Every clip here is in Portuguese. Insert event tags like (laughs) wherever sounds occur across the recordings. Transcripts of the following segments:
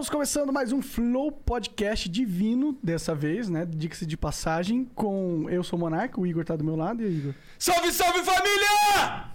Estamos começando mais um Flow Podcast divino, dessa vez, né? Dica-se de passagem, com eu sou o Monarca, o Igor tá do meu lado, e aí, Igor? Salve, salve família!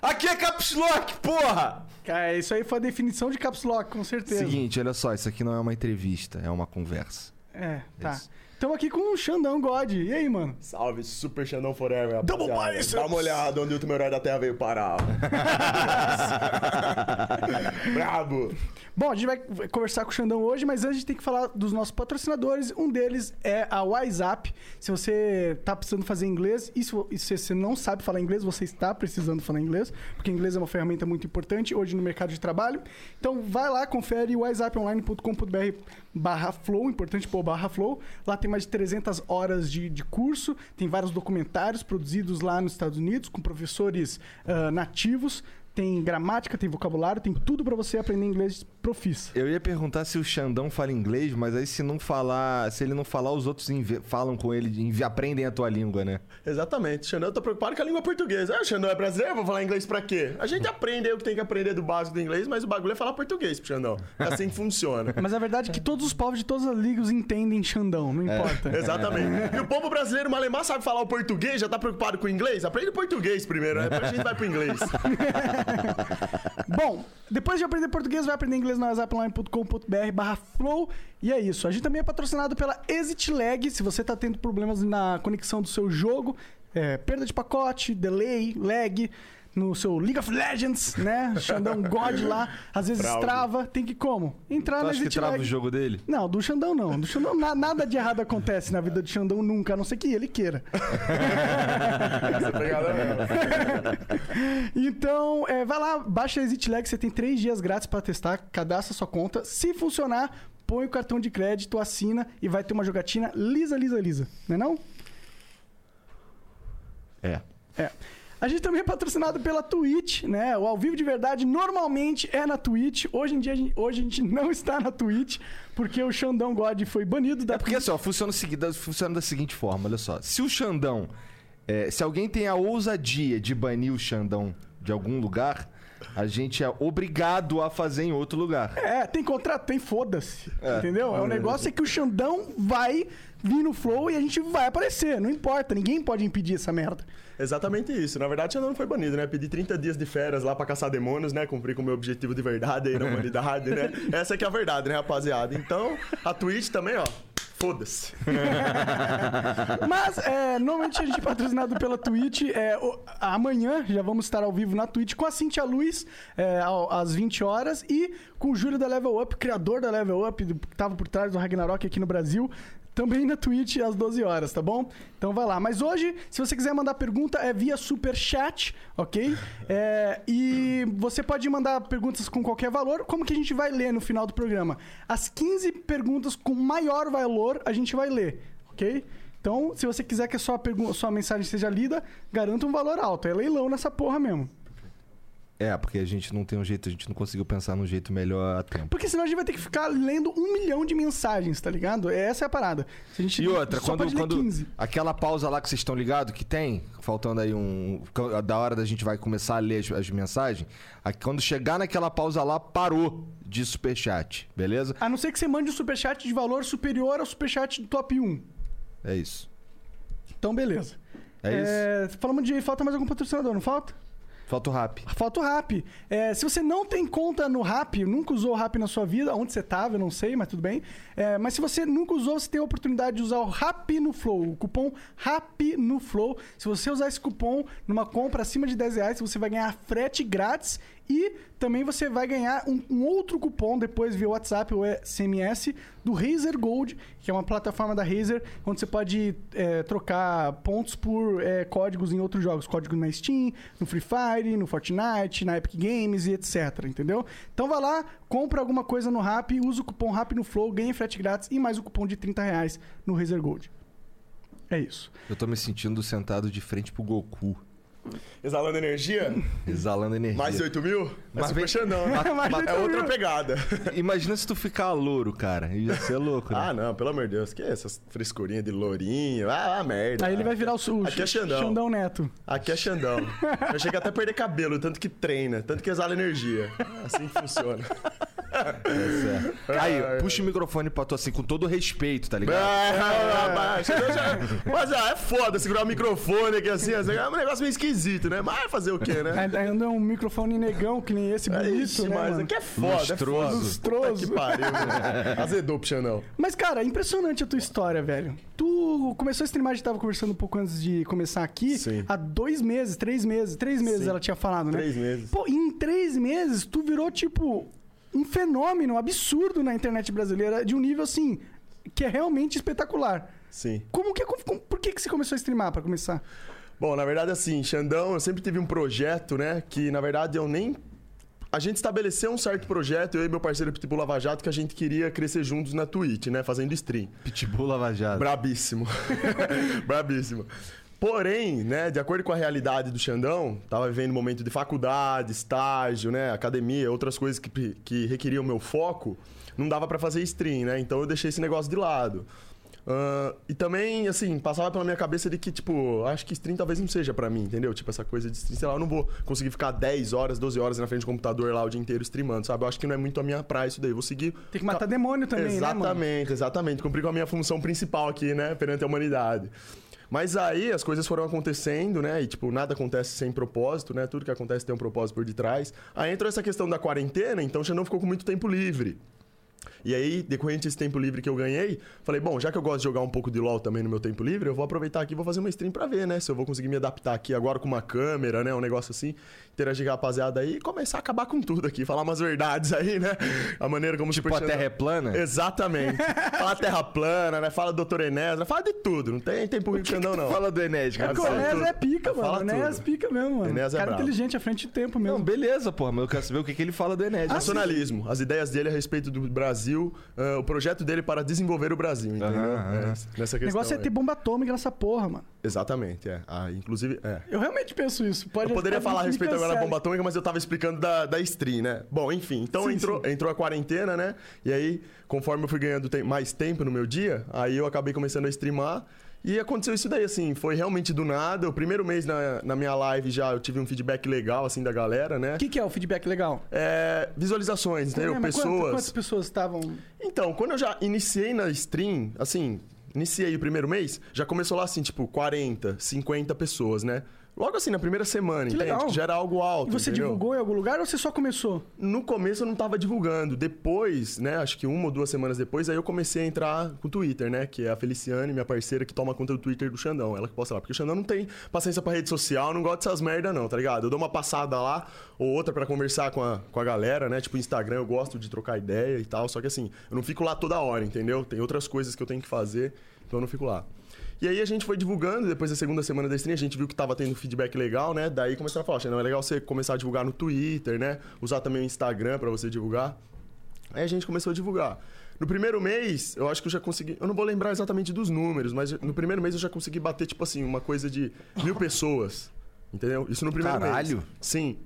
Aqui é Caps Lock, porra! Cara, isso aí foi a definição de Caps Lock, com certeza. Seguinte, olha só, isso aqui não é uma entrevista, é uma conversa. É, tá. Isso. Estamos aqui com o Xandão God. E aí, mano? Salve, Super Xandão Forever, Double biceps! Dá uma olhada onde o último herói da Terra veio parar. (laughs) Brabo! Bom, a gente vai conversar com o Xandão hoje, mas antes a gente tem que falar dos nossos patrocinadores. Um deles é a WhatsApp. Se você tá precisando fazer inglês e se, e se você não sabe falar inglês, você está precisando falar inglês, porque inglês é uma ferramenta muito importante hoje no mercado de trabalho. Então vai lá, confere whatsapponline.com.br barra flow, importante pôr barra flow. Lá tem mais de 300 horas de, de curso, tem vários documentários produzidos lá nos Estados Unidos com professores ah, nativos. Tem gramática, tem vocabulário, tem tudo para você aprender inglês profissa. Eu ia perguntar se o Xandão fala inglês, mas aí se não falar, se ele não falar, os outros falam com ele, aprendem a tua língua, né? Exatamente. Xandão, eu tô preocupado com a língua portuguesa. Ah, o Xandão é brasileiro, vou falar inglês pra quê? A gente aprende aí o que tem que aprender do básico do inglês, mas o bagulho é falar português pro Xandão. É assim que funciona. Mas a verdade é que todos os povos de todas as línguas entendem Xandão, não importa. (laughs) Exatamente. E o povo brasileiro malemar sabe falar o português, já tá preocupado com o inglês? Aprende o português primeiro, né? Depois a gente vai pro inglês. (laughs) (laughs) Bom, depois de aprender português, vai aprender inglês no whatsapplinecombr barra flow. E é isso. A gente também é patrocinado pela Exit Lag. Se você tá tendo problemas na conexão do seu jogo, é, perda de pacote, delay, lag no seu League of Legends, né? Xandão God lá, às vezes Fraude. trava, tem que como? Entrar Tu na acha que trava Lag. o jogo dele? Não, do Xandão não. Do Xandão na- nada de errado acontece na vida do Xandão nunca, a não ser que ele queira. Essa pegada mesmo. Então, é, vai lá, baixa a Exit Lag, você tem três dias grátis pra testar, cadastra sua conta. Se funcionar, põe o cartão de crédito, assina e vai ter uma jogatina lisa, lisa, lisa. Não é não? É. É. A gente também é patrocinado pela Twitch, né? O ao vivo de verdade normalmente é na Twitch. Hoje em dia, a gente, hoje a gente não (laughs) está na Twitch, porque o Xandão God foi banido da É porque assim, ó, funciona, funciona da seguinte forma, olha só. Se o Xandão. é, se alguém tem a ousadia de banir o Xandão de algum lugar, a gente é obrigado a fazer em outro lugar. É, tem contrato, tem foda-se. Entendeu? É, o negócio é que o Xandão vai vir no flow e a gente vai aparecer. Não importa, ninguém pode impedir essa merda. Exatamente isso. Na verdade, Xandão não foi banido, né? Pedi 30 dias de férias lá pra caçar demônios, né? Cumprir com o meu objetivo de verdade aí na (laughs) humanidade, né? Essa que é a verdade, né, rapaziada? Então, a Twitch também, ó. Foda-se. (laughs) Mas, é, normalmente a gente é patrocinado pela Twitch. É, o- amanhã já vamos estar ao vivo na Twitch com a Cintia Luz, é, ao- às 20 horas, e com o Júlio da Level Up, criador da Level Up, que tava por trás do Ragnarok aqui no Brasil. Também na Twitch às 12 horas, tá bom? Então vai lá. Mas hoje, se você quiser mandar pergunta, é via super chat, ok? (laughs) É, e você pode mandar perguntas com qualquer valor, como que a gente vai ler no final do programa. As 15 perguntas com maior valor a gente vai ler, ok? Então, se você quiser que a sua, sua mensagem seja lida, garanta um valor alto. É leilão nessa porra mesmo. É, porque a gente não tem um jeito, a gente não conseguiu pensar num jeito melhor a tempo. Porque senão a gente vai ter que ficar lendo um milhão de mensagens, tá ligado? Essa é a parada. Se a gente E outra, quando, quando 15. aquela pausa lá que vocês estão ligados, que tem, faltando aí um. Da hora da gente vai começar a ler as, as mensagens, a- quando chegar naquela pausa lá, parou de superchat, beleza? A não ser que você mande um superchat de valor superior ao superchat do top 1. É isso. Então, beleza. É isso. Falamos de. Falta mais algum patrocinador, não falta? Falta o rap. Falta o Rap. É, se você não tem conta no Rap, nunca usou o Rap na sua vida, onde você tava, eu não sei, mas tudo bem. É, mas se você nunca usou, você tem a oportunidade de usar o Rap no Flow, o cupom Rap no Flow. Se você usar esse cupom numa compra acima de 10 reais, você vai ganhar frete grátis e também você vai ganhar um, um outro cupom depois via WhatsApp ou SMS do Razer Gold, que é uma plataforma da Razer, onde você pode é, trocar pontos por é, códigos em outros jogos. Código na Steam, no Free Fire, no Fortnite, na Epic Games e etc. Entendeu? Então vai lá, compra alguma coisa no Rap, usa o cupom Rap no Flow, ganha frete grátis e mais o cupom de 30 reais no Razer Gold. É isso. Eu tô me sentindo sentado de frente pro Goku, Exalando energia? exalando energia. Mais de 8 mil? Mas vem- de É 8 outra pegada. Imagina se tu ficar louro, cara. Ia ser louco, né? Ah, não, pelo amor de Deus. Que é essas frescurinhas de lourinho? Ah, ah, merda. Aí ele vai virar o, o Aqui é Xandão. Xandão Neto. Aqui é Xandão. Eu chego até a perder cabelo, tanto que treina, tanto que exala energia. Assim que funciona. É. Aí, puxa o microfone pra tu assim, com todo respeito, tá ligado? Mas, já- mas ah, é foda segurar o microfone aqui assim, assim, é um negócio meio esquisito, né? Mas fazer o quê, né? Ainda é um microfone negão, que nem esse, bonito, Ixi, né, mas mano? aqui é foda, é foda. Lustroso. Que pariu, né? Azedou pro Xandão. Mas, cara, impressionante a tua história, velho. Tu começou a streamar, a gente tava conversando um pouco antes de começar aqui. Sim. Há dois meses, três meses. Três meses Sim. ela tinha falado, né? Três meses. Pô, em três meses, tu virou, tipo, um fenômeno absurdo na internet brasileira, de um nível, assim, que é realmente espetacular. Sim. Como que... como- por que que você começou a streamar, pra começar? Bom, na verdade, assim, Xandão, eu sempre tive um projeto, né? Que na verdade eu nem. A gente estabeleceu um certo projeto, eu e meu parceiro Pitbull Lava Jato, que a gente queria crescer juntos na Twitch, né? Fazendo stream. Pitbull Lava Jato. Brabíssimo. (laughs) Brabíssimo. Porém, né, de acordo com a realidade do Xandão, tava vivendo um momento de faculdade, estágio, né, academia, outras coisas que, que requeriam meu foco, não dava pra fazer stream, né? Então eu deixei esse negócio de lado. Ah, e também, assim, passava pela minha cabeça de que, tipo, acho que stream talvez não seja pra mim, entendeu? Tipo, essa coisa de stream, sei lá, eu não vou conseguir ficar 10 horas, 12 horas na frente do computador lá o dia inteiro streamando, sabe? Eu acho que não é muito a minha praia isso daí. Vou seguir. Tem que matar demônio também, né, mano? Exatamente, exatamente. Cumprir com a minha função principal aqui, né, perante a humanidade. Mas aí as coisas foram acontecendo, né? E, tipo, nada acontece sem propósito, né? Tudo que acontece tem um propósito por detrás. Aí entrou essa questão da quarentena, então o Xandão ficou com muito tempo livre. E aí, decorrente desse tempo livre que eu ganhei, falei, bom, já que eu gosto de jogar um pouco de LoL também no meu tempo livre, eu vou aproveitar aqui e vou fazer uma stream pra ver, né? Se eu vou conseguir me adaptar aqui agora com uma câmera, né? Um negócio assim, interagir com a rapaziada aí e começar a acabar com tudo aqui, falar umas verdades aí, né? A maneira como Tipo, a Terra é plana? Exatamente. Fala terra plana, né? Fala doutor Enéas, né? Fala de tudo. Não tem tempo com o Xandão, não. Fala do Enéas, cara. É, O fala Enéas é pica, Fala mano. O Enéas tudo. pica mesmo, mano. Enéas é Cara brabo. inteligente à frente do tempo mesmo. Não, beleza, porra, mas eu quero saber o que, que ele fala do Enéas. Nacionalismo, as ideias dele a respeito do Brasil, ah, o projeto dele para desenvolver o Brasil, entendeu? Aham, É, nessa o questão. negócio é ter bomba atômica nessa porra, mano. Exatamente, é. Ah, inclusive, é. Eu realmente penso isso. Pode Eu poderia ficar falar a respeito agora da bomba atômica, mas eu tava explicando da, da stream, né? Bom, enfim, então Sim, entrou, sim. entrou a quarentena, né? E aí, conforme eu fui ganhando mais tempo no meu dia, aí eu acabei começando a streamar. E aconteceu isso daí, assim, foi realmente do nada. O primeiro mês na, na minha live já eu tive um feedback legal, assim, da galera, né? O que, que é o feedback legal? É, visualizações, entendeu? É, mas quantas- Pessoas. Quantas pessoas estavam. Então, quando eu já iniciei na stream, assim, iniciei o primeiro mês, já começou lá assim, tipo, 40, 50 pessoas, né? Logo assim, na primeira semana, Que entende? legal. Já era algo alto. E você entendeu? divulgou em algum lugar ou você só começou? No começo eu não tava divulgando. Depois, né, acho que uma ou duas semanas depois, aí eu comecei a entrar com o Twitter, né? Que é a Feliciane, minha parceira, que toma conta do Twitter do Xandão. Ela que posta lá. Porque o Xandão não tem paciência pra rede social, não gosta dessas merda, não, tá ligado? Eu dou uma passada lá ou outra pra conversar com a, com a galera, né? Tipo, Instagram, eu gosto de trocar ideia e tal. Só que assim, eu não fico lá toda hora, entendeu? Tem outras coisas que eu tenho que fazer, então eu não fico lá. E aí a gente foi divulgando, depois da segunda semana da stream, a gente viu que tava tendo feedback legal, né? Daí começaram a falar, "Xandão, é legal você começar a divulgar no Twitter, né? Usar também o Instagram pra você divulgar. Aí a gente começou a divulgar. No primeiro mês, eu acho que eu já consegui. Eu não vou lembrar exatamente dos números, mas no primeiro mês eu já consegui bater, tipo assim, uma coisa de mil pessoas. Entendeu? Isso no primeiro mês. Caralho. Sim.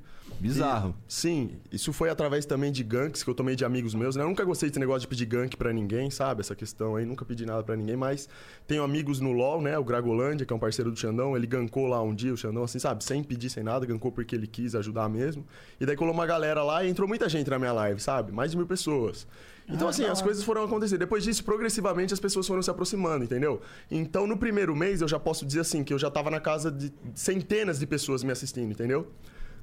Bizarro. E- sim, isso foi através também de ganks que eu tomei de amigos meus, né? Eu nunca gostei desse negócio de pedir gank pra ninguém, sabe? Essa questão aí, nunca pedi nada pra ninguém, mas tenho amigos no LoL, né? O Gragolândia, que é um parceiro do Xandão, ele gankou lá um dia, o Xandão, assim, sabe? Sem pedir, sem nada, gankou porque ele quis ajudar mesmo. E daí colou uma galera lá e entrou muita gente na minha live, sabe? Mais de mil pessoas. Então, Ah, assim, as coisas foram acontecendo. Depois disso, progressivamente, as pessoas foram se aproximando, entendeu? Então, no primeiro mês, eu já posso dizer assim, que eu já tava na casa de centenas de pessoas me assistindo, entendeu?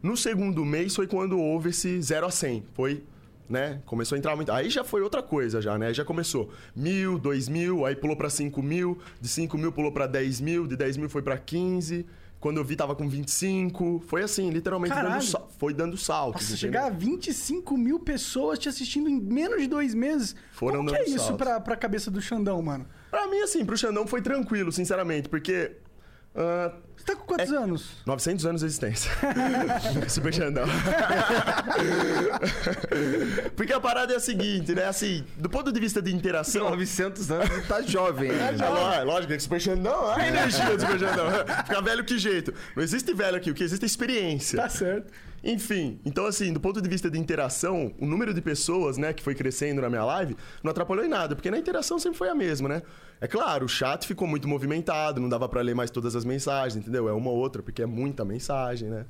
No segundo mês foi quando houve esse 0 a 100. Foi, né? Começou a entrar muito. Aí já foi outra coisa, já, né? Já começou mil, dois mil, aí pulou pra cinco mil, de cinco mil pulou pra 10 mil, de 10 mil foi pra 15. Quando eu vi, tava com 25. Foi assim, literalmente dando sa- foi dando saltos. Nossa, entendeu? chegar a 25 mil pessoas te assistindo em menos de dois meses. Foram Como que é isso saltos. pra, pra cabeça do Xandão, mano? Pra mim, assim, pro Xandão foi tranquilo, sinceramente, porque. ah, Você tá com quantos anos? 900 anos de existência. (laughs) Super Xandão. Porque a parada é a seguinte, né? Assim, do ponto de vista de interação. 900 anos e tá jovem É, ló- é lógico que Super Xandão, a energia do Super Xandão. Ficar velho que jeito. Não existe velho aqui, o que existe é experiência. Tá certo. Enfim, então assim, do ponto de vista de interação, o número de pessoas, né, que foi crescendo na minha live, não atrapalhou em nada, porque na interação sempre foi a mesma, né? É claro, o chat ficou muito movimentado, não dava pra ler mais todas as mensagens, entendeu? É uma ou outra, porque é muita mensagem, né?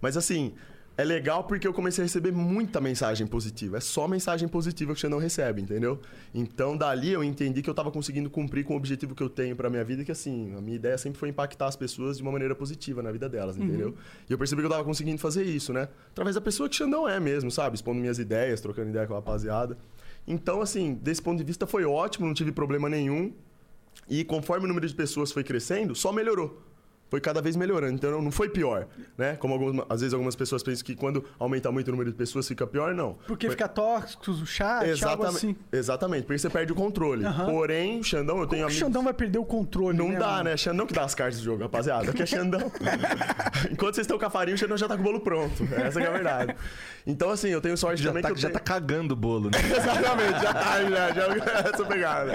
Mas assim, é legal porque eu comecei a receber muita mensagem positiva. É só mensagem positiva que o Xandão recebe, entendeu? Então, dali eu entendi que eu tava conseguindo cumprir com o objetivo que eu tenho pra minha vida, que assim, a minha ideia sempre foi impactar as pessoas de uma maneira positiva na vida delas, entendeu? E eu percebi que eu tava conseguindo fazer isso, né? Através da pessoa que o Xandão é mesmo, sabe? Expondo minhas ideias, trocando ideia com a rapaziada. Então, assim, desse ponto de vista foi ótimo, não tive problema nenhum. E conforme o número de pessoas foi crescendo, só melhorou. Foi cada vez melhorando, então não foi pior, né? Como algumas, às vezes algumas pessoas pensam que quando aumenta muito o número de pessoas fica pior, não. Porque Foi- fica tóxico, o chat, algo Exatamente, assim. exatamente, porque você perde o controle. Porém, o Xandão, eu tenho Como o amigos... Xandão vai perder o controle, Não né, dá, mano? né? Xandão que dá as cartas do jogo, rapaziada. Aqui é Xandão. (laughs) Enquanto vocês estão com a farinha, o Xandão já tá com o bolo pronto. Essa que é a verdade. Então, assim, eu tenho sorte Já também tá, que eu já tenho... tá cagando o bolo, né? (laughs) Exatamente, já tá, já, já (laughs) essa pegada.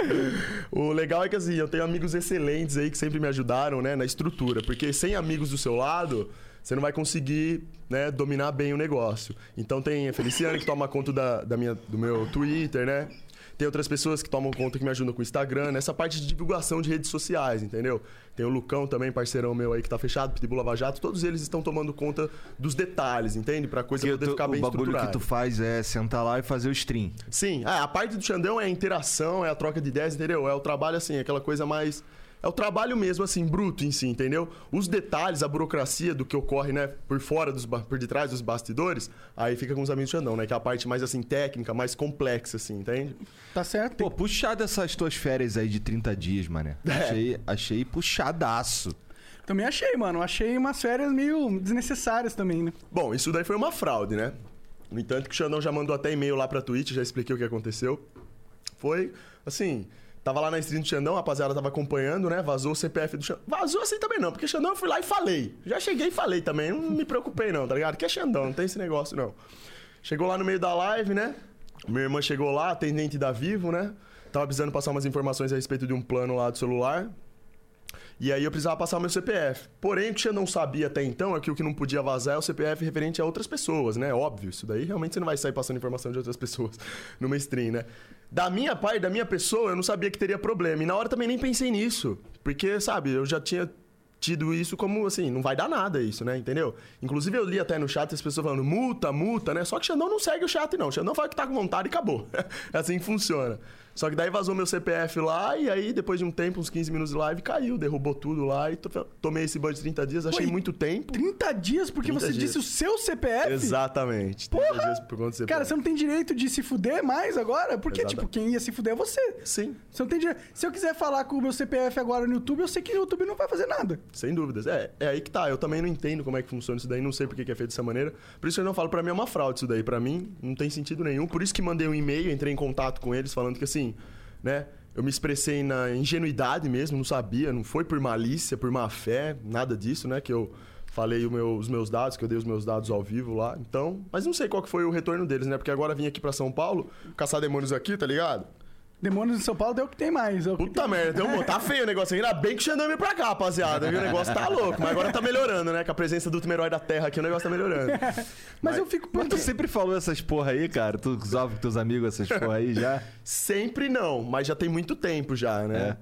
O legal é que assim, eu tenho amigos excelentes aí que sempre me ajudaram, né, na estrutura, porque sem amigos do seu lado, você não vai conseguir, né, dominar bem o negócio. Então tem a Feliciane que toma conta da, da minha, do meu Twitter, né? Tem outras pessoas que tomam conta que me ajudam com o Instagram, nessa parte de divulgação de redes sociais, entendeu? Tem o Lucão também, parceirão meu aí que tá fechado, Pitbull Lava Jato, todos eles estão tomando conta dos detalhes, entende? Pra coisa Porque poder tu- ficar bem o bagulho estruturada. que tu faz é sentar lá e fazer o stream. Sim, é, a parte do Xandão é a interação, é a troca de ideias, entendeu? É o trabalho, assim, aquela coisa mais. É o trabalho mesmo, assim, bruto em si, entendeu? Os detalhes, a burocracia do que ocorre, né, por fora, dos, por detrás dos bastidores, aí fica com os amigos do Xandão, né? Que é a parte mais, assim, técnica, mais complexa, assim, entende? Tá certo? Pô, puxado essas tuas férias aí de 30 dias, mané. (laughs) É. Achei, achei puxadaço. Também achei, mano. Achei umas férias meio desnecessárias também, né? Bom, isso daí foi uma fraude, né? No entanto, que o Xandão já mandou até e-mail lá pra Twitch, já expliquei o que aconteceu. Foi, assim, tava lá na stream do Xandão, a rapaziada tava acompanhando, né? Vazou o CPF do Xandão. Vazou assim também não, porque Xandão eu fui lá e falei. Já cheguei e falei também, não me preocupei não, tá ligado? Que é Xandão, não tem esse negócio não. Chegou lá no meio da live, né? Minha irmã chegou lá, atendente da Vivo, né? Tava precisando passar umas informações a respeito de um plano lá do celular. E aí eu precisava passar o meu CPF. Porém, o que eu não sabia até então é que o que não podia vazar é o CPF referente a outras pessoas, né? Óbvio, isso daí realmente você não vai sair passando informação de outras pessoas (laughs) numa stream, né? Da minha parte, da minha pessoa, eu não sabia que teria problema. E na hora também nem pensei nisso. Porque, sabe, eu já tinha tido isso como assim, não vai dar nada isso, né? Entendeu? Inclusive eu li até no chat as pessoas falando multa, multa, né? Só que Xandão não segue o chat, não. Xandão fala que tá com vontade e acabou. (laughs) é assim que funciona. Só que daí vazou meu CPF lá e aí, depois de um tempo, uns 15 minutos de live, caiu, derrubou tudo lá e to- tomei esse ban de 30 dias, achei Pô, muito tempo. 30 dias porque 30 você dias. disse o seu CPF? Exatamente. 30 Porra! dias por conta do CPF. Cara, você não tem direito de se fuder mais agora? Porque, tipo, quem ia se fuder é você. Sim, Você não tem direito. Se eu quiser falar com o meu CPF agora no YouTube, eu sei que o YouTube não vai fazer nada. sem dúvidas. É, é aí que tá. Eu também não entendo como é que funciona isso daí, não sei por que é feito dessa maneira. Por isso eu não falo, pra mim é uma fraude isso daí. Pra mim não tem sentido nenhum. Por isso que mandei um e-mail, entrei em contato com eles falando que assim, né? Eu me expressei na ingenuidade mesmo, não sabia, não foi por malícia, por má fé, nada disso, né? Que eu falei meu- os meus dados, que eu dei os meus dados ao vivo lá. Então, mas não sei qual que foi o retorno deles, né? Porque agora vim aqui pra São Paulo, caçar demônios aqui, tá ligado? Demônios em São Paulo é o que tem mais. É o que Puta merda, deu um... tá feio o negócio aqui. Ainda bem que o Xandão veio pra cá, rapaziada. viu? O negócio tá louco, mas agora tá melhorando, né? Com a presença do último herói da Terra aqui, o negócio tá melhorando. (laughs) Mas eu fico Mas tu sempre falou essas porra aí, cara? Tu usava com teus amigos essas porra aí já? Sempre não, mas já tem muito tempo já, né?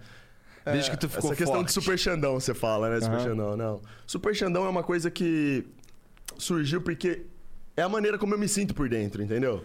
Desde que tu ficou Essa questão forte. de Super Xandão, você fala, né? Super Aham. Xandão, não. Super Xandão é uma coisa que surgiu porque é a maneira como eu me sinto por dentro, entendeu?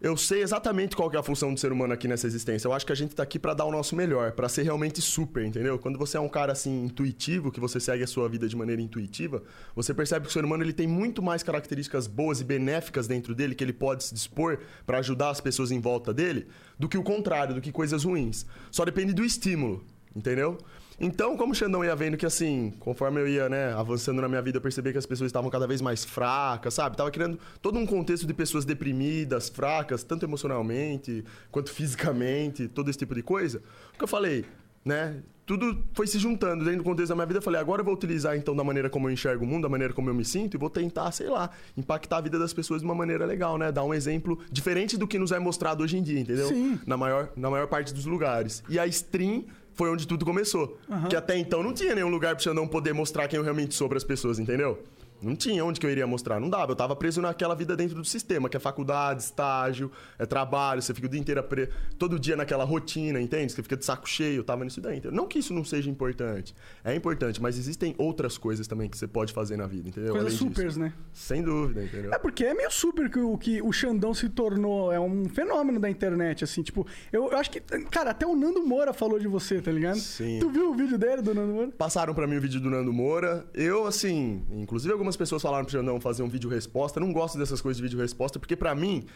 Eu sei exatamente qual é a função do ser humano aqui nessa existência. Eu acho que a gente tá aqui pra dar o nosso melhor, pra ser realmente super, entendeu? Quando você é um cara assim intuitivo, que você segue a sua vida de maneira intuitiva, você percebe que o ser humano ele tem muito mais características boas e benéficas dentro dele que ele pode se dispor pra ajudar as pessoas em volta dele, do que o contrário, do que coisas ruins. Só depende do estímulo, entendeu? Então, como o Xandão ia vendo que, assim, conforme eu ia, né, avançando na minha vida, eu percebi que as pessoas estavam cada vez mais fracas, sabe? Tava criando todo um contexto de pessoas deprimidas, fracas, tanto emocionalmente quanto fisicamente, todo esse tipo de coisa. O que eu falei, né? Tudo foi se juntando dentro do contexto da minha vida. Eu falei, agora eu vou utilizar então da maneira como eu enxergo o mundo, da maneira como eu me sinto e vou tentar, sei lá, impactar a vida das pessoas de uma maneira legal, né? Dar um exemplo diferente do que nos é mostrado hoje em dia, entendeu? Sim. Na maior, na maior parte dos lugares. E a stream foi onde tudo começou. Que até então não tinha nenhum lugar pra você não poder mostrar quem eu realmente sou pras pessoas, entendeu? Não tinha onde que eu iria mostrar, não dava. Eu tava preso naquela vida dentro do sistema, que é faculdade, estágio, é trabalho, você fica o dia inteiro preso, todo dia naquela rotina, entende? Você fica de saco cheio, eu tava nisso daí. Não que isso não seja importante, é importante, mas existem outras coisas também que você pode fazer na vida, entendeu? Coisas Além disso. supers, né? Sem dúvida, entendeu? É porque é meio super que o que o Xandão se tornou. É um fenômeno da internet, assim. Tipo, eu, eu acho que. Cara, até o Nando Moura falou de você, tá ligado? Sim. Tu viu o vídeo dele, do Nando Moura? Passaram pra mim o vídeo do Nando Moura. Eu, assim, inclusive algumas pessoas falaram pro Xandão fazer um vídeo resposta. Não gosto dessas coisas de vídeo resposta, porque pra mim,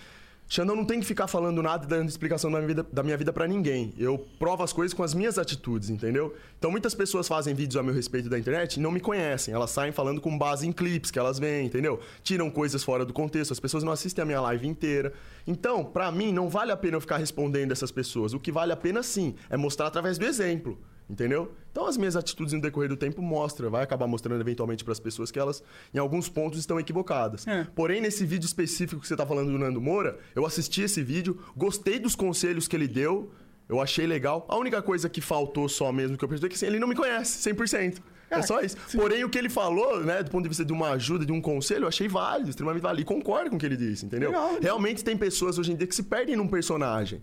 Xandão não tem que ficar falando nada e dando explicação da minha vida, da minha vida para ninguém. Eu provo as coisas com as minhas atitudes, entendeu? Então muitas pessoas fazem vídeos a meu respeito da internet e não me conhecem. Elas saem falando com base em clipes que elas veem, entendeu? Tiram coisas fora do contexto. As pessoas não assistem a minha live inteira. Então, pra mim, não vale a pena eu ficar respondendo essas pessoas. O que vale a pena, sim, é mostrar através do exemplo. Entendeu? Então as minhas atitudes no decorrer do tempo mostram, vai acabar mostrando eventualmente para as pessoas que elas, em alguns pontos, estão equivocadas. É. Porém, nesse vídeo específico que você está falando do Nando Moura, eu assisti esse vídeo, gostei dos conselhos que ele deu, eu achei legal. A única coisa que faltou só mesmo que eu percebi é que assim, ele não me conhece 100%. É só isso. sim. Porém, o que ele falou, né, do ponto de vista de uma ajuda, de um conselho, eu achei válido, extremamente válido. E concordo com o que ele disse, entendeu? Legal. Realmente tem pessoas hoje em dia que se perdem num personagem.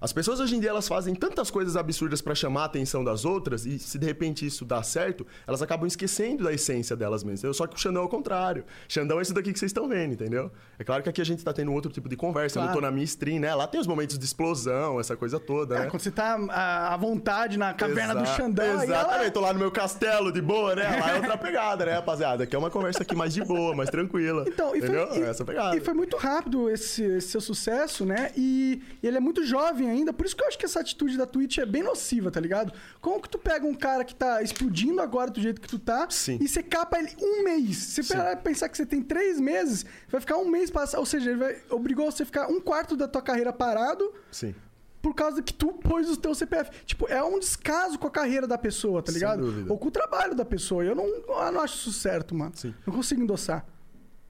As pessoas hoje em dia elas fazem tantas coisas absurdas pra chamar a atenção das outras e se de repente isso dá certo, elas acabam esquecendo da essência delas mesmas. entendeu? Só que o Xandão é o contrário. Xandão é isso daqui que vocês estão vendo, entendeu? É claro que aqui a gente tá tendo outro tipo de conversa. Eu Claro. não tô na minha stream, né? Lá tem os momentos de explosão, essa coisa toda, É, né? quando você tá à à vontade na caverna do Exa- Xandão. aí Exatamente, ela- tô lá no meu castelo de boa, né? Lá é outra pegada, né, rapaziada? Aqui é uma conversa aqui mais de boa, mais tranquila. Então, e foi, entendeu? e- É essa pegada. e foi muito rápido esse, esse seu sucesso, né? E, e ele é muito jovem ainda, por isso que eu acho que essa atitude da Twitch é bem nociva, tá ligado? Como que tu pega um cara que tá explodindo agora do jeito que tu tá Sim. e você capa ele um mês? Se você parar pensar que você tem três meses, vai ficar um mês passar, ou seja, ele vai, obrigou você a ficar um quarto da tua carreira parado Sim. por causa que tu pôs o teu CPF. Tipo, é um descaso com a carreira da pessoa, tá ligado? Ou com o trabalho da pessoa. Eu não, eu não acho isso certo, mano. Sim. Não consigo endossar.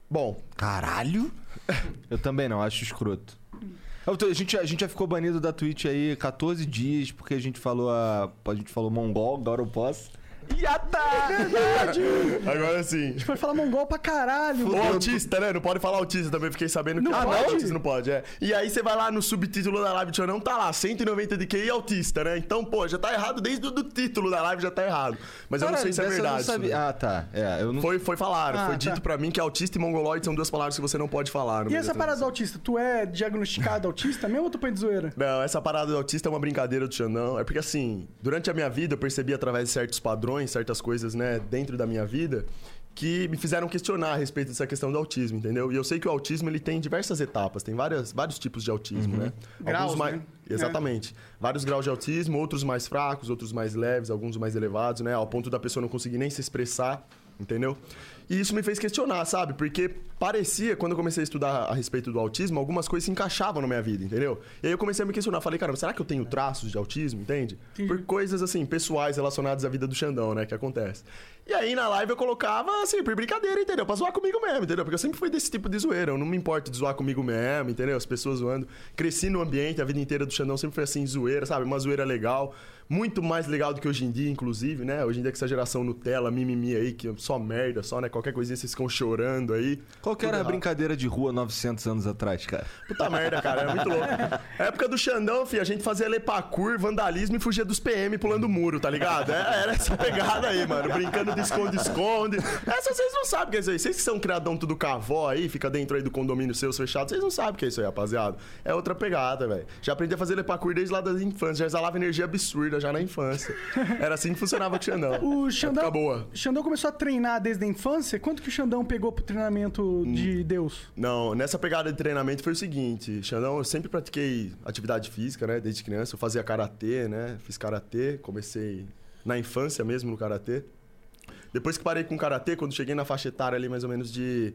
Bom, Caralho? (laughs) Eu também não, acho escroto. A gente, a gente já ficou banido da Twitch aí 14 dias, porque a gente falou a. A gente falou mongol, agora eu posso. Yata! agora sim. A gente pode falar mongol pra caralho. Ou autista, né? Não pode falar autista também, fiquei sabendo que Não ah, pode? autista não pode, é. E aí você vai lá no subtítulo da live, não tá lá, 190 de QI autista, né? Então, pô, já tá errado desde o do título da live, já tá errado. Mas eu não sei se é verdade. não sabia. daí. Ah, tá. É, eu não. Foi, foi falar, Ah, foi tá. dito pra mim que autista e mongoloide são duas palavras que você não pode falar. E essa da parada do autista? Tu é diagnosticado autista mesmo ou tu põe de zoeira? (laughs) Não, essa parada do autista é uma brincadeira do Xandão. É porque, assim, durante a minha vida eu percebi através de certos padrões, certas coisas, né, dentro da minha vida, que me fizeram questionar a respeito dessa questão do autismo, entendeu? E eu sei que o autismo ele tem diversas etapas, tem várias, vários tipos de autismo, né? Graus, mais... né? Exatamente. Vários graus de autismo, outros mais fracos, outros mais leves, alguns mais elevados, né? Ao ponto da pessoa não conseguir nem se expressar, entendeu? E isso me fez questionar, sabe? Porque parecia, quando eu comecei a estudar a respeito do autismo, algumas coisas se encaixavam na minha vida, entendeu? E aí eu comecei a me questionar. Falei, caramba, será que eu tenho traços de autismo, entende? Entendi. Por coisas, assim, pessoais relacionadas à vida do Xandão, né? Que acontece. E aí na live eu colocava, assim, por brincadeira, entendeu? Pra zoar comigo mesmo, entendeu? Porque eu sempre fui desse tipo de zoeira. Eu não me importo de zoar comigo mesmo, entendeu? As pessoas zoando. Cresci no ambiente, a vida inteira do Xandão sempre foi assim, zoeira, sabe? Uma zoeira legal. Muito mais legal do que hoje em dia, inclusive, né? Hoje em dia com essa geração Nutella, mimimi aí, que só merda, só, né? Qualquer coisinha vocês ficam chorando aí. Qual que era a errado. brincadeira de rua 900 anos atrás, cara? Puta merda, cara, era muito louco. (laughs) época do Xandão, filho, a gente fazia lepacur, vandalismo e fugia dos PM pulando muro, tá ligado? É, Era essa pegada aí, mano. Brincando de esconde-esconde. Essa vocês não sabem o que é isso aí. Vocês que são criadão tudo cavó aí, fica dentro aí do condomínio seus fechado, vocês não sabem o que é isso aí, rapaziada. É outra pegada, velho. Já aprendi a fazer lepacur desde lá da infância, já exalava energia absurda já na infância. Era assim que funcionava com o Xandão. O Xandão, boa. Xandão começou a treinar desde a infância. Quanto que o Xandão pegou pro treinamento Hum. de Deus? Não, nessa pegada de treinamento foi o seguinte, Xandão, eu sempre pratiquei atividade física, né, desde criança. Eu fazia karatê, né, fiz karatê, comecei na infância mesmo no karatê. Depois que parei com o karatê, quando cheguei na faixa etária ali mais ou menos de,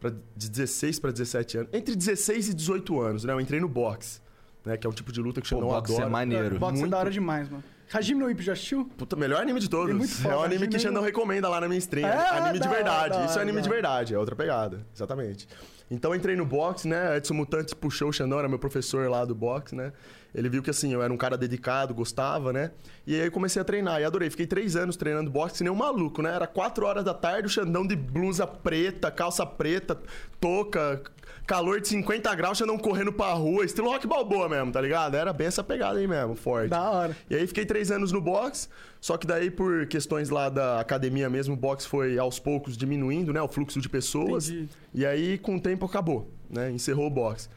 pra, de 16 para 17 anos, entre 16 e 18 anos, né, eu entrei no boxe, né, que é um tipo de luta que Pô, Xandão boxe é adora. maneiro. Boxe é Muito. da hora demais, mano. Hajime no Ippo, já assistiu? Puta, melhor anime de todos. É muito foda, é um anime Hajime que o Xandão recomenda lá na minha stream. É, anime de da verdade. da Isso é anime da de hora. verdade, é outra pegada. Exatamente. Então eu entrei no box, né? Edson Mutante puxou o Xandão, era meu professor lá do box, né? Ele viu que assim, eu era um cara dedicado, gostava, né? E aí eu comecei a treinar e adorei. Fiquei três anos treinando boxe, nem um maluco, né? Era quatro horas da tarde, o Xandão de blusa preta, calça preta, touca, calor de 50 graus, o Xandão correndo pra rua, estilo rock balboa mesmo, tá ligado? Era bem essa pegada aí mesmo, forte. Da hora. E aí fiquei três anos no box, só que daí por questões lá da academia mesmo, o box foi aos poucos diminuindo, né? O fluxo de pessoas. Entendi. E aí com o tempo acabou, né? Encerrou o box.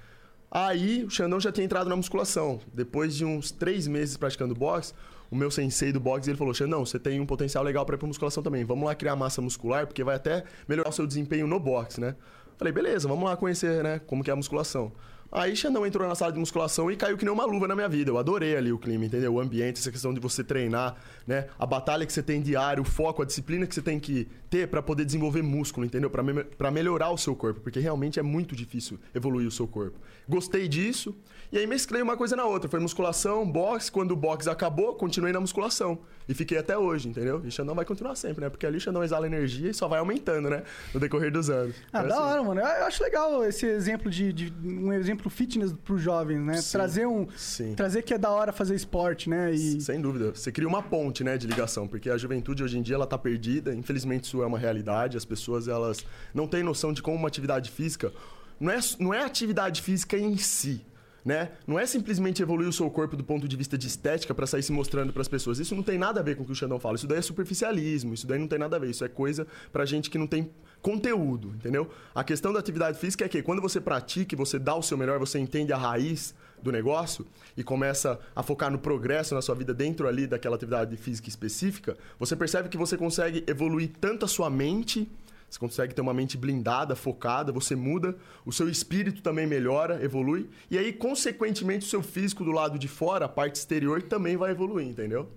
Aí o Xandão já tinha entrado na musculação. Depois de uns três meses praticando boxe, o meu sensei do boxe ele falou: Xandão, você tem um potencial legal pra ir pra musculação também. Vamos lá criar massa muscular, porque vai até melhorar o seu desempenho no boxe, né? Falei, beleza, vamos lá conhecer, né? Como que é a musculação. Aí Xandão entrou na sala de musculação e caiu que nem uma luva na minha vida. Eu adorei ali o clima, entendeu? O ambiente, essa questão de você treinar, né? A batalha que você tem diário, o foco, a disciplina que você tem que ter pra poder desenvolver músculo, entendeu? Pra me- melhorar o seu corpo, porque realmente é muito difícil evoluir o seu corpo. Gostei disso. E aí mesclei uma coisa na outra. Foi musculação, boxe. Quando o boxe acabou, continuei na musculação. E fiquei até hoje, entendeu? E o Xandão vai continuar sempre, né? Porque ali o Xandão exala energia e só vai aumentando, né? No decorrer dos anos. Ah, É da assim. hora, mano. Eu acho legal esse exemplo de, de- um exemplo fitness pros jovens, né? Sim. Trazer um, Sim. trazer que é da hora fazer esporte, né? E Sem dúvida. Você cria uma ponte, né, de ligação, porque a juventude hoje em dia ela tá perdida. Infelizmente isso é uma realidade. As pessoas elas não têm noção de como uma atividade física não é não é atividade física em si. Né? Não é simplesmente evoluir o seu corpo do ponto de vista de estética para sair se mostrando para as pessoas. Isso não tem nada a ver com o que o Xandão fala. Isso daí é superficialismo. Isso daí não tem nada a ver. Isso é coisa pra gente que não tem conteúdo, entendeu? A questão da atividade física é que quando você pratica você dá o seu melhor, você entende a raiz do negócio e começa a focar no progresso na sua vida dentro ali daquela atividade física específica, você percebe que você consegue evoluir tanto a sua mente, você consegue ter uma mente blindada, focada, você muda, o seu espírito também melhora, evolui, e aí, consequentemente, o seu físico do lado de fora, a parte exterior, também vai evoluir, entendeu?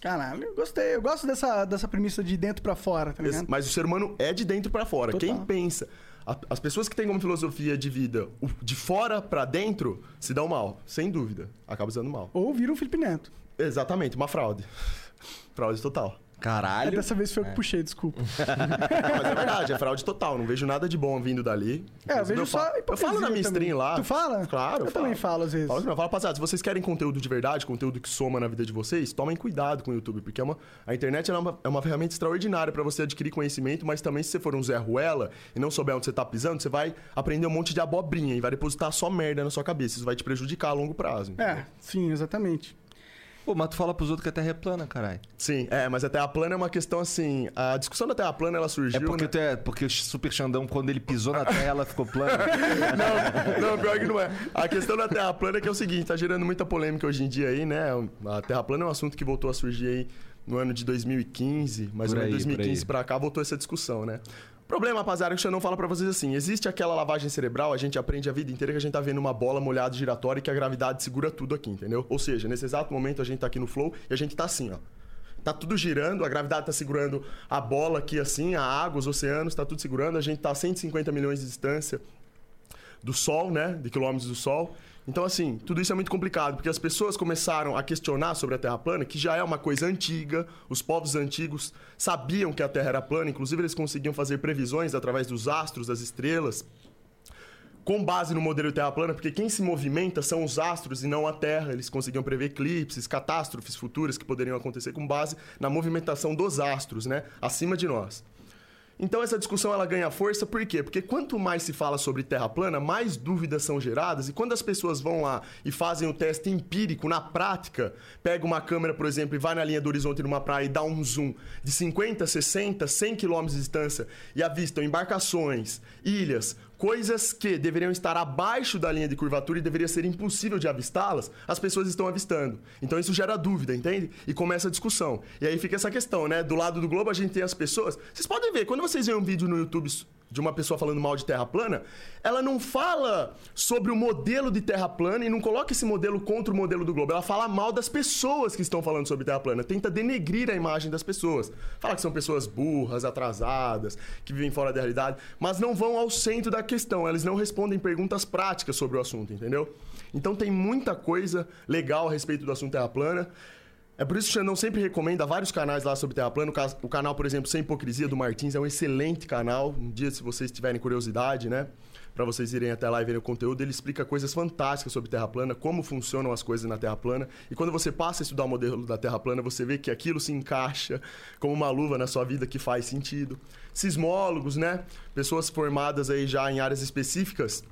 Caralho, eu gostei. Eu gosto dessa, dessa premissa de dentro pra fora, tá ligado? Mas o ser humano é de dentro pra fora. Total. Quem pensa, a- as pessoas que têm como filosofia de vida o de fora pra dentro se dão mal, sem dúvida. Acaba se dando mal. Ou vira um Felipe Neto. Exatamente, uma fraude. (laughs) Fraude total. É, Caralho. dessa vez foi eu que puxei, desculpa. (laughs) Não, mas é verdade, é fraude total. Não vejo nada de bom vindo dali. É, eu vejo só falo, eu falo na minha também. stream lá. Tu fala? Claro, Eu também falo às vezes. Falo, não, falo, rapaziada, se vocês querem conteúdo de verdade, conteúdo que soma na vida de vocês, tomem cuidado com o YouTube, porque é uma, a internet é, uma, é uma ferramenta extraordinária pra você adquirir conhecimento, mas também se você for um Zé Ruela e não souber onde você tá pisando, você vai aprender um monte de abobrinha e vai depositar só merda na sua cabeça. Isso vai te prejudicar a longo prazo. É, sim, exatamente. Pô, mas tu fala pros outros que a Terra é plana, caralho. Sim, é, mas a Terra plana é uma questão assim. A discussão da Terra plana ela É surgiu. porque, né? é, porque o Super Xandão, quando ele pisou na Terra, ela ficou plana. (laughs) Não, não, pior que não é. A questão da Terra plana é que é o seguinte, tá gerando muita polêmica hoje em dia aí, né? A Terra plana é um assunto que voltou a surgir aí no ano de 2015, mais Por ou menos aí, por 2015 aí. pra cá voltou essa discussão, né? Problema, rapaziada, que o Xandão fala pra vocês assim: existe aquela lavagem cerebral, a gente aprende a vida inteira que a gente tá vendo uma bola molhada giratória e que a gravidade segura tudo aqui, entendeu? Ou seja, nesse exato momento a gente tá aqui no flow e a gente tá assim, ó. Tá tudo girando, a gravidade tá segurando a bola aqui assim, a água, os oceanos, tá tudo segurando, a gente tá a 150 milhões de distância do Sol, né? De quilômetros do Sol. Então, assim, tudo isso é muito complicado, porque as pessoas começaram a questionar sobre a Terra plana, que já é uma coisa antiga. Os povos antigos sabiam que a Terra era plana, inclusive eles conseguiam fazer previsões através dos astros, das estrelas, com base no modelo de Terra plana, porque quem se movimenta são os astros e não a Terra. Eles conseguiam prever eclipses, catástrofes futuras que poderiam acontecer com base na movimentação dos astros, né? Acima de nós. Então essa discussão ela ganha força por quê? Porque quanto mais se fala sobre terra plana, mais dúvidas são geradas e quando as pessoas vão lá e fazem o teste empírico na prática, pega uma câmera, por exemplo, e vai na linha do horizonte numa praia e dá um zoom de 50, 60, 100 quilômetros de distância e avistam embarcações, ilhas, coisas que deveriam estar abaixo da linha de curvatura e deveria ser impossível de avistá-las, as pessoas estão avistando. Então isso gera dúvida, entende? E começa a discussão. E aí fica essa questão, né? Do lado do globo a gente tem as pessoas. Vocês podem ver, quando vocês veem um vídeo no YouTube de uma pessoa falando mal de terra plana, ela não fala sobre o modelo de terra plana e não coloca esse modelo contra o modelo do globo. Ela fala mal das pessoas que estão falando sobre terra plana, tenta denegrir a imagem das pessoas. Fala que são pessoas burras, atrasadas, que vivem fora da realidade, mas não vão ao centro da questão. Eles não respondem perguntas práticas sobre o assunto, entendeu? Então tem muita coisa legal a respeito do assunto terra plana. É por isso que o Xandão sempre recomenda vários canais lá sobre Terra plana. O ca- O canal, por exemplo, Sem Hipocrisia do Martins é um excelente canal. Um dia, se vocês tiverem curiosidade, né? Pra vocês irem até lá e verem o conteúdo, ele explica coisas fantásticas sobre Terra plana, como funcionam as coisas na Terra plana. E quando você passa a estudar o modelo da Terra plana, você vê que aquilo se encaixa como uma luva na sua vida que faz sentido. Sismólogos, né? Pessoas formadas aí já em áreas específicas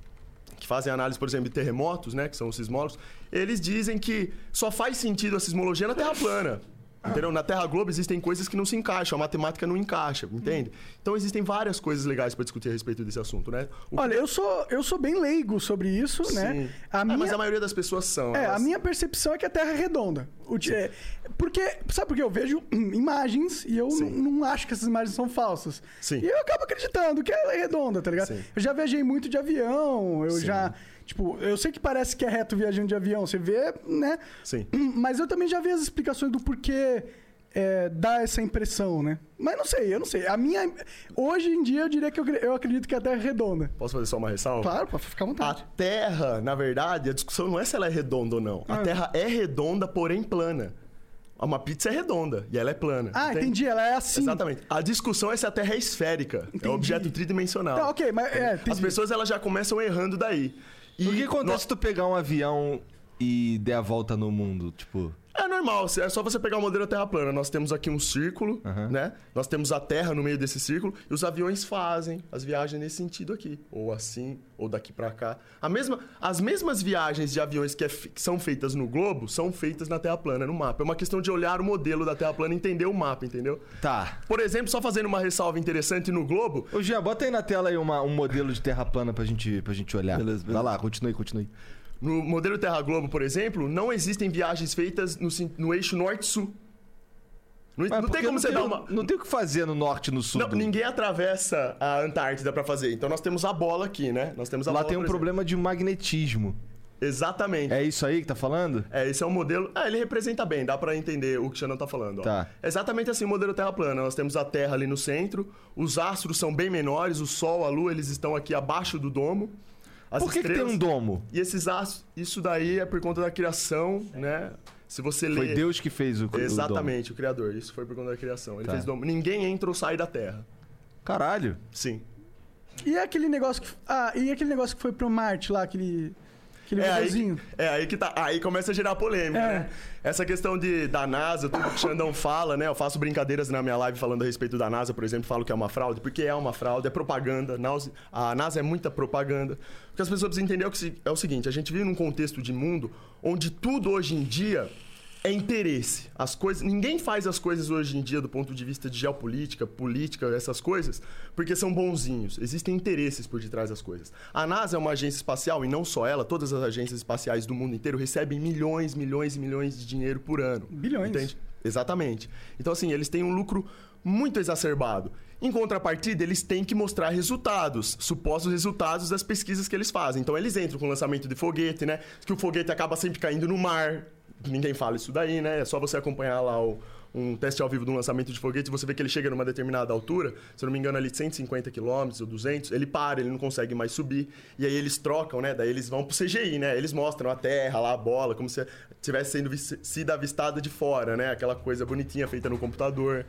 que fazem análise, por exemplo, de terremotos, né, que são os sismólogos, eles dizem que só faz sentido a sismologia na Terra plana. Entendeu? Na Terra Globo existem coisas que não se encaixam, a matemática não encaixa, entende? Então existem várias coisas legais para discutir a respeito desse assunto, né? O- Olha, eu sou, eu sou bem leigo sobre isso, né? Sim. A É, minha, mas a maioria das pessoas são. é, a elas- minha percepção é que a Terra é redonda. O é, porque, sabe por quê? Eu vejo hum, imagens e eu não acho que essas imagens são falsas. Sim. E eu acabo acreditando que ela é redonda, tá ligado? Sim. Eu já viajei muito de avião, eu Sim. já. Tipo, eu sei que parece que é reto viajando de avião, você vê, né? Sim. (clears throat) Mas eu também já vi as explicações do porquê é, dá essa impressão, né? Mas não sei, eu não sei. A minha. Hoje em dia eu diria que eu, eu acredito que a Terra é redonda. Posso fazer só uma ressalva? Claro, pode ficar à A vontade. Terra, na verdade, a discussão não é se ela é redonda ou não. A Ah. Terra é redonda, porém plana. Uma pizza é redonda e ela é plana. Ah, entende? entendi, ela é assim. Exatamente. A discussão é se a Terra é esférica. É Entendi. um objeto tridimensional. Tá, ok, mas é, As pessoas elas já começam errando daí. E O que acontece se tu pegar um avião e der a volta no mundo? Tipo. É normal, é só você pegar o modelo Terra plana. Nós temos aqui um círculo, Aham. né? Nós temos a Terra no meio desse círculo e os aviões fazem as viagens nesse sentido aqui, ou assim, ou daqui pra cá. A mesma, as mesmas viagens de aviões que, é que são feitas no globo são feitas na Terra plana, no mapa. É uma questão de olhar o modelo da Terra plana e entender o mapa, entendeu? Tá. Por exemplo, só fazendo uma ressalva interessante no globo, Ô, Jean, bota aí na tela aí uma- um modelo de terra plana pra gente, pra gente olhar. Beleza, beleza. Vai lá, continue, continue. No modelo Terra Globo, por exemplo, não existem viagens feitas no, no eixo norte-sul. Não, não tem como você tem, dar uma. Não tem o que fazer no norte e no sul. Não, do- ninguém atravessa a Antártida pra fazer. Então nós temos a bola aqui, né? Nós temos a Lá bola, tem um problema de magnetismo. Exatamente. É. É isso aí que tá falando? esse é um modelo. Ah, ele representa bem, dá pra entender o que o Xandão tá falando. ó. Tá. É exatamente assim o modelo Terra plana. Nós temos a Terra ali no centro, os astros são bem menores, o Sol, a Lua, eles estão aqui abaixo do domo. As Por que, que tem estrelas- um domo? E esses astros, isso daí é por conta da criação, né? Se você ler. Foi Deus que fez o, o domo. Exatamente, o Criador. Isso foi por conta da criação. Ele Tá. fez domo. Ninguém entra ou sai da Terra. Caralho. Sim. E aquele negócio que. Ah, e aquele negócio que foi pro Marte lá, aquele. Aquele É aí, é aí que tá. Aí começa a gerar polêmica, É. né? Essa questão de, da NASA, tudo que o Xandão fala, né? Eu faço brincadeiras na minha live falando a respeito da NASA, por exemplo, falo que é uma fraude, porque é uma fraude, é propaganda. A NASA é muita propaganda. O que as pessoas precisam entender é é o seguinte: a gente vive num contexto de mundo onde tudo hoje em dia é interesse. As coisas, ninguém faz as coisas hoje em dia do ponto de vista de geopolítica, política, essas coisas, porque são bonzinhos. Existem interesses por detrás das coisas. A NASA é uma agência espacial e não só ela, todas as agências espaciais do mundo inteiro recebem milhões, milhões e milhões de dinheiro por ano. Bilhões. Entende? Exatamente. Então assim, eles têm um lucro muito exacerbado. Em contrapartida, eles têm que mostrar resultados, supostos resultados das pesquisas que eles fazem. Então eles entram com o lançamento de foguete, né? Que o foguete acaba sempre caindo no mar. Ninguém fala isso daí, né? É só você acompanhar lá o, um teste ao vivo de um lançamento de foguete, você vê que ele chega numa determinada altura, se eu não me engano ali 150 km ou 200, ele para, ele não consegue mais subir, e aí eles trocam, né? Daí eles vão pro CGI, né? Eles mostram a terra lá, a bola, como se tivesse sendo sido avistada de fora, né? Aquela coisa bonitinha feita no computador.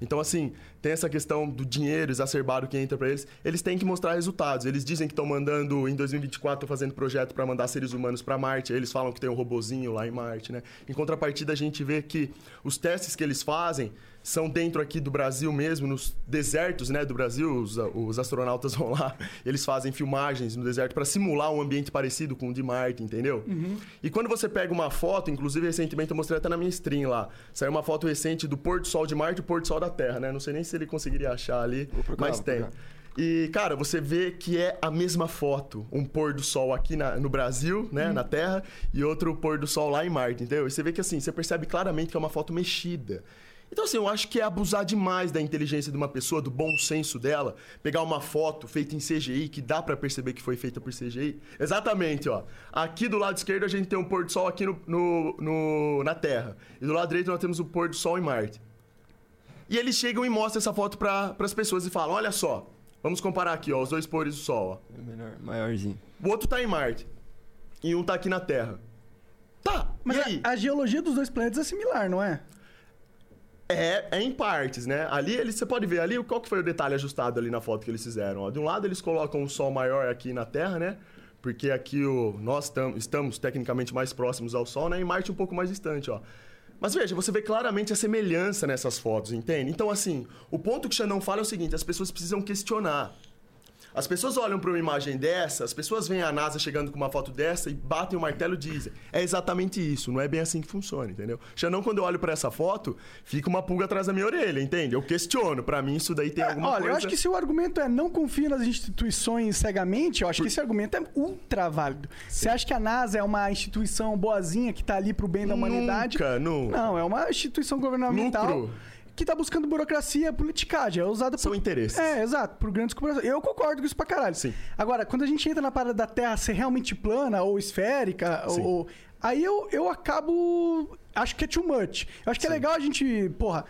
Então, assim, tem essa questão do dinheiro exacerbado que entra pra eles. Eles têm que mostrar resultados. Eles dizem que estão mandando, em 2024, fazendo projeto para mandar seres humanos para Marte. Eles falam que tem um robozinho lá em Marte, né? Em contrapartida, a gente vê que os testes que eles fazem são dentro aqui do Brasil mesmo, nos desertos, né, do Brasil. Os, os astronautas (laughs) vão lá, eles fazem filmagens no deserto para simular um ambiente parecido com o de Marte, entendeu? E quando você pega uma foto, inclusive recentemente eu mostrei até na minha stream lá, saiu uma foto recente do pôr do sol de Marte e o pôr do sol da Terra, né? Não sei nem se ele conseguiria achar ali, procurar, mas tem. E, cara, você vê que é a mesma foto. Um pôr do sol aqui na- no Brasil, né, na Terra, e outro pôr do sol lá em Marte, entendeu? E você vê que, assim, você percebe claramente que é uma foto mexida. Então, assim, eu acho que é abusar demais da inteligência de uma pessoa, do bom senso dela, pegar uma foto feita em CGI, que dá pra perceber que foi feita por CGI. Exatamente, ó. Aqui do lado esquerdo a gente tem um pôr do sol aqui no, no- no- na Terra. E do lado direito nós temos o pôr do sol em Marte. E eles chegam e mostram essa foto para as pessoas e falam: olha só, vamos comparar aqui, ó, os dois pôres do sol. Ó. É menor, maiorzinho. O outro tá em Marte e um tá aqui na Terra. Tá, Mas e a, a geologia dos dois planetas é similar, não é? É, é em partes, né? Ali você pode ver ali qual que foi o detalhe ajustado ali na foto que eles fizeram. Ó. De um lado eles colocam um sol maior aqui na Terra, né? Porque aqui o, nós tam, estamos tecnicamente mais próximos ao Sol, né? E Marte um pouco mais distante, ó. Mas veja, você vê claramente a semelhança nessas fotos, entende? Então, assim, o ponto que o Xandão fala é o seguinte: as pessoas precisam questionar. As pessoas olham para uma imagem dessa, as pessoas veem a NASA chegando com uma foto dessa e batem o martelo e dizem: é exatamente isso, não é bem assim que funciona, entendeu? Xandão, quando eu olho para essa foto, fica uma pulga atrás da minha orelha, entende? Eu questiono, para mim isso daí tem É, alguma Olha, coisa. eu acho que se o argumento é não confia nas instituições cegamente, eu acho que esse argumento é ultra válido. Você acha que a NASA é uma instituição boazinha que tá ali pro bem da humanidade? Nunca, nunca. Não, é uma instituição governamental Lucro. Que tá buscando burocracia, politicagem. É usada São por... interesses. É, exato, por grandes corporações. Eu concordo com isso pra caralho. Sim. Agora, quando a gente entra na parada da Terra ser realmente plana ou esférica, Sim. ou... aí eu, eu acabo. Acho que é too much. Eu acho que é legal a gente. Porra.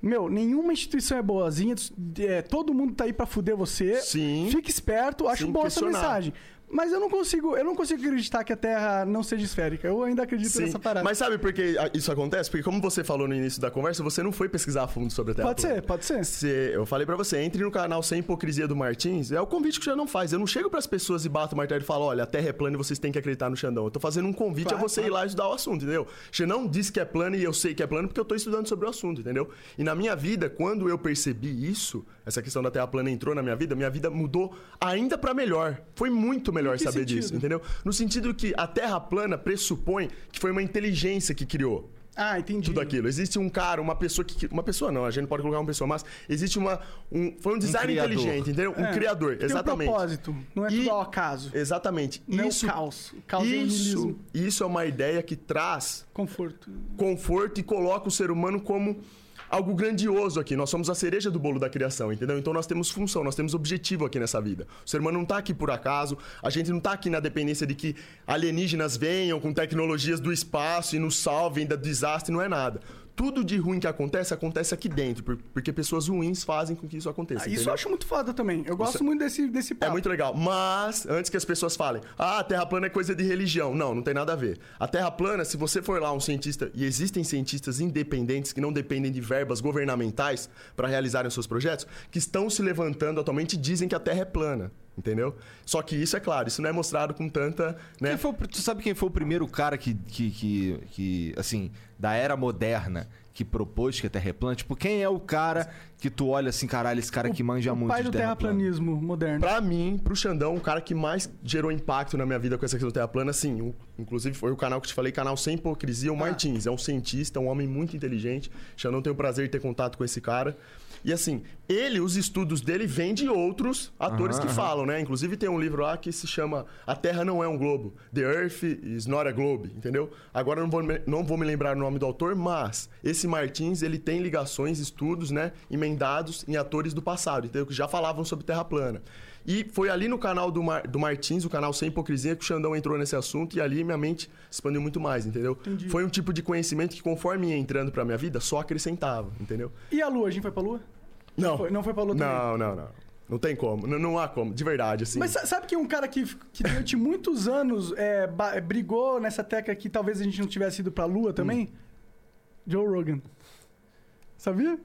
Meu, nenhuma instituição é boazinha, é, todo mundo tá aí pra fuder você. Sim. Fique esperto, acho Sim, boa essa mensagem. Mas eu não consigo, eu não consigo acreditar que a Terra não seja esférica. Eu ainda acredito Sim, nessa parada. mas sabe por que isso acontece? Porque como você falou no início da conversa, você não foi pesquisar a fundo sobre a Terra Pode plana. ser, pode ser. Você- eu falei pra você, entre no canal Sem Hipocrisia do Martins. É o convite que o Xandão faz. Eu não chego pras pessoas e bato o martelo e falo, olha, a Terra é plana e vocês têm que acreditar no Xandão. Eu tô fazendo um convite Claro, a você ir lá e estudar o assunto, entendeu? Xandão disse que é plano e eu sei que é plano porque eu tô estudando sobre o assunto, entendeu? E na minha vida, quando eu percebi isso, essa questão da Terra plana entrou na minha vida, minha vida mudou ainda pra melhor. Foi muito melhor saber sentido? disso, entendeu? No sentido que a Terra plana pressupõe que foi uma inteligência que criou Ah, entendi. tudo aquilo. Existe um cara, uma pessoa que. Uma pessoa não, a gente não pode colocar uma pessoa, mas existe uma. Um, foi um design criador. inteligente, entendeu? Um É, criador, Tem exatamente. um propósito, não é E- tudo ao acaso. Exatamente. Não isso, é o caos. O caos é isso, niilismo. isso é uma ideia que traz Conforto. conforto e coloca o ser humano como algo grandioso aqui. Nós somos a cereja do bolo da criação, entendeu? Então nós temos função, nós temos objetivo aqui nessa vida. O ser humano não tá aqui por acaso, a gente não tá aqui na dependência de que alienígenas venham com tecnologias do espaço e nos salvem da desastre, não é nada. Tudo de ruim que acontece, acontece aqui dentro, por- porque pessoas ruins fazem com que isso aconteça. Ah, Isso eu acho muito foda também. Eu gosto Isso- muito desse, desse É papo. muito legal. Mas, antes que as pessoas falem, ah, a Terra plana é coisa de religião. Não, não tem nada a ver. A Terra plana, se você for lá um cientista, e existem cientistas independentes que não dependem de verbas governamentais para realizarem os seus projetos, que estão se levantando atualmente e dizem que a Terra é plana. Entendeu? Só que isso é claro, isso não é mostrado com tanta. Né? Quem foi o tu sabe quem foi o primeiro cara que, que, que, que, assim, da era moderna, que propôs que a Terra é plana? Tipo, quem é o cara que tu olha assim, caralho, esse cara que manja o muito pai de do terra plana? terraplanismo moderno. Pra mim, pro Xandão, o cara que mais gerou impacto na minha vida com essa questão da Terra plana, sim. o- inclusive foi o canal que eu te falei, canal Sem Hipocrisia, o Martins. É um cientista, um homem muito inteligente. Xandão tem o prazer de ter contato com esse cara. E assim, ele, os estudos dele vêm de outros atores Aham, que aham. falam, né? Inclusive tem um livro lá que se chama A Terra Não É um Globo. The Earth is not a Globe, entendeu? Agora eu não vou, me- não vou me lembrar o nome do autor, mas esse Martins, ele tem ligações, estudos, né? Emendados em atores do passado, entendeu? Que já falavam sobre Terra plana. E foi ali no canal do, Mar- do Martins, o canal Sem Hipocrisia, que o Xandão entrou nesse assunto e ali minha mente expandiu muito mais, entendeu? Entendi. Foi um tipo de conhecimento que conforme ia entrando pra minha vida, só acrescentava, entendeu? E a Lua? A gente foi pra Lua? Não. foi- não foi pra Lua também? Não, não, não. Não tem como. Não, não há como. De verdade, assim. Mas sa- sabe que um cara que, que durante muitos anos é, ba- brigou nessa tecla que talvez a gente não tivesse ido pra Lua também? Hum. Joe Rogan. Sabia?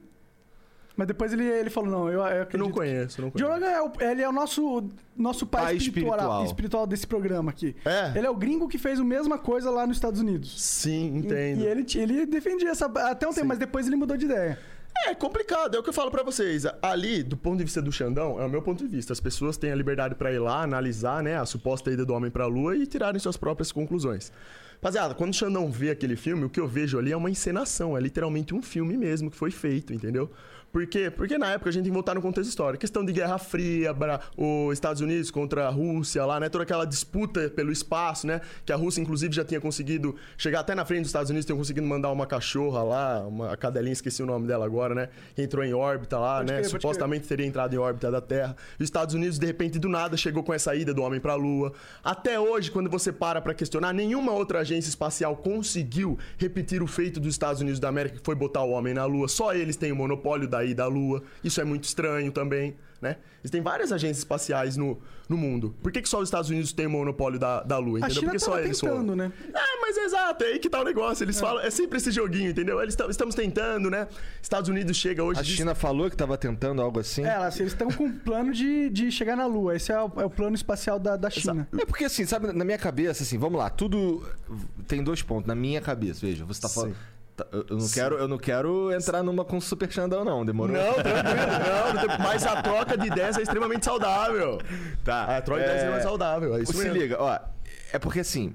Mas depois ele, ele falou, não, eu, eu Eu acredito. não conheço, não conheço. É o, ele é o nosso, nosso pai, Pai espiritual, espiritual. espiritual desse programa aqui. É? Ele é o gringo que fez a mesma coisa lá nos Estados Unidos. Sim, E- entendo. E, ele, ele defendia essa até um tempo, Sim. mas depois ele mudou de ideia. É complicado, é o que eu falo pra vocês. Ali, do ponto de vista do Xandão, é o meu ponto de vista. As pessoas têm a liberdade pra ir lá, analisar, né, a suposta ida do homem pra lua e tirarem suas próprias conclusões. Rapaziada, quando o Xandão vê aquele filme, o que eu vejo ali é uma encenação, é literalmente um filme mesmo que foi feito, entendeu? Por quê? Porque na época a gente tem que voltar no contexto histórico. Questão de Guerra Fria, os Estados Unidos contra a Rússia lá, né? Toda aquela disputa pelo espaço, né? Que a Rússia, inclusive, já tinha conseguido chegar até na frente dos Estados Unidos, tinham conseguido mandar uma cachorra lá, uma a cadelinha, esqueci o nome dela agora, né? Que entrou em órbita lá, Pode né? Supostamente teria entrado em órbita da Terra. E os Estados Unidos, de repente, do nada, chegou com essa ida do homem pra Lua. Até hoje, quando você para pra questionar, nenhuma outra agência espacial conseguiu repetir o feito dos Estados Unidos da América, que foi botar o homem na Lua. Só eles têm o monopólio da sair da Lua. Isso é muito estranho também, né? Existem várias agências espaciais no, no mundo. Por que, que só os Estados Unidos têm o monopólio da, da Lua, A entendeu? China Porque só eles tentando, foram. né? É, mas é exato, é aí que tá o negócio. Eles falam, é sempre esse joguinho, entendeu? Eles estamos tentando, né? Estados Unidos chega hoje A diz- China falou que tava tentando algo assim. É, elas- eles estão com um plano de, de chegar na Lua. Esse é o, é o plano espacial da, da China. É porque assim, sabe, na minha cabeça, assim, vamos lá, tudo tem dois pontos. Na minha cabeça, veja, você tá falando. Sim. Tá, eu, não quero, eu não quero entrar numa com super Xandão, não, demorou? Não, tranquilo, não, mas a troca de ideias é extremamente saudável. Tá. A troca de ideias é mais saudável, é isso Se mesmo. liga, ó. É porque assim,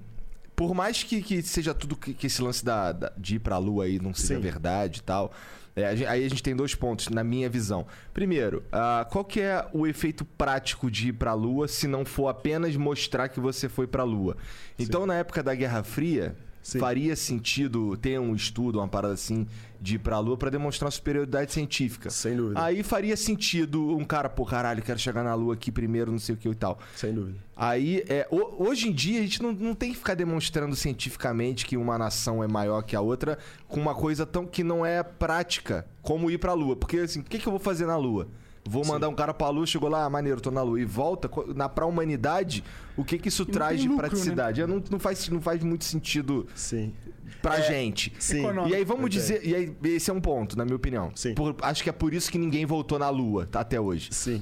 por mais que, que seja tudo que, que esse lance da, da- de ir pra lua aí não seja Sim. verdade e tal. é, a aí a gente tem dois pontos, na minha visão. Primeiro, ah, qual que é o efeito prático de ir pra lua se não for apenas mostrar que você foi pra lua? Então, na época da Guerra Fria, Sim. faria sentido ter um estudo, uma parada assim, de ir pra lua pra demonstrar uma superioridade científica. Sem dúvida. Aí faria sentido um cara, pô, caralho, quero chegar na lua aqui primeiro, não sei o que e tal. Sem dúvida. Aí, é, ho- hoje em dia, a gente não, não tem que ficar demonstrando cientificamente que uma nação é maior que a outra com uma coisa tão que não é prática como ir pra Lua. Porque, assim, o que, que eu vou fazer na Lua? Vou mandar um cara pra Lua, chegou lá, ah, maneiro, tô na Lua, e volta. Na, pra humanidade, o que que isso não traz de lucro, né? praticidade? É, Não, não, faz, não faz muito sentido Sim. pra É, gente. Sim. Econômico. E aí vamos Ok. dizer, e aí esse é um ponto, na minha opinião. Sim. Por- acho que é por isso que ninguém voltou na Lua tá, até hoje. Sim.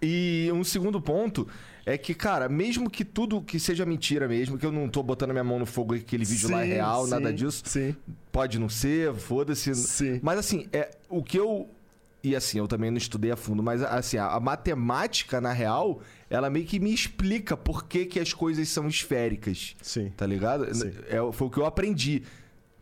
E um segundo ponto é que, cara, mesmo que tudo que seja mentira mesmo, que eu não tô botando minha mão no fogo que aquele vídeo lá é Sim, real, sim, nada disso, Sim. pode não ser, foda-se. Sim. Mas assim, é o que eu e assim, eu também não estudei a fundo, mas assim, a, a matemática na real, ela meio que me explica por que, que as coisas são esféricas. Sim. Tá ligado? Sim. É, foi o que eu aprendi.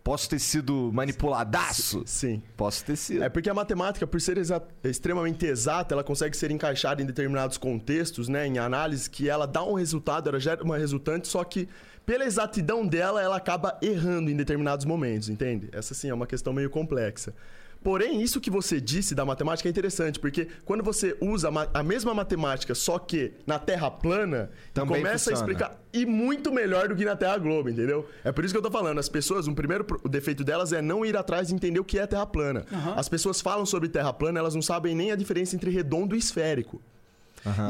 Posso ter sido manipuladaço? Sim. Posso ter sido. É porque a matemática, por ser exa- extremamente exata, ela consegue ser encaixada em determinados contextos, né, em análise, que ela dá um resultado, ela gera uma resultante, só que pela exatidão dela, ela acaba errando em determinados momentos, entende? Essa sim é uma questão meio complexa. Porém, isso que você disse da matemática é interessante, porque quando você usa a ma- a mesma matemática, só que na Terra plana, e Também começa a funciona. explicar e muito melhor do que na Terra Globo, entendeu? É por isso que eu tô falando. As pessoas, um primeiro defeito delas é não ir atrás de entender o que é Terra plana. As pessoas falam sobre Terra plana, elas não sabem nem a diferença entre redondo e esférico.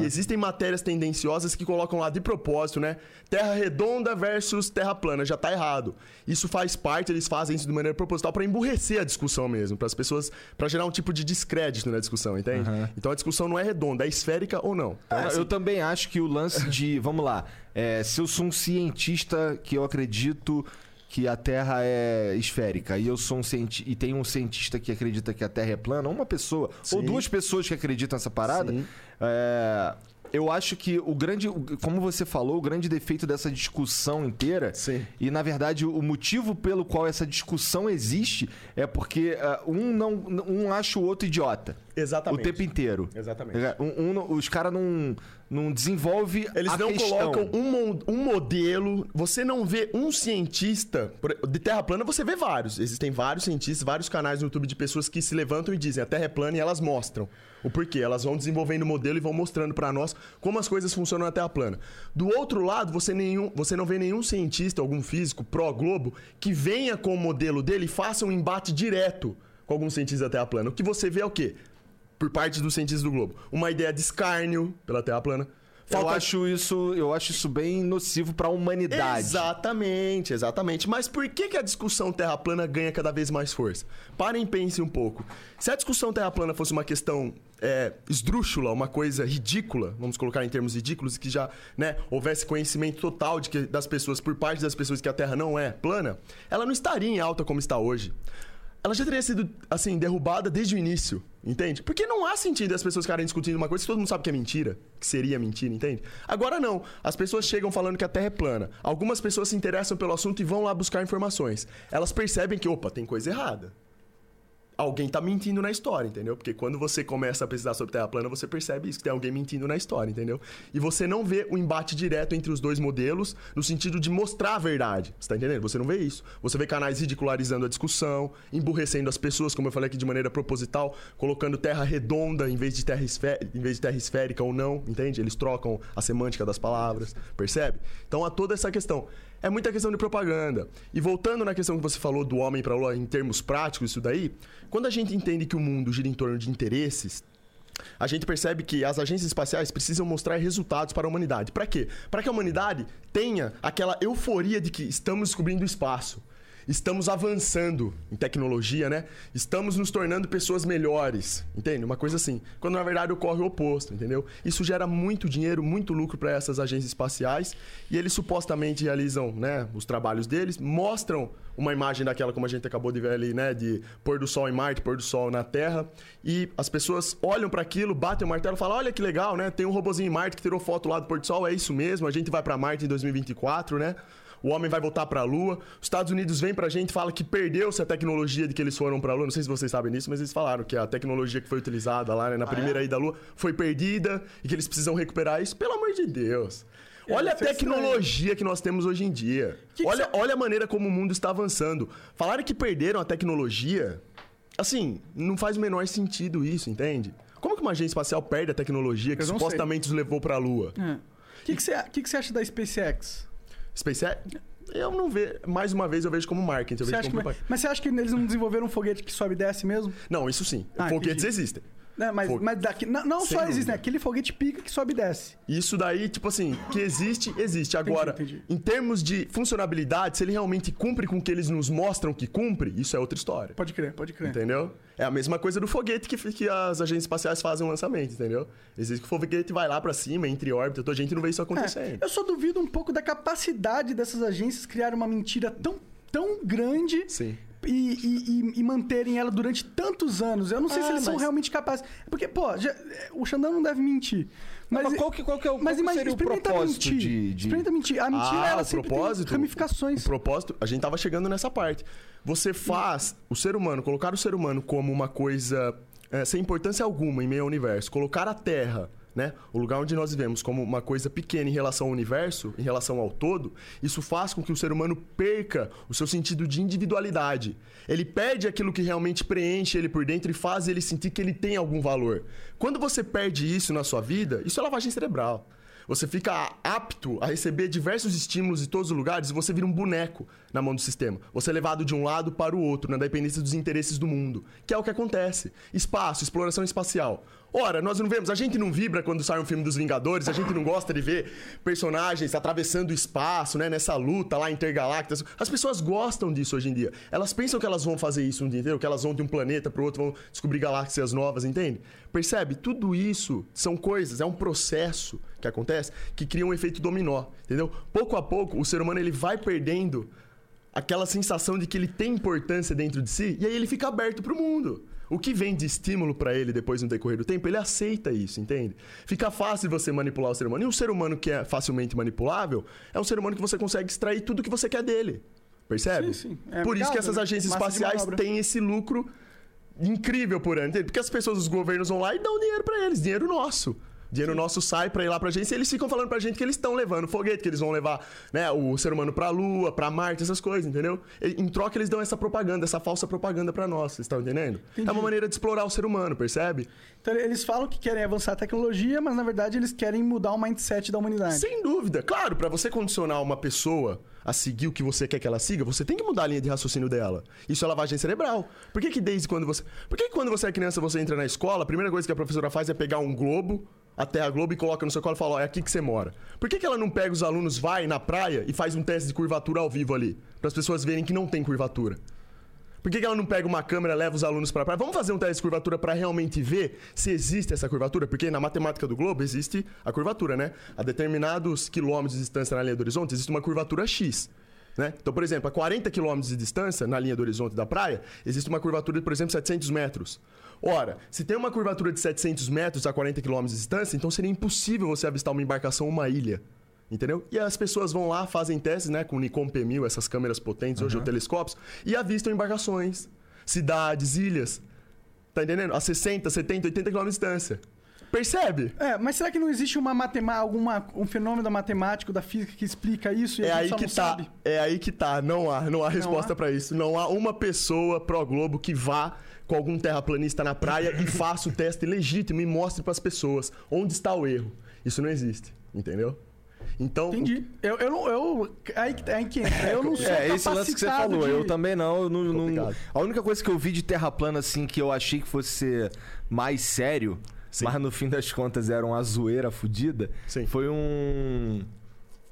E existem matérias tendenciosas que colocam lá de propósito, né? Terra redonda versus terra plana, já tá errado. Isso faz parte, eles fazem isso de maneira proposital para emburrecer a discussão mesmo, para as pessoas, para gerar um tipo de descrédito na discussão, entende? Então a discussão não é redonda, é esférica ou não. Então, Ah, assim, Eu também acho que o lance de. (laughs) Vamos lá. é, se eu sou um cientista que eu acredito que a Terra é esférica e eu sou um cienti e tem um cientista que acredita que a Terra é plana, uma pessoa ou Sim. duas pessoas que acreditam nessa parada, Sim. É, eu acho que o grande, como você falou, o grande defeito dessa discussão inteira Sim. e na verdade o motivo pelo qual essa discussão existe é porque é, um não um acha o outro idiota Exatamente. o tempo inteiro. Exatamente. Um- um não- os caras não, não desenvolve Eles não questão. colocam um, um modelo. Você não vê um cientista. De Terra plana, você vê vários. Existem vários cientistas, vários canais no YouTube de pessoas que se levantam e dizem a Terra é plana e elas mostram o porquê. Elas vão desenvolvendo o modelo e vão mostrando pra nós como as coisas funcionam na Terra plana. Do outro lado, você, nenhum, você não vê nenhum cientista, algum físico pró-globo, que venha com o modelo dele e faça um embate direto com algum cientista da Terra plana. O que você vê é o quê? Por parte dos cientistas do globo. Uma ideia de escárnio pela Terra plana. Eu Falta- acho isso, eu acho isso bem nocivo pra humanidade. Exatamente, exatamente. Mas por que, que a discussão terra plana ganha cada vez mais força? Parem e pensem um pouco. Se a discussão terra plana fosse uma questão é, esdrúxula, uma coisa ridícula, vamos colocar em termos ridículos, que já né, houvesse conhecimento total de que, das pessoas, por parte das pessoas, que a Terra não é plana, ela não estaria em alta como está hoje. Ela já teria sido, assim, derrubada desde o início, entende? Porque não há sentido as pessoas ficarem discutindo uma coisa que todo mundo sabe que é mentira, que seria mentira, entende? Agora não. As pessoas chegam falando que a Terra é plana. Algumas pessoas se interessam pelo assunto e vão lá buscar informações. Elas percebem que, opa, tem coisa errada. Alguém tá mentindo na história, entendeu? Porque quando você começa a pesquisar sobre Terra plana, você percebe isso, que tem alguém mentindo na história, entendeu? E você não vê o embate direto entre os dois modelos no sentido de mostrar a verdade. Você tá entendendo? Você não vê isso. Você vê canais ridicularizando a discussão, emburrecendo as pessoas, como eu falei aqui de maneira proposital, colocando terra redonda em vez de terra, esfé- em vez de terra esférica ou não, entende? Eles trocam a semântica das palavras, percebe? Então há toda essa questão. É muita questão de propaganda. E voltando na questão que você falou do homem para lua em termos práticos, isso daí, quando a gente entende que o mundo gira em torno de interesses, a gente percebe que as agências espaciais precisam mostrar resultados para a humanidade. Para quê? Para que a humanidade tenha aquela euforia de que estamos descobrindo o espaço estamos avançando em tecnologia, né? Estamos nos tornando pessoas melhores, entende? Uma coisa assim. Quando na verdade ocorre o oposto, entendeu? Isso gera muito dinheiro, muito lucro para essas agências espaciais e eles supostamente realizam, né, os trabalhos deles, mostram uma imagem daquela como a gente acabou de ver ali, né, de pôr do sol em Marte, pôr do sol na Terra, e as pessoas olham para aquilo, batem o martelo falam: "Olha que legal, né? Tem um robozinho em Marte que tirou foto lá do pôr do sol, é isso mesmo, a gente vai para Marte em 2024, né?" O homem vai voltar para a Lua. Os Estados Unidos vem para a gente e fala que perdeu-se a tecnologia de que eles foram para a Lua. Não sei se vocês sabem disso, mas eles falaram que a tecnologia que foi utilizada lá né, na ah, primeira é? ida à Lua foi perdida e que eles precisam recuperar isso. Pelo amor de Deus. É, olha a tecnologia que nós temos hoje em dia. Que olha, que você... olha a maneira como o mundo está avançando. Falaram que perderam a tecnologia. Assim, não faz o menor sentido isso, entende? Como que uma agência espacial perde a tecnologia que supostamente os levou para a Lua? O é. que, que, você, que, que você acha da SpaceX? SpaceX? Eu não vejo. Mais uma vez eu vejo como marketing. Você como que, mas você acha que eles não desenvolveram um foguete que sobe e desce mesmo? Não, isso sim. Ah, Foguetes entendi. existem. Não, mas, mas daqui, não, não só existe, né? Aquele foguete pica que sobe e desce. Isso daí, tipo assim, que existe, existe. Agora, entendi, entendi. em termos de funcionalidade, se ele realmente cumpre com o que eles nos mostram que cumpre, isso é outra história. Pode crer, pode crer. Entendeu? É a mesma coisa do foguete que, que as agências espaciais fazem o lançamento, entendeu? Existe que o foguete vai lá para cima, entre órbita, a gente não vê isso acontecendo. É, eu só duvido um pouco da capacidade dessas agências criar uma mentira tão, tão grande Sim e, e, e, manterem ela durante tantos anos. Eu não sei ah, se eles mas... são realmente capazes. Porque, pô, já, o Xandão não deve mentir. Mas, não, mas qual, que, qual que é o, mas qual seria o propósito mentir. de, de... Experimenta mentir. A mentira, ah, ela sempre propósito, tem ramificações. O propósito, a gente tava chegando nessa parte. Você faz o ser humano, colocar o ser humano como uma coisa é, sem importância alguma em meio ao universo, colocar a Terra né? O lugar onde nós vivemos como uma coisa pequena em relação ao universo, em relação ao todo, isso faz com que o ser humano perca o seu sentido de individualidade. Ele perde aquilo que realmente preenche ele por dentro e faz ele sentir que ele tem algum valor. Quando você perde isso na sua vida, isso é lavagem cerebral. Você fica apto a receber diversos estímulos de todos os lugares e você vira um boneco na mão do sistema. Você é levado de um lado para o outro, na dependência dos interesses do mundo. Que é o que acontece. Espaço, exploração espacial. Ora, nós não vemos, a gente não vibra quando sai um filme dos Vingadores, a gente não gosta de ver personagens atravessando o espaço, né, nessa luta lá intergalácticas. As pessoas gostam disso hoje em dia. Elas pensam que elas vão fazer isso um dia inteiro, que elas vão de um planeta para outro, vão descobrir galáxias novas, entende? Percebe? Tudo isso são coisas, é um processo que acontece que cria um efeito dominó, entendeu? Pouco a pouco, o ser humano ele vai perdendo aquela sensação de que ele tem importância dentro de si e aí ele fica aberto para o mundo. O que vem de estímulo para ele depois no decorrer do tempo, ele aceita isso, entende? Fica fácil você manipular o ser humano. E um ser humano que é facilmente manipulável é um ser humano que você consegue extrair tudo que você quer dele. Percebe? Sim, sim. É por isso que essas agências espaciais têm esse lucro incrível por ano. Porque as pessoas, os governos vão lá e dão dinheiro para eles, dinheiro nosso. Dinheiro nosso sai para ir lá pra agência e eles ficam falando pra gente que eles estão levando foguete, que eles vão levar né, o ser humano pra Lua, pra Marte, essas coisas, entendeu? E, em troca, eles dão essa propaganda, essa falsa propaganda para nós, vocês estão entendendo? Entendi. É uma maneira de explorar o ser humano, percebe? Então, eles falam que querem avançar a tecnologia, mas na verdade eles querem mudar o mindset da humanidade. Sem dúvida. Claro, para você condicionar uma pessoa a seguir o que você quer que ela siga, você tem que mudar a linha de raciocínio dela. Isso é lavagem cerebral. Por que, que desde quando você. Por que, que quando você é criança, você entra na escola, a primeira coisa que a professora faz é pegar um globo a Terra Globo e coloca no seu colo e fala: Ó, é aqui que você mora. Por que, que ela não pega os alunos, vai na praia e faz um teste de curvatura ao vivo ali? Para as pessoas verem que não tem curvatura. Por que, que ela não pega uma câmera leva os alunos para a praia? Vamos fazer um teste de curvatura para realmente ver se existe essa curvatura? Porque na matemática do globo existe a curvatura, né? A determinados quilômetros de distância na linha do horizonte existe uma curvatura X. Né? Então, por exemplo, a 40 quilômetros de distância na linha do horizonte da praia, existe uma curvatura de, por exemplo, 700 metros. Ora, se tem uma curvatura de 700 metros a 40 km de distância, então seria impossível você avistar uma embarcação ou uma ilha. Entendeu? E as pessoas vão lá, fazem testes, né, com o Nikon P1000, essas câmeras potentes, uhum. hoje, telescópios, e avistam embarcações, cidades, ilhas. Tá entendendo? A 60, 70, 80 km de distância. Percebe? É, mas será que não existe uma matemática, alguma um fenômeno matemático da física que explica isso? é aí que tá. Sabe? É aí que tá. Não há, não há resposta para isso. Não há uma pessoa pro globo que vá com algum terraplanista na praia e faça o teste legítimo e mostre para as pessoas onde está o erro. Isso não existe, entendeu? Então, Entendi. Eu, eu não. Eu, aí, que- aí que entra. Eu não sou É, esse lance que você falou. de- Eu também não, eu não, não-. A única coisa que eu vi de terra plana, assim, que eu achei que fosse ser mais sério, Sim. mas no fim das contas era uma zoeira fodida, Sim. foi um.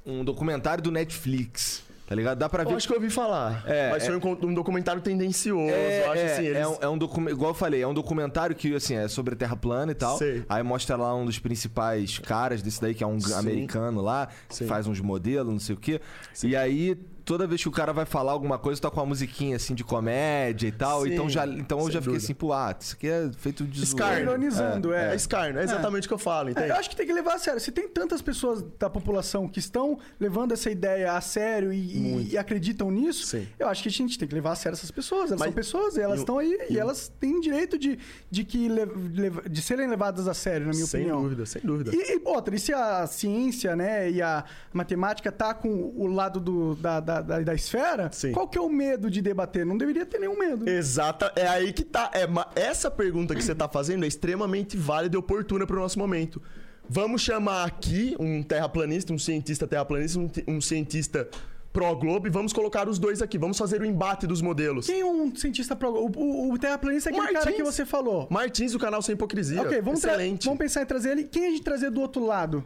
Um documentário do Netflix. Tá ligado? Dá pra ver. eu acho que eu ouvi falar. É, mas é- foi um, um documentário tendencioso. É, eu acho é, assim, eles... é um, é um docu- igual eu falei, é um documentário que assim, é sobre a Terra plana e tal. Sei. Aí mostra lá um dos principais caras desse daí, que é um Sim. americano lá, que Sim. faz uns modelos, não sei o quê. E aí, toda vez que o cara vai falar alguma coisa, tá com uma musiquinha assim de comédia e tal. Sim, então já, então eu sem já fiquei dúvida. assim, pô, ah, isso aqui é feito de Escárnio. zoeira. Ironizando, é. É escárnio, é exatamente o que eu falo, É, entende? eu acho que tem que levar a sério. Se tem tantas pessoas da população que estão levando essa ideia a sério e, e- e acreditam nisso, Sim. eu acho que a gente tem que levar a sério essas pessoas. Elas Mas- são pessoas, e elas estão aí e, e elas têm direito de, de, que le- de serem levadas a sério, na minha sem opinião. dúvida, sem dúvida. E, e outra, e se a ciência, né, e a matemática tá com o lado do- da, da, da, da esfera, Sim. qual que é o medo de debater? Não deveria ter nenhum medo. Exata, é aí que tá. É, essa pergunta que você tá fazendo é extremamente válida e oportuna pro nosso momento. Vamos chamar aqui um terraplanista, um cientista terraplanista, um, um cientista pró-globo e vamos colocar os dois aqui. Vamos fazer o embate dos modelos. Quem é um cientista pro... O, o, o terraplanista é aquele cara Martins. que você falou. Martins, do canal Sem Hipocrisia. Ok, vamos, Excelente. vamos pensar em trazer ele. Quem a gente trazer do outro lado?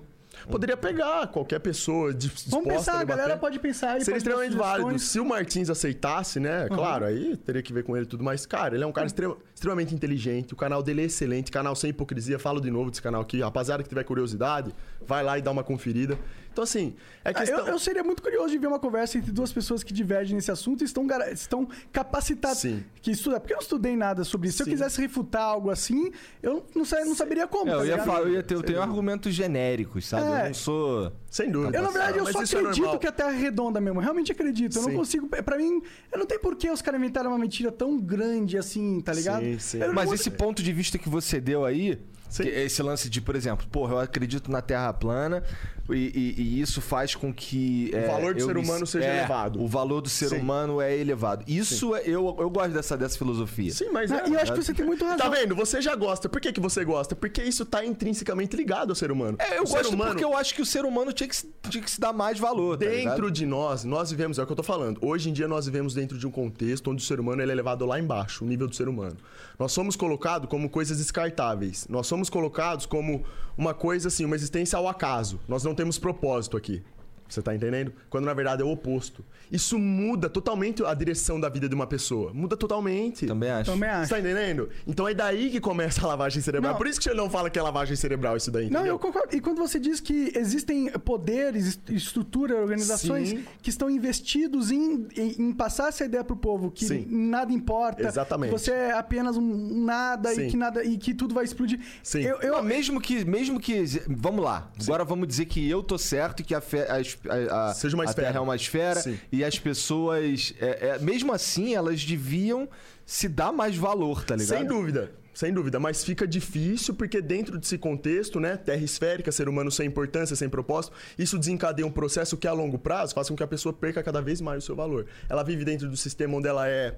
Poderia pegar qualquer pessoa disposta Vamos pensar, a debater. galera pode pensar. Ele Seria extremamente válido. Se o Martins aceitasse, né? Claro, aí teria que ver com ele e tudo mais. Cara, ele é um cara extrema- extremamente inteligente. O canal dele é excelente. Canal sem hipocrisia. Falo de novo desse canal aqui. Rapaziada que tiver curiosidade, vai lá e dá uma conferida. Então, assim, é Ah, questão. Eu, eu seria muito curioso de ver uma conversa entre duas pessoas que divergem nesse assunto e estão, estão capacitadas. Sim. Que estudam. Porque eu não estudei nada sobre isso. Se Sim. eu quisesse refutar algo assim, eu não, sa- não saberia como. É, tá eu ia ligado? falar, eu ia ter, eu tenho argumentos genéricos, sabe? É. Eu não sou. Sem dúvida. Eu, na verdade, eu só é acredito normal. que a Terra é redonda mesmo. Eu realmente acredito. Eu não Sim. consigo. Pra mim, eu não tenho por que os caras inventaram uma mentira tão grande assim, tá ligado? Sim, sim. Não Mas vou- esse ponto de vista que você deu aí, Sim. que- esse lance de, por exemplo, porra, eu acredito na Terra plana e, e- e isso faz com que. é, valor do ser me- humano seja é, elevado. O valor do ser Sim. humano é elevado. Isso é, eu, eu gosto dessa, dessa filosofia. Sim, mas. É, e eu acho que você tem muito razão. Tá vendo? Você já gosta. Por que, que você gosta? Porque isso tá intrinsecamente ligado ao ser humano. É, eu o ser gosto humano, porque eu acho que o ser humano tinha que, se- tinha que se dar mais valor. tá? Dentro de nós, nós vivemos, é o que eu tô falando. Hoje em dia nós vivemos dentro de um contexto onde o ser humano ele é levado lá embaixo, o nível do ser humano. Nós somos colocados como coisas descartáveis. Nós somos colocados como uma coisa assim, uma existência ao acaso. Nós não temos propósito aqui. Você tá entendendo? Quando na verdade é o oposto. Isso muda totalmente a direção da vida de uma pessoa. Muda totalmente. Também acho. Também acho. Você tá entendendo? Então é daí que começa a lavagem cerebral. Não. Por isso que você não fala que é lavagem cerebral isso daí, Não, entendeu? eu concordo. E quando você diz que existem poderes, est- estrutura, organizações Sim. que estão investidos em, em, em passar essa ideia pro povo, que Sim. nada importa, Exatamente. que você é apenas um nada e Sim. que nada e que tudo vai explodir. Sim. Eu, eu- Não, mesmo que, mesmo que. Vamos lá. Agora vamos dizer que eu tô certo e que a, fe- a a- a- Seja uma a esfera. Terra é uma esfera. Sim. E as pessoas. é, é, mesmo assim, elas deviam se dar mais valor, tá ligado? Sem dúvida, sem dúvida. Mas fica difícil porque dentro desse contexto, né? Terra esférica, ser humano sem importância, sem propósito, isso desencadeia um processo que a longo prazo faz com que a pessoa perca cada vez mais o seu valor. Ela vive dentro do sistema onde ela é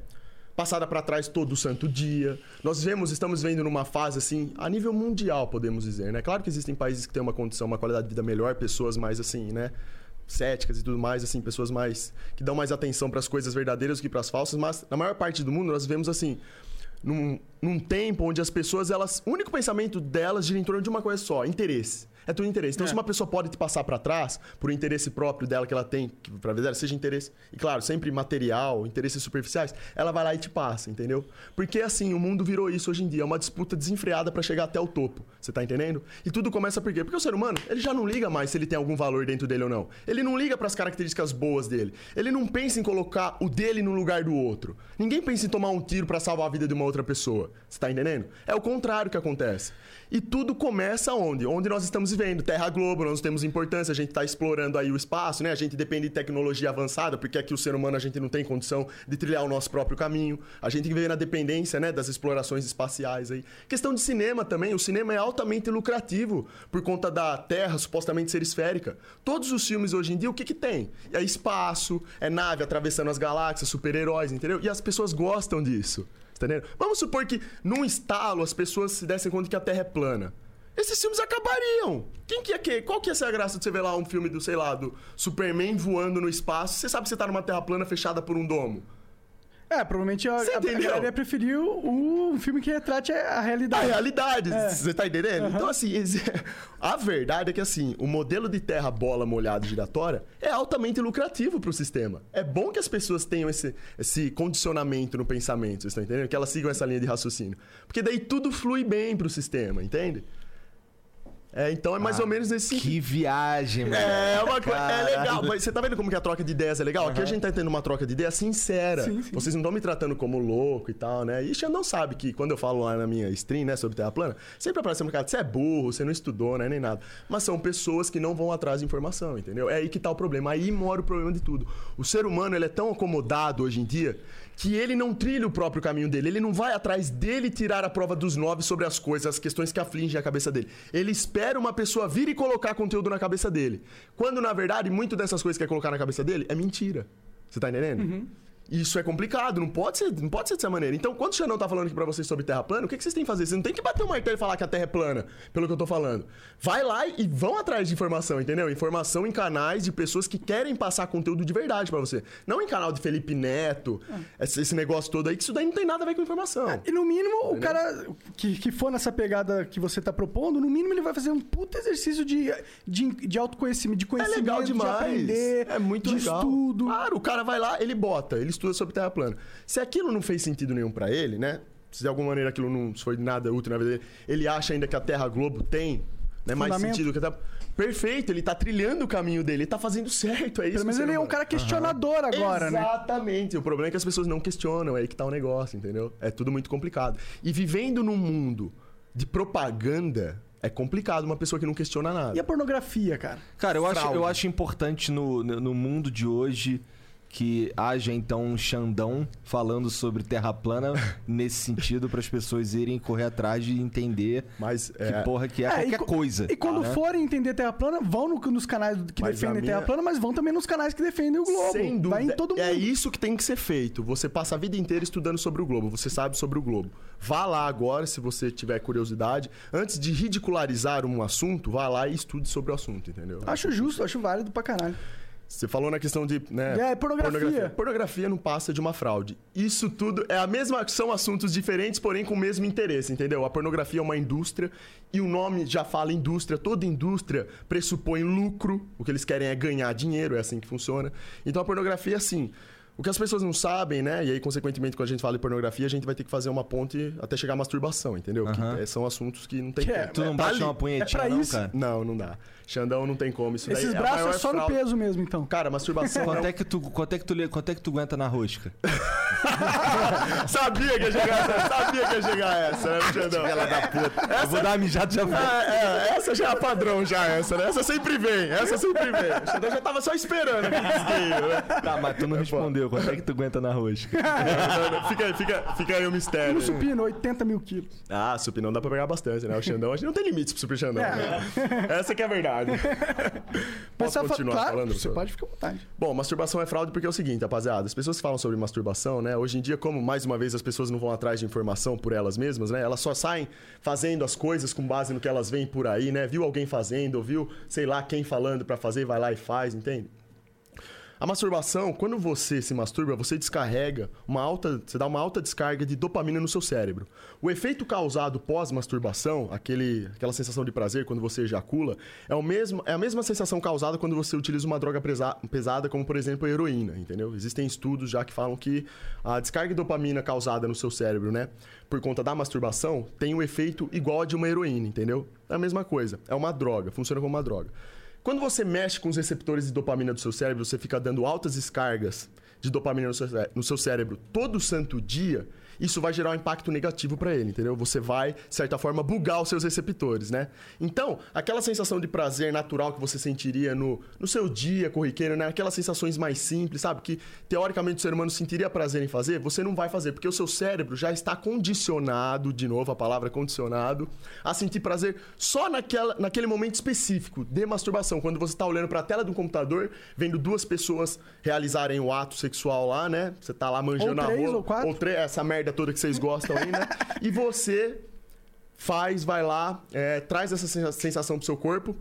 passada para trás todo santo dia. Nós vemos, estamos vendo numa fase assim, a nível mundial, podemos dizer, né? Claro que existem países que têm uma condição, uma qualidade de vida melhor, pessoas mais assim, né? Céticas e tudo mais, assim, pessoas mais que dão mais atenção para as coisas verdadeiras do que para as falsas, mas na maior parte do mundo nós vemos assim, num, num tempo onde as pessoas, elas, o único pensamento delas gira em torno de uma coisa só, interesse. É tudo interesse. Então, É. se uma pessoa pode te passar para trás por interesse próprio dela que ela tem, que pra vida dela seja interesse, e claro, sempre material, interesses superficiais, ela vai lá e te passa, entendeu? Porque assim, o mundo virou isso hoje em dia, é uma disputa desenfreada para chegar até o topo. Você tá entendendo? E tudo começa por quê? Porque o ser humano, ele já não liga mais se ele tem algum valor dentro dele ou não. Ele não liga para as características boas dele. Ele não pensa em colocar o dele no lugar do outro. Ninguém pensa em tomar um tiro para salvar a vida de uma outra pessoa. Você tá entendendo? É o contrário que acontece. E tudo começa onde? Onde nós estamos vivendo. Terra Globo, nós temos importância, a gente está explorando aí o espaço, né? A gente depende de tecnologia avançada, porque aqui o ser humano a gente não tem condição de trilhar o nosso próprio caminho. A gente vive na dependência, né, das explorações espaciais aí. Questão de cinema também, o cinema é altamente lucrativo por conta da Terra supostamente ser esférica. Todos os filmes hoje em dia, o que que tem? É espaço, é nave atravessando as galáxias, super-heróis, entendeu? E as pessoas gostam disso. Entendendo? Vamos supor que num estalo as pessoas se dessem conta que a Terra é plana. esses filmes acabariam. Quem que é que? Qual que ia ser a graça de você ver lá um filme do, sei lá, do Superman voando no espaço? Você sabe que você tá numa terra plana fechada por um domo. É, provavelmente a, a, a galera preferiu um filme que retrate a A realidade. realidade, É. você tá entendendo? Então, assim, (laughs) a verdade é que, assim, o modelo de terra bola molhado giratória é altamente lucrativo pro sistema. É bom que as pessoas tenham esse, esse condicionamento no pensamento, vocês estão entendendo? Que elas sigam essa linha de raciocínio. Porque daí tudo flui bem pro sistema, entende? É, então é mais ou menos nesse. Que viagem, mano. É uma coisa. É legal, mas você tá vendo como que a troca de ideias é legal? Aqui a gente tá tendo uma troca de ideias sincera. Sim, sim. Vocês não estão me tratando como louco e tal, né? E Xandão sabe que quando eu falo lá na minha stream, né, sobre Terra plana, sempre aparece um cara, você é burro, você não estudou, né, nem nada. Mas são pessoas que não vão atrás de informação, entendeu? É aí que tá o problema. Aí mora o problema de tudo. O ser humano, ele é tão acomodado hoje em dia que ele não trilha o próprio caminho dele. Ele não vai atrás dele tirar a prova dos nove sobre as coisas, as questões que afligem a cabeça dele. Ele espera uma pessoa vir e colocar conteúdo na cabeça dele. Quando, na verdade, muito dessas coisas que quer colocar na cabeça dele é mentira. Você tá entendendo? Isso é complicado, não pode ser, não pode ser dessa maneira. Então, quando o Xandão tá falando aqui pra vocês sobre terra plana, o que, que vocês têm que fazer? Vocês não tem que bater o martelo e falar que a terra é plana, pelo que eu tô falando. Vai lá e vão atrás de informação, entendeu? Informação em canais de pessoas que querem passar conteúdo de verdade pra você. Não em canal de Felipe Neto, esse, esse negócio todo aí, que isso daí não tem nada a ver com informação. E no mínimo, o cara que, que for nessa pegada que você tá propondo, no mínimo ele vai fazer um puta exercício de, de, de autoconhecimento, de É conhecimento, legal demais. de aprender, é muito de legal. estudo. Claro, o cara vai lá, ele bota, ele estuda sobre terra plana. Se aquilo não fez sentido nenhum pra ele, né? Se de alguma maneira aquilo não foi nada útil na vida dele, ele acha ainda que a Terra Globo tem né, mais sentido que a Terra... Perfeito, ele tá trilhando o caminho dele, ele tá fazendo certo, é isso. Ser ele é um humano- cara questionador agora, né? Exatamente. O problema é que as pessoas não questionam, é aí que tá o negócio, entendeu? É tudo muito complicado. E vivendo num mundo de propaganda, é complicado uma pessoa que não questiona nada. E a pornografia, cara? Cara, eu acho, eu acho importante no no mundo de hoje que haja então um Xandão falando sobre terra plana (laughs) nesse sentido para as pessoas irem correr atrás de entender Mas que é, porra que é, É, e qualquer co- coisa. E quando né? forem entender Terra plana, vão no- nos canais que Mas a defendem minha- Terra plana, mas vão também nos canais que defendem o Globo. Sem dúvida. Vai em todo mundo. É isso que tem que ser feito. Você passa a vida inteira estudando sobre o Globo. Você sabe sobre o Globo. Vá lá agora, se você tiver curiosidade. Antes de ridicularizar um assunto, vá lá e estude sobre o assunto, entendeu? Acho justo, acho válido pra caralho. Você falou na questão de. Né, É, pornografia. pornografia. Pornografia não passa de uma fraude. Isso tudo é a mesma. São assuntos diferentes, porém com o mesmo interesse, entendeu? A pornografia é uma indústria e o nome já fala indústria. Toda indústria pressupõe lucro. O que eles querem é ganhar dinheiro, é assim que funciona. Então a pornografia é assim. O que as pessoas não sabem, né? E aí, consequentemente, quando a gente fala de pornografia, a gente vai ter que fazer uma ponte até chegar à masturbação, entendeu? Aham. Que é, são assuntos que não tem Que é-. Tu não tá baixa ali. uma punhetinha, É pra não, isso. cara? Não, não dá. Xandão não tem como. Isso daí Esses é a braços é maior só no peso mesmo, então. Cara, masturbação Quanto não- é que tu, quanto é que tu, quanto é que tu aguenta na rosca? (laughs) sabia que ia chegar essa, sabia que ia chegar essa, né, Xandão? (laughs) Ela da puta. Eu vou dar uma mijada já vou. É, é, essa já é a padrão, já, essa, né? Essa sempre vem, essa sempre vem. O Xandão já tava só esperando aquele né? Tá, mas tu não respondeu. Quanto é que tu aguenta na rosca? (laughs) Fica aí, fica, fica aí o mistério. No supino, 80 mil quilos. Ah, supinão dá pra pegar bastante, né? O Xandão, a gente não tem limites pro Super Xandão. É. né? Essa que é a verdade. (laughs) Posso Mas você continuar claro, falando? Você pode ficar à vontade. Bom, masturbação é fraude porque é o seguinte, rapaziada. As pessoas falam sobre masturbação, né? Hoje em dia, como mais uma vez as pessoas não vão atrás de informação por elas mesmas, né? Elas só saem fazendo as coisas com base no que elas veem por aí, né? Viu alguém fazendo, ouviu, sei lá, quem falando pra fazer, vai lá e faz, entende? A masturbação, quando você se masturba, você descarrega uma alta, você dá uma alta descarga de dopamina no seu cérebro. O efeito causado pós-masturbação, aquele, aquela sensação de prazer quando você ejacula, é, o mesmo, é a mesma sensação causada quando você utiliza uma droga pesada, como por exemplo a heroína, entendeu? Existem estudos já que falam que a descarga de dopamina causada no seu cérebro, né, por conta da masturbação, tem um efeito igual a de uma heroína, entendeu? É a mesma coisa, é uma droga, funciona como uma droga. Quando você mexe com os receptores de dopamina do seu cérebro, você fica dando altas descargas de dopamina no seu, cérebro todo santo dia, isso vai gerar um impacto negativo pra ele, entendeu? Você vai, de certa forma, bugar os seus receptores, né? Então, aquela sensação de prazer natural que você sentiria no, no seu dia corriqueiro, né? Aquelas sensações mais simples, sabe? Que teoricamente o ser humano sentiria prazer em fazer, você não vai fazer, porque o seu cérebro já está condicionado, de novo a palavra condicionado, a sentir prazer só naquela, naquele momento específico de masturbação, quando você está olhando para a tela um computador, vendo duas pessoas realizarem o ato sexual lá, né? Você tá lá manjando Ou três, a rola, ou quatro. ou três, essa merda toda que vocês gostam aí, né? E você faz, vai lá, é, traz essa sensa- sensação pro seu corpo,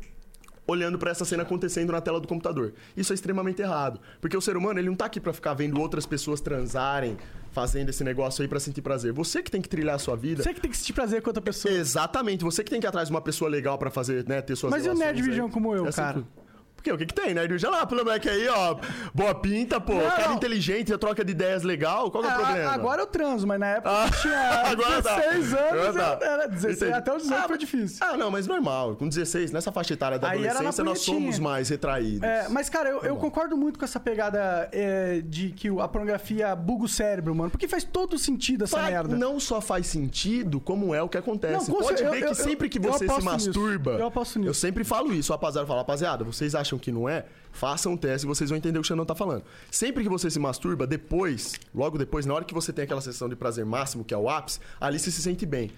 olhando pra essa cena acontecendo na tela do computador. Isso é extremamente errado, porque o ser humano ele não tá aqui pra ficar vendo outras pessoas transarem, fazendo esse negócio aí pra sentir prazer. Você que tem que trilhar a sua vida. Você que tem que sentir prazer com outra pessoa. Exatamente, você que tem que ir atrás de uma pessoa legal pra fazer, né, ter suas Mas e o Nerd Vision aí. como eu, É assim cara? que- Por quê? O que que tem, Vision? Olha lá, pelo moleque aí, ó. Boa pinta, pô. Não, cara não. inteligente, a troca de ideias legal. Qual que é o Ah, problema? agora eu transo, mas na época Ah, eu tinha (laughs) agora tá. 16 anos, Agora tá. eu- era 16, Entendi. até os 18 Ah, foi difícil. Ah, não, mas normal. Com 16, nessa faixa etária da Aí adolescência, nós somos mais retraídos. É, mas, cara, eu, eu concordo muito com essa pegada é, de que a pornografia buga o cérebro, mano. Porque faz todo sentido essa Fa- merda. Não só faz sentido, como é o que acontece. Não, Pode cer- ver eu- que eu- sempre que eu você se aposto nisso. masturba. Eu aposto nisso. Eu sempre falo isso. Rapaziada fala, rapaziada, vocês acham que não é? Façam um teste e vocês vão entender o que o Xandão tá falando. Sempre que você se masturba, depois, logo depois, na hora que você tem aquela sensação de prazer máximo, que é o ápice, ali você se sente bem.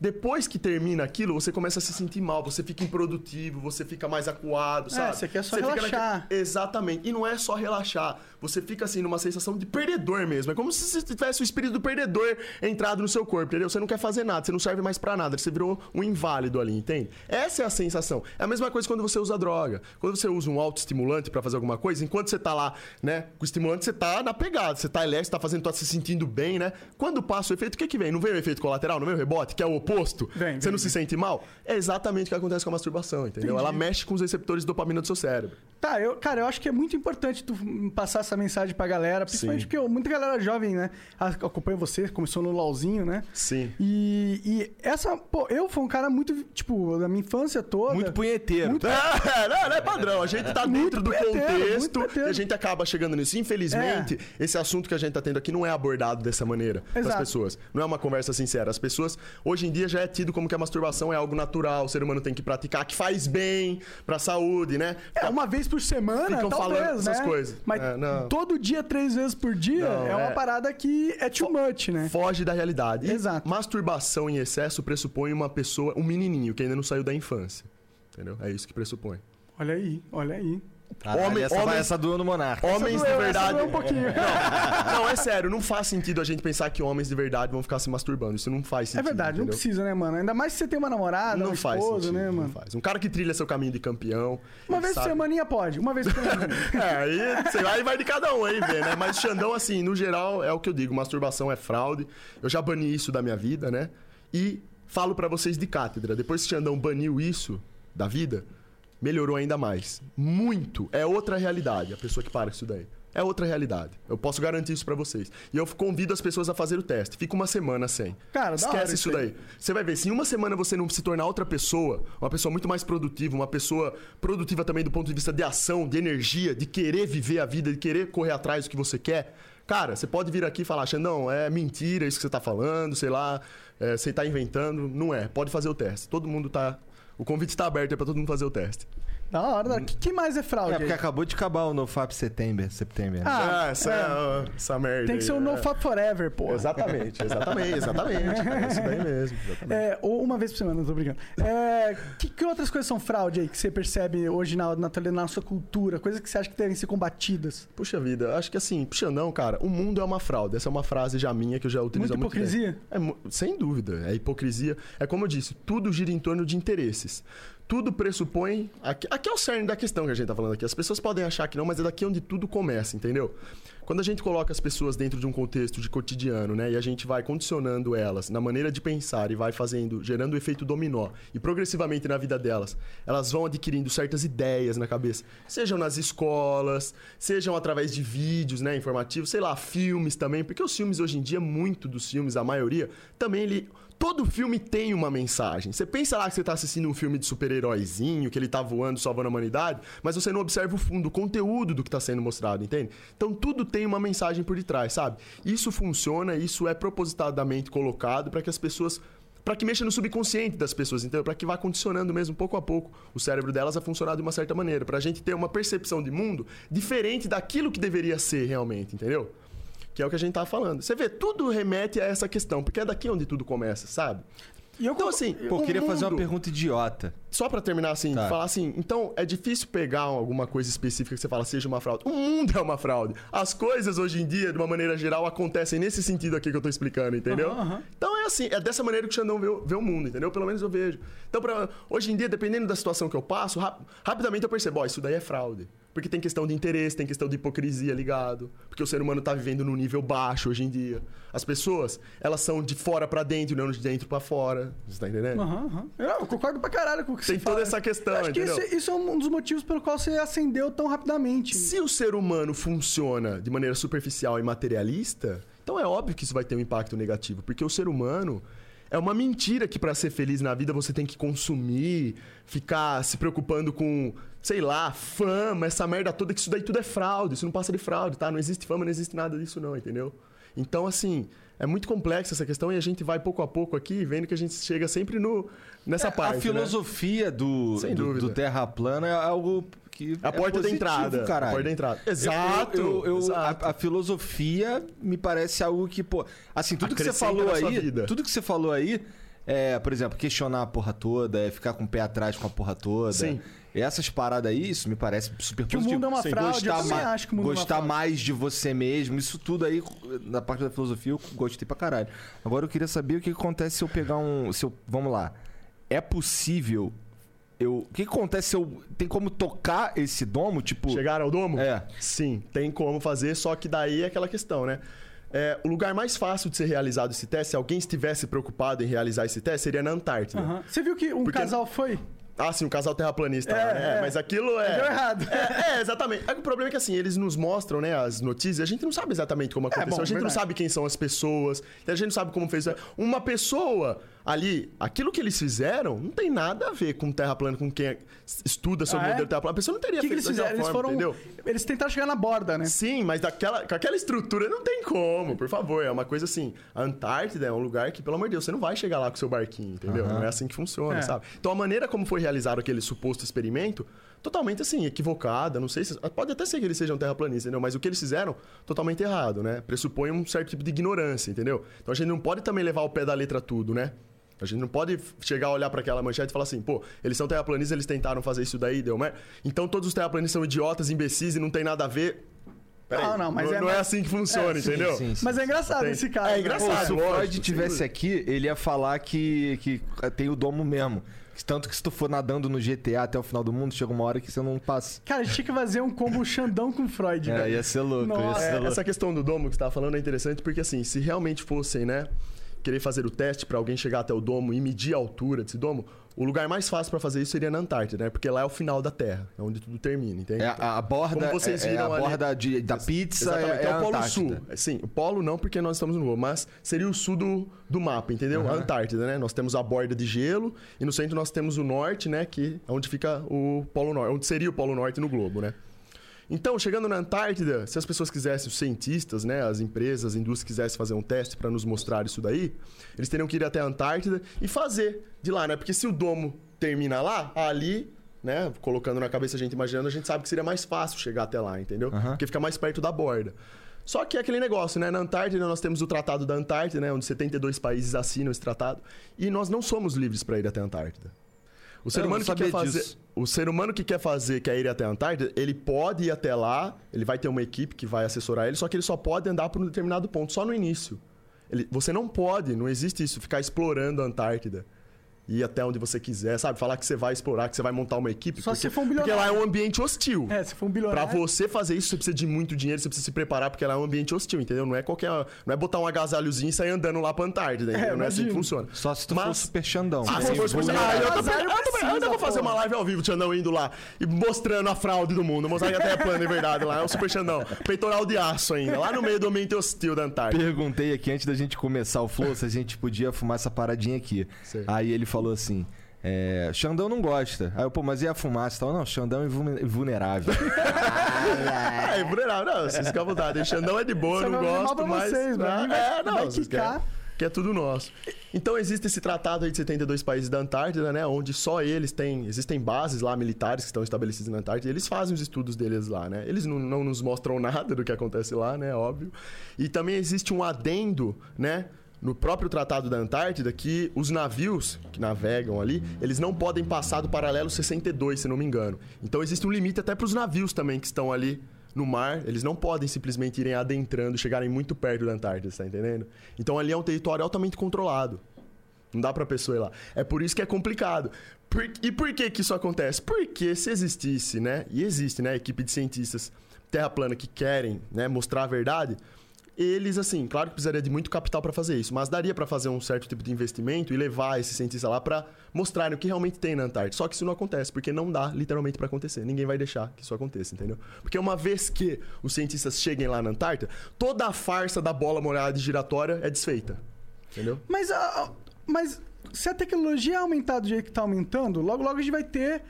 Depois que termina aquilo, você começa a se sentir mal, você fica improdutivo, você fica mais acuado, sabe? É, você quer só fica relaxar. Exatamente. E não é só relaxar. Você fica assim numa sensação de perdedor mesmo. É como se você tivesse o espírito do perdedor entrado no seu corpo, entendeu? Você não quer fazer nada, você não serve mais pra nada, você virou um inválido ali, entende? Essa é a sensação. É a mesma coisa quando você usa droga. Quando você usa um autoestimulante pra fazer alguma coisa, enquanto você tá lá, né, com o estimulante, você tá na pegada, você tá elétrico, tá fazendo, tá se sentindo bem, né? Quando passa o efeito, o que que vem? Não vem o efeito colateral, não vem o rebote, que é o oposto? Você não se sente mal? É exatamente o que acontece com a masturbação, entendeu? Entendi. Ela mexe com os receptores de dopamina do seu cérebro. Tá, eu, cara, eu acho que é muito importante tu passar essa mensagem pra galera, principalmente Sim. porque eu- muita galera jovem, né, acompanha você, começou no LOLzinho, né? Sim. E, e essa, pô, eu fui um cara muito, tipo, da minha infância toda. Muito punheteiro. Muito- É, (laughs) não, não é padrão. A gente tá Muito dentro do contexto e a gente acaba chegando nisso. Infelizmente, esse assunto que a gente tá tendo aqui não é abordado dessa maneira das Exato. pessoas. Não é uma conversa sincera. As pessoas, hoje em dia, já é tido como que a masturbação é algo natural, o ser humano tem que praticar, que faz bem pra saúde, né? É, uma vez por semana, Ficam talvez, falando essas né? coisas. Mas É, todo dia, três vezes por dia, Não, é uma é- parada que é too much, né? Foge da realidade. E Exato. Masturbação em excesso pressupõe uma pessoa, um menininho que ainda não saiu da infância. Entendeu? É isso que pressupõe. Olha aí, olha aí. Caralho, Homem- essa, homem- essa doeu no Monarca. Homens doeu, de essa verdade. doeu um pouquinho. (laughs) Não, não, é sério, não faz sentido a gente pensar que homens de verdade vão ficar se masturbando. Isso não faz É sentido. verdade, não entendeu? precisa, né, mano? Ainda mais se você tem uma namorada, Não uma faz esposa, sentido, né, não mano? faz. Um cara que trilha seu caminho de campeão. Uma vez por semaninha pode, uma vez por (laughs) semana. É, aí, sei lá, aí vai de cada um aí ver, né? Mas Xandão, assim, no geral, é o que eu digo: masturbação é fraude. Eu já bani isso da minha vida, né? E falo pra vocês de cátedra: depois que Xandão baniu isso da vida, melhorou ainda mais. Muito. É outra realidade, a pessoa que para com isso daí. É outra realidade. Eu posso garantir isso pra vocês. E eu convido as pessoas a fazer o teste. Fica uma semana sem. Cara, Esquece isso isso aí. daí. Você vai ver, se em uma semana você não se tornar outra pessoa, uma pessoa muito mais produtiva, uma pessoa produtiva também do ponto de vista de ação, de energia, de querer viver a vida, de querer correr atrás do que você quer, cara, você pode vir aqui e falar, Xandão, é mentira isso que você tá falando, sei lá, é, você tá inventando. Não é. Pode fazer o teste. Todo mundo tá. O convite está aberto é pra todo mundo fazer o teste. Da hora, da hora. Que, que mais é fraude? É, porque aí? acabou de acabar o NoFap September. September. né? Ah, Ah, essa, é. essa merda. Tem que ser o é. No Fap Forever, pô. Exatamente, exatamente, exatamente. É isso daí mesmo. Exatamente. É, ou uma vez por semana, não tô brincando. É, que, que outras coisas são fraude aí que você percebe hoje na, na, na sua cultura? Coisas que você acha que devem ser combatidas? Puxa vida, acho que assim, puxa não, cara, o mundo é uma fraude. Essa é uma frase já minha que eu já utilizo Muita há muito hipocrisia? tempo. É, sem dúvida, é hipocrisia. É como eu disse, tudo gira em torno de interesses. Tudo pressupõe. Aqui, aqui é o cerne da questão que a gente tá falando aqui. As pessoas podem achar que não, mas é daqui onde tudo começa, entendeu? Quando a gente coloca as pessoas dentro de um contexto de cotidiano, né, e a gente vai condicionando elas na maneira de pensar e vai fazendo, gerando o efeito dominó, e progressivamente na vida delas, elas vão adquirindo certas ideias na cabeça, sejam nas escolas, sejam através de vídeos, né, informativos, sei lá, filmes também, porque os filmes hoje em dia, muito dos filmes, a maioria, também ele Todo filme tem uma mensagem. Você pensa lá que você tá assistindo um filme de super-heróizinho, que ele tá voando, salvando a humanidade, mas você não observa o fundo, o conteúdo do que tá sendo mostrado, entende? Então tudo tem uma mensagem por detrás, sabe? Isso funciona, isso é propositadamente colocado para que as pessoas para que mexa no subconsciente das pessoas, então, para que vá condicionando mesmo pouco a pouco o cérebro delas a funcionar de uma certa maneira, pra gente ter uma percepção de mundo diferente daquilo que deveria ser realmente, entendeu? Que é o que a gente tava falando. Você vê, tudo remete a essa questão, porque é daqui onde tudo começa, sabe? E eu, Então, assim, Pô, o queria fazer uma mundo- pergunta idiota. Só pra terminar assim, Tá. falar assim, então é difícil pegar alguma coisa específica que você fala seja uma fraude. O mundo é uma fraude. As coisas hoje em dia, de uma maneira geral, acontecem nesse sentido aqui que eu tô explicando, entendeu? Aham, aham. Então é assim, é dessa maneira que o Xandão vê, o- vê o mundo, entendeu? Pelo menos eu vejo. Então, pra, hoje em dia, dependendo da situação que eu passo, rap- rapidamente eu percebo, ó, isso daí é fraude. Porque tem questão de interesse, tem questão de hipocrisia ligado. Porque o ser humano tá vivendo num nível baixo hoje em dia. As pessoas, elas são de fora pra dentro, não de dentro pra fora. Você tá entendendo? Aham, aham. Eu concordo pra caralho com o que Tem você toda fala. essa questão, Eu acho que entendeu? isso, isso é um dos motivos pelo qual você acendeu tão rapidamente. Se o ser humano funciona de maneira superficial e materialista, então é óbvio que isso vai ter um impacto negativo, porque o ser humano é uma mentira que para ser feliz na vida você tem que consumir, ficar se preocupando com, sei lá, fama, essa merda toda, que isso daí tudo é fraude, isso não passa de fraude, tá? Não existe fama, não existe nada disso não, entendeu? Então, assim, é muito complexa essa questão e a gente vai pouco a pouco aqui vendo que a gente chega sempre no, nessa É, parte, a né? filosofia do, Sem do, dúvida. do Terra plana é algo que. A é porta da positivo, entrada. Caralho. A porta da entrada. Eu- Exato. eu- eu- exato. A, a filosofia me parece algo que, pô. Assim, tudo que você falou aí. Tudo que você falou aí. É, por exemplo, questionar a porra toda, é ficar com o pé atrás com a porra toda. Sim. Essas paradas aí, isso me parece super Que o positivo. mundo é uma Sim, fraude, eu gostar também ma- acho que o mundo é Gostar fraude. mais de você mesmo, isso tudo aí, na parte da filosofia, eu gostei pra caralho. Agora eu queria saber o que acontece se eu pegar um. Se eu, vamos lá. É possível. Eu, o que acontece se eu. Tem como tocar esse domo? Tipo. Chegar ao domo? É. Sim, tem como fazer, só que daí é aquela questão, né? É, o lugar mais fácil de ser realizado esse teste, se alguém estivesse preocupado em realizar esse teste, seria na Antártida. Aham. Você viu que um Porque- casal foi? Ah, sim, o casal terraplanista É, né? é. Mas aquilo é. Deu errado. É, é, exatamente. É o problema é que assim, eles nos mostram, né, as notícias, a gente não sabe exatamente como aconteceu. bom, a gente verdade. não sabe quem são as pessoas, a gente não sabe como fez. Uma pessoa ali, aquilo que eles fizeram, não tem nada a ver com terra plana, com quem estuda sobre Ah, o é? modelo terra plana. A pessoa não teria que, que feito eles daquela fizeram? Eles forma, foram. entendeu? Eles tentaram chegar na borda, né? Sim, mas daquela, com aquela estrutura não tem como, por favor. É uma coisa assim. A Antártida é um lugar que, pelo amor de Deus, você não vai chegar lá com seu barquinho, entendeu? Não é assim que funciona, É. sabe? Então a maneira como foi realizado aquele suposto experimento, totalmente assim, equivocada. Não sei se. Pode até ser que eles sejam terraplanistas, entendeu? Mas o que eles fizeram, totalmente errado, né? Pressupõe um certo tipo de ignorância, entendeu? Então a gente não pode também levar ao pé da letra tudo, né? A gente não pode chegar a olhar para aquela manchete e falar assim, pô, eles são terraplanistas, eles tentaram fazer isso daí, deu merda. Então todos os terraplanistas são idiotas, imbecis e não tem nada a ver. Peraí, Não, não, mas não, é não é assim que funciona, É, sim, entendeu? sim, sim. Mas é engraçado Tem- esse caso. É né? engraçado. Pô, se o Freud tivesse aqui, ele ia falar que, que tem o domo mesmo. Tanto que se tu for nadando no GTA até o final do mundo, chega uma hora que você não passa. Cara, a gente tinha que fazer um combo Xandão com Freud, É, velho. ia ser louco, ia ser É, louco. essa questão do domo que você tava falando é interessante porque, assim, se realmente fossem, né, querer fazer o teste para alguém chegar até o domo e medir a altura desse domo, o lugar mais fácil para fazer isso seria na Antártida, né? Porque lá é o final da Terra, é onde tudo termina, entende? É, a, a borda, Como vocês é, é viram a ali- borda de- da pizza Exatamente, é, é, a o Polo Antártida. Sul. Sim, o Polo não, porque nós estamos no Globo, mas seria o sul do, do mapa, entendeu? A Antártida, né? Nós temos a borda de gelo e no centro nós temos o norte, né? Que é onde fica o Polo Norte, onde seria o Polo Norte no globo, né? Então, chegando na Antártida, se as pessoas quisessem, os cientistas, né, as empresas, as indústrias quisessem fazer um teste para nos mostrar isso daí, eles teriam que ir até a Antártida e fazer de lá, né? Porque se o domo termina lá, ali, né, colocando na cabeça a gente imaginando, a gente sabe que seria mais fácil chegar até lá, entendeu? Aham. Porque fica mais perto da borda. Só que é aquele negócio, né? Na Antártida nós temos o Tratado da Antártida, né? Onde 72 países assinam esse tratado. E nós não somos livres para ir até a Antártida. O ser Eu humano que quer fazer, disso. o ser humano que quer fazer, quer ir até a Antártida, ele pode ir até lá, ele vai ter uma equipe que vai assessorar ele, só que ele só pode andar por um determinado ponto, só no início. Ele- você não pode, não existe isso, ficar explorando a Antártida. Ir até onde você quiser, sabe? Falar que você vai explorar, que você vai montar uma equipe. Só porque, se for um Porque bilionário. lá é um ambiente hostil. É, se for um Pra bilionário. você fazer isso, você precisa de muito dinheiro, você precisa se preparar, porque lá é um ambiente hostil, entendeu? Não é qualquer. Não é botar um agasalhozinho e sair andando lá pra Antártida, entendeu? não é assim que funciona. Só se tu Mas- for super Xandão. Ah, se fosse por vulgar. ah, eu também, Agasalho eu também, eu precisa, ainda vou fazer uma live ao vivo, o Xandão indo lá e mostrando a fraude do mundo, mostrar que até é plano, é verdade, lá é o Super Xandão. Peitoral de aço ainda, lá no meio do ambiente hostil da Antártida. Perguntei aqui antes da gente começar o flow se a gente podia fumar essa paradinha aqui. Sei. Aí ele falou assim: é, Xandão não gosta. Aí eu, pô, mas e a fumaça e tal? Não, Xandão é vulne- vulnerável. (laughs) É, vulnerável, não, vocês ficam à vontade. Xandão é de boa, Só eu não mal gosto, pra mas... vocês, né? mano. Vai- é, não, vai quicar. que é tudo nosso. Então existe esse tratado aí de 72 países da Antártida, né? Onde só eles têm. Existem bases lá militares que estão estabelecidas na Antártida e eles fazem os estudos deles lá, né? Eles não, não nos mostram (laughs) nada do que acontece lá, né? Óbvio. E também existe um adendo, né? No próprio Tratado da Antártida, que os navios que navegam ali, eles não podem passar do paralelo 62, se não me engano. Então existe um limite até para os navios também que estão ali no mar, eles não podem simplesmente irem adentrando, chegarem muito perto da Antártida, tá entendendo? Então ali é um território altamente controlado. Não dá pra pessoa ir lá. É por isso que é complicado. Por- e por que que isso acontece? Porque se existisse, né? E existe, né? Equipe de cientistas terra plana que querem né, mostrar a verdade, eles, assim, claro que precisaria de muito capital para fazer isso, mas daria para fazer um certo tipo de investimento e levar esse cientista lá para mostrarem o que realmente tem na Antártida. Só que isso não acontece, porque não dá literalmente para acontecer. Ninguém vai deixar que isso aconteça, entendeu? Porque uma vez que os cientistas cheguem lá na Antártida, toda a farsa da bola molhada e giratória é desfeita. Entendeu? Mas, ah, mas se a tecnologia aumentar do jeito que está aumentando, logo logo a gente vai ter,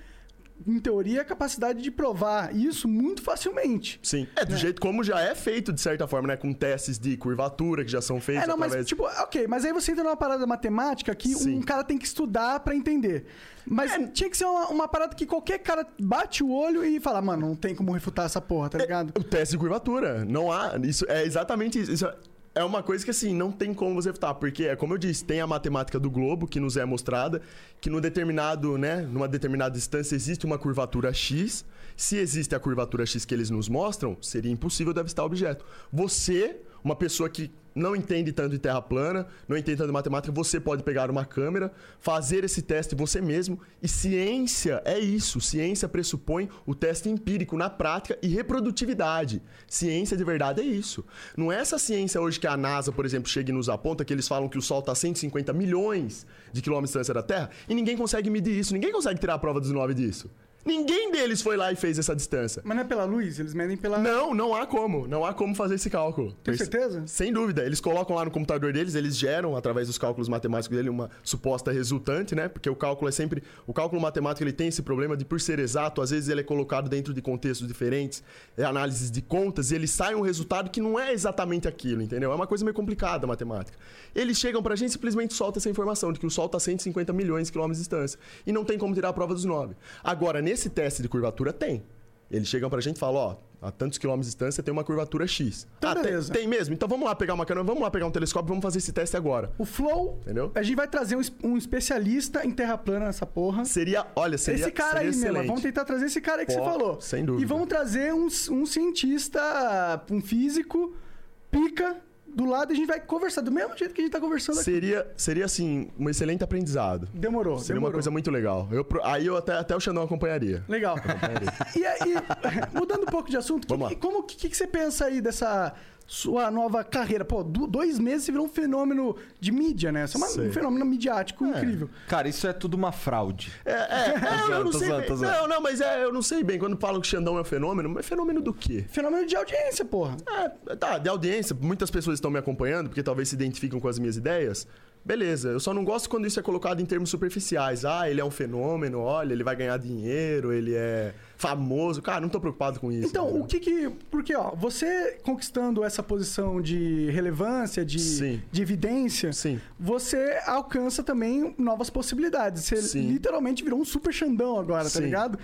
em teoria, a capacidade de provar isso muito facilmente. Sim. É do jeito como já é feito, de certa forma, né? Com testes de curvatura que já são feitos É, não, mas através... tipo, ok, mas aí você entra numa parada matemática que Sim. um cara tem que estudar pra entender. Mas tinha que ser uma, uma parada que qualquer cara bate o olho e fala, mano, não tem como refutar essa porra, tá ligado? O teste de curvatura. Não há. Isso é exatamente isso. Isso é uma coisa que, assim, não tem como você evitar. Porque, é como eu disse, tem a matemática do globo que nos é mostrada, que determinado, né, numa determinada distância existe uma curvatura X. Se existe a curvatura X que eles nos mostram, seria impossível de avistar o objeto. Você, uma pessoa que não entende tanto de terra plana, não entende tanto de matemática, você pode pegar uma câmera, fazer esse teste você mesmo. E ciência é isso. Ciência pressupõe o teste empírico na prática e reprodutividade. Ciência de verdade é isso. Não é essa ciência hoje que a NASA, por exemplo, chega e nos aponta que eles falam que o Sol está a 150 milhões de quilômetros de distância da Terra e ninguém consegue medir isso. Ninguém consegue tirar a prova dos nove disso. Ninguém deles foi lá e fez essa distância. Mas não é pela luz, eles medem pela. Não, não há como. Não há como fazer esse cálculo. Tem Pois- certeza? Sem dúvida. Eles colocam lá no computador deles, eles geram, através dos cálculos matemáticos dele, uma suposta resultante, né? Porque o cálculo é sempre. O cálculo matemático ele tem esse problema de, por ser exato, às vezes ele é colocado dentro de contextos diferentes, é análises de contas, e ele sai um resultado que não é exatamente aquilo, entendeu? É uma coisa meio complicada a matemática. Eles chegam pra gente e simplesmente soltam essa informação de que o Sol está a 150 milhões de quilômetros de distância. E não tem como tirar a prova dos nove. Agora, nesse teste de curvatura, tem. Eles chegam pra gente e falam, ó, a tantos quilômetros de distância tem uma curvatura X. Então, ah, tem, tem mesmo? Então vamos lá pegar uma câmera, vamos lá pegar um telescópio, vamos fazer esse teste agora. O Flow, Entendeu? a gente vai trazer um, um especialista em terra plana nessa porra. Seria, olha, seria esse cara seria aí mesmo, excelente. vamos tentar trazer esse cara aí que Pô, você falou. sem dúvida. E vamos trazer um, um cientista, um físico, pica, do lado e a gente vai conversar do mesmo jeito que a gente tá conversando aqui. Seria, seria assim, um excelente aprendizado. Demorou, Seria demorou. uma coisa muito legal. Eu, aí eu até, até o Xandão acompanharia. Legal. e aí, (laughs) mudando um pouco de assunto, que, Vamos lá. que- como que, que você pensa aí dessa sua nova carreira? Pô, do- dois meses você virou um fenômeno de mídia, né? Você é uma- um fenômeno midiático incrível. Cara, isso é tudo uma fraude. É, é, (laughs) é, eu não sei bem. Não, não, mas é, eu não sei bem. Quando falam que Xandão é um fenômeno, mas fenômeno do quê? Fenômeno de audiência, porra. É, tá, de audiência, muitas pessoas estão me acompanhando porque talvez se identificam com as minhas ideias. Beleza, eu só não gosto quando isso é colocado em termos superficiais. Ah, ele é um fenômeno, olha, ele vai ganhar dinheiro, ele é famoso. Cara, não tô preocupado com isso. Então, o que que. Porque, ó, você conquistando essa posição de relevância, de, Sim. de evidência, Sim. você alcança também novas possibilidades. Você Sim. literalmente virou um super Xandão agora, tá ligado?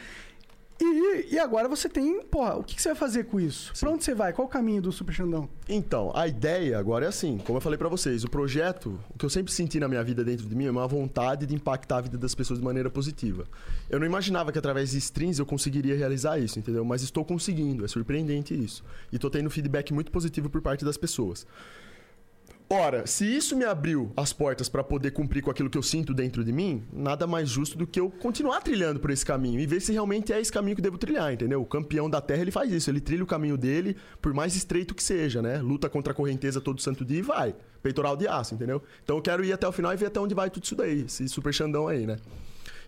E, e agora você tem. Porra, o que, que você vai fazer com isso? Pra onde você vai? Qual o caminho do super Xandão? Então, a ideia agora é assim, como eu falei pra vocês, o projeto, o que eu sempre senti na minha vida dentro de mim é uma vontade de impactar a vida das pessoas de maneira positiva. Eu não imaginava que através de strings eu conseguiria realizar isso, entendeu? Mas estou conseguindo, é surpreendente isso. E tô tendo feedback muito positivo por parte das pessoas. Ora, se isso me abriu as portas pra poder cumprir com aquilo que eu sinto dentro de mim, nada mais justo do que eu continuar trilhando por esse caminho e ver se realmente é esse caminho que eu devo trilhar, entendeu? O campeão da Terra, ele faz isso, ele trilha o caminho dele, por mais estreito que seja, né? Luta contra a correnteza todo santo dia e vai. Peitoral de aço, entendeu? Então eu quero ir até o final e ver até onde vai tudo isso daí, esse super Xandão aí, né?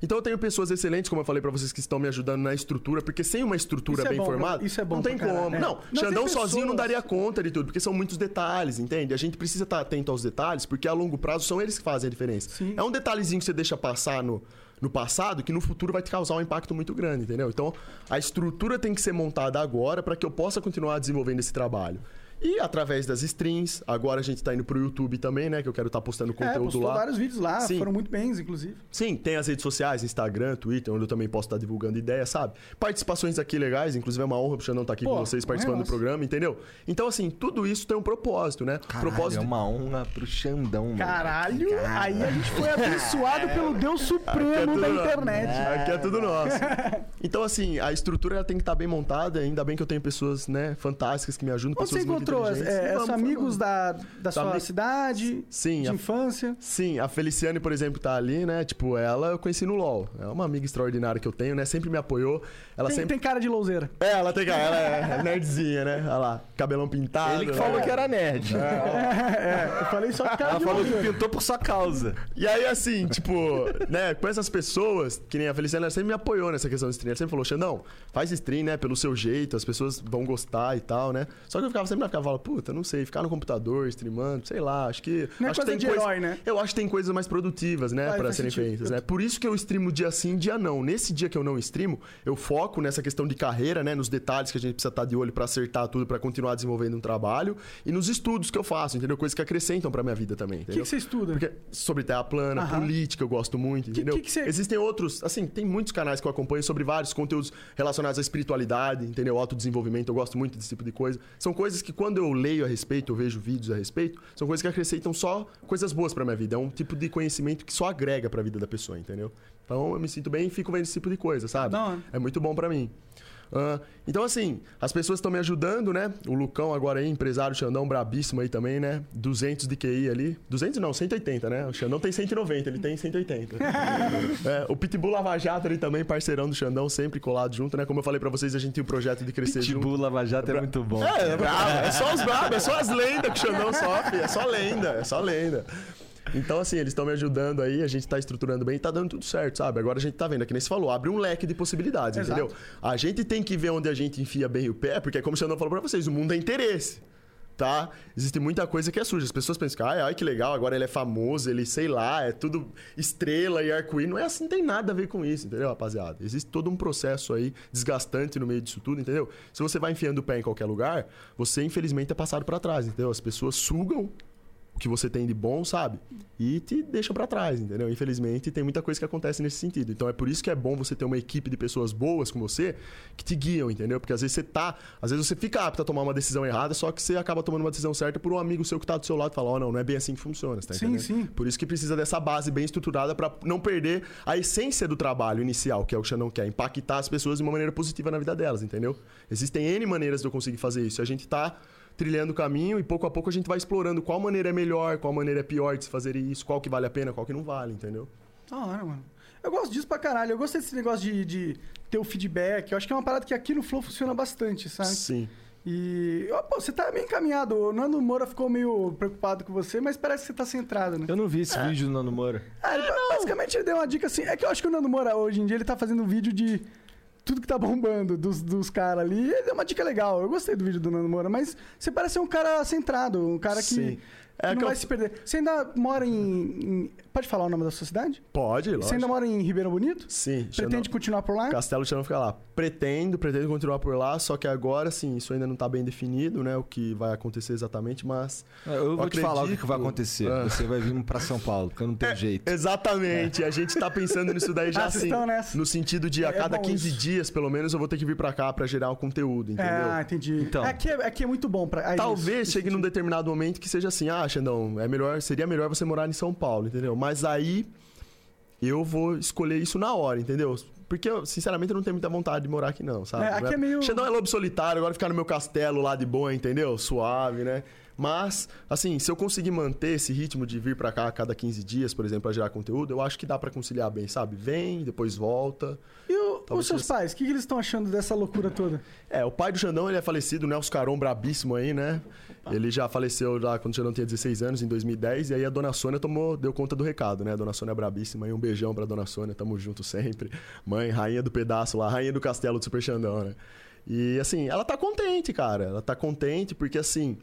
Então eu tenho pessoas excelentes, como eu falei pra vocês, que estão me ajudando na estrutura, porque sem uma estrutura Isso é bem bom pra- formada, isso é bom não tem caralho, como. né? Não, Não, Xandão tem sozinho não pessoas- daria conta de tudo, porque são muitos detalhes, entende? A gente precisa estar atento aos detalhes, porque a longo prazo são eles que fazem a diferença. Sim. É um detalhezinho que você deixa passar no, no passado que no futuro vai te causar um impacto muito grande, entendeu? Então, a estrutura tem que ser montada agora para que eu possa continuar desenvolvendo esse trabalho. E através das streams, agora a gente tá indo pro YouTube também, né? Que eu quero estar postando É, conteúdo postou lá. vários vídeos lá, Sim. foram muito bens, inclusive. Sim, tem as redes sociais, Instagram, Twitter, onde eu também posso estar divulgando ideias, sabe? Participações aqui legais, inclusive é uma honra pro Xandão estar aqui Pô, com vocês honra é participando do programa, entendeu? Então, assim, tudo isso tem um propósito, né? Caralho, propósito é uma honra pro Xandão, mano. Caralho, aí a gente foi abençoado (laughs) pelo Deus Supremo da tudo nosso. internet. Aqui é tudo nosso. (laughs) Então, assim, a estrutura ela tem que estar bem montada. Ainda bem que eu tenho pessoas, né, fantásticas que me ajudam, você pessoas muito encontrou? inteligentes. É, Vamos, são amigos da, da sua ami- cidade? Sim, De a- infância? Sim, a Feliciane, por exemplo, tá ali, né? Tipo, ela eu conheci no LoL. É uma amiga extraordinária que eu tenho, né? Sempre me apoiou. Ela Tem, sempre. tem cara de louzeira. É, ela tem cara, ela é nerdzinha, né? Olha lá, cabelão pintado. Ele que né? falou que era nerd. (laughs) É, eu falei só cara Ela de falou que louzeira. pintou por sua causa. E aí, assim, tipo, né, com essas pessoas, que nem a Feliciane, ela sempre me apoiou nessa questão de stream. Ela sempre falou, Xandão, faz stream, né, pelo seu jeito, as pessoas vão gostar e tal, né? Só que eu ficava sempre na falava, puta, não sei, ficar no computador, streamando, sei lá, acho que... Não é acho que coisa tem de herói, né? Eu acho que tem coisas mais produtivas, né, pra faz serem feitas, né? Por isso que eu streamo dia sim, dia não. Nesse dia que eu não streamo, eu foco nessa questão de carreira, né, nos detalhes que a gente precisa estar de olho pra acertar tudo, pra continuar desenvolvendo um trabalho, e nos estudos que eu faço, entendeu? Coisas que acrescentam pra minha vida também, O que, que você estuda? Porque sobre terra plana, Aham. política, eu gosto muito, entendeu? que que você- Existem outros, assim, tem muitos canais que eu acompanho sobre vários conteúdos relacionados à espiritualidade, entendeu? Autodesenvolvimento, eu gosto muito desse tipo de coisa. São coisas que quando eu leio a respeito, eu vejo vídeos a respeito, são coisas que acrescentam só coisas boas pra minha vida. É um tipo de conhecimento que só agrega pra vida da pessoa, entendeu? Então eu me sinto bem e fico vendo esse tipo de coisa, sabe? Hora. É muito bom pra mim. Ah, então, assim, as pessoas estão me ajudando, né? O Lucão agora aí, empresário Xandão, brabíssimo aí também, né? 200 de QI ali. 200 não, 180, né? O Xandão tem 190, ele tem 180. (laughs) É, o Pitbull Lava Jato ali também, parceirão do Xandão, sempre colado junto, né? Como eu falei pra vocês, a gente tem o projeto de crescer junto. Pitbull Lava Jato é muito bom. É, é brabo, é só os brabos, é só as lendas que o Xandão sofre, é só lenda, é só lenda. Então, assim, eles estão me ajudando aí, a gente tá estruturando bem e tá dando tudo certo, sabe? Agora a gente tá vendo, é que nem você falou, abre um leque de possibilidades, Exato. entendeu? A gente tem que ver onde a gente enfia bem o pé, porque como o Xandão falou pra vocês, o mundo é interesse. Tá? Existe muita coisa que é suja. As pessoas pensam que, ai, ai, que legal, agora ele é famoso, ele, sei lá, é tudo estrela e arco-íris. Não é assim, não tem nada a ver com isso, entendeu, rapaziada? Existe todo um processo aí desgastante no meio disso tudo, entendeu? Se você vai enfiando o pé em qualquer lugar, você, infelizmente, é passado pra trás, entendeu? As pessoas sugam o que você tem de bom, sabe? E te deixam pra trás, entendeu? Infelizmente, tem muita coisa que acontece nesse sentido. Então é por isso que é bom você ter uma equipe de pessoas boas com você que te guiam, entendeu? Porque às vezes você tá, às vezes você fica apto a tomar uma decisão errada, só que você acaba tomando uma decisão certa por um amigo seu que tá do seu lado e fala: "Ó, não, não é bem assim que funciona", tá Sim, entendendo? sim. Por isso que precisa dessa base bem estruturada pra não perder a essência do trabalho inicial, que é o que o Xandão quer, impactar as pessoas de uma maneira positiva na vida delas, entendeu? Existem N maneiras de eu conseguir fazer isso. A gente tá trilhando o caminho e pouco a pouco a gente vai explorando qual maneira é melhor, qual maneira é pior de se fazer isso, qual que vale a pena, qual que não vale, entendeu? Da hora, mano. Eu gosto disso pra caralho. Eu gostei desse negócio de, de ter o feedback. Eu acho que é uma parada que aqui no Flow funciona bastante, sabe? Sim. E. ó, pô, você tá bem encaminhado. O Nando Moura ficou meio preocupado com você, mas parece que você tá centrado, né? Eu não vi esse vídeo do Nando Moura. Ah, ele, basicamente ele deu uma dica assim. É que eu acho que o Nando Moura hoje em dia ele tá fazendo um vídeo de tudo que tá bombando dos, dos caras ali. Ele deu uma dica legal. Eu gostei do vídeo do Nando Moura, mas você parece um cara centrado, um cara que, Sim. É não que eu- vai se perder. Você ainda mora em, em- Pode falar o nome da sua cidade? Pode, lógico. Você ainda mora em Ribeirão Bonito? Sim. Pretende Xandão- continuar por lá? Castelo Xandão fica lá. Pretendo, pretendo continuar por lá, só que agora, sim, isso ainda não tá bem definido, né? O que vai acontecer exatamente, mas... Eu vou te falar o que, acredito- que vai acontecer. Ah. Você vai vir pra São Paulo, porque não tem jeito. Exatamente, a gente tá pensando nisso daí já Ah, assim. No sentido de a É cada bom 15 isso. dias, pelo menos, eu vou ter que vir pra cá pra gerar o conteúdo, entendeu? Ah, entendi. Então. Aqui, é, aqui é muito bom pra. ah, Talvez isso, chegue num determinado momento que seja assim, ah, Xandão, é melhor, seria melhor você morar em São Paulo, entendeu? Mas aí eu vou escolher isso na hora, entendeu? Porque eu, sinceramente, eu não tenho muita vontade de morar aqui, não, sabe? É, aqui é meio- Xandão é lobo solitário, agora ficar no meu castelo lá de boa, entendeu? Suave, né? Mas, assim, se eu conseguir manter esse ritmo de vir pra cá a cada 15 dias, por exemplo, pra gerar conteúdo, eu acho que dá pra conciliar bem, sabe? Vem, depois volta. E o- os seus seja- pais, o que, que eles estão achando dessa loucura toda? É, o pai do Xandão, ele é falecido, o Nelson Caron, brabíssimo aí, né? Ele já faleceu lá quando o Xandão tinha 16 anos, em 2010, e aí a Dona Sônia tomou, deu conta do recado, né? A Dona Sônia é brabíssima, aí um beijão pra Dona Sônia, tamo junto sempre. Mãe, rainha do pedaço lá, rainha do castelo do Super Xandão, né? E assim, ela tá contente, cara, ela tá contente porque assim...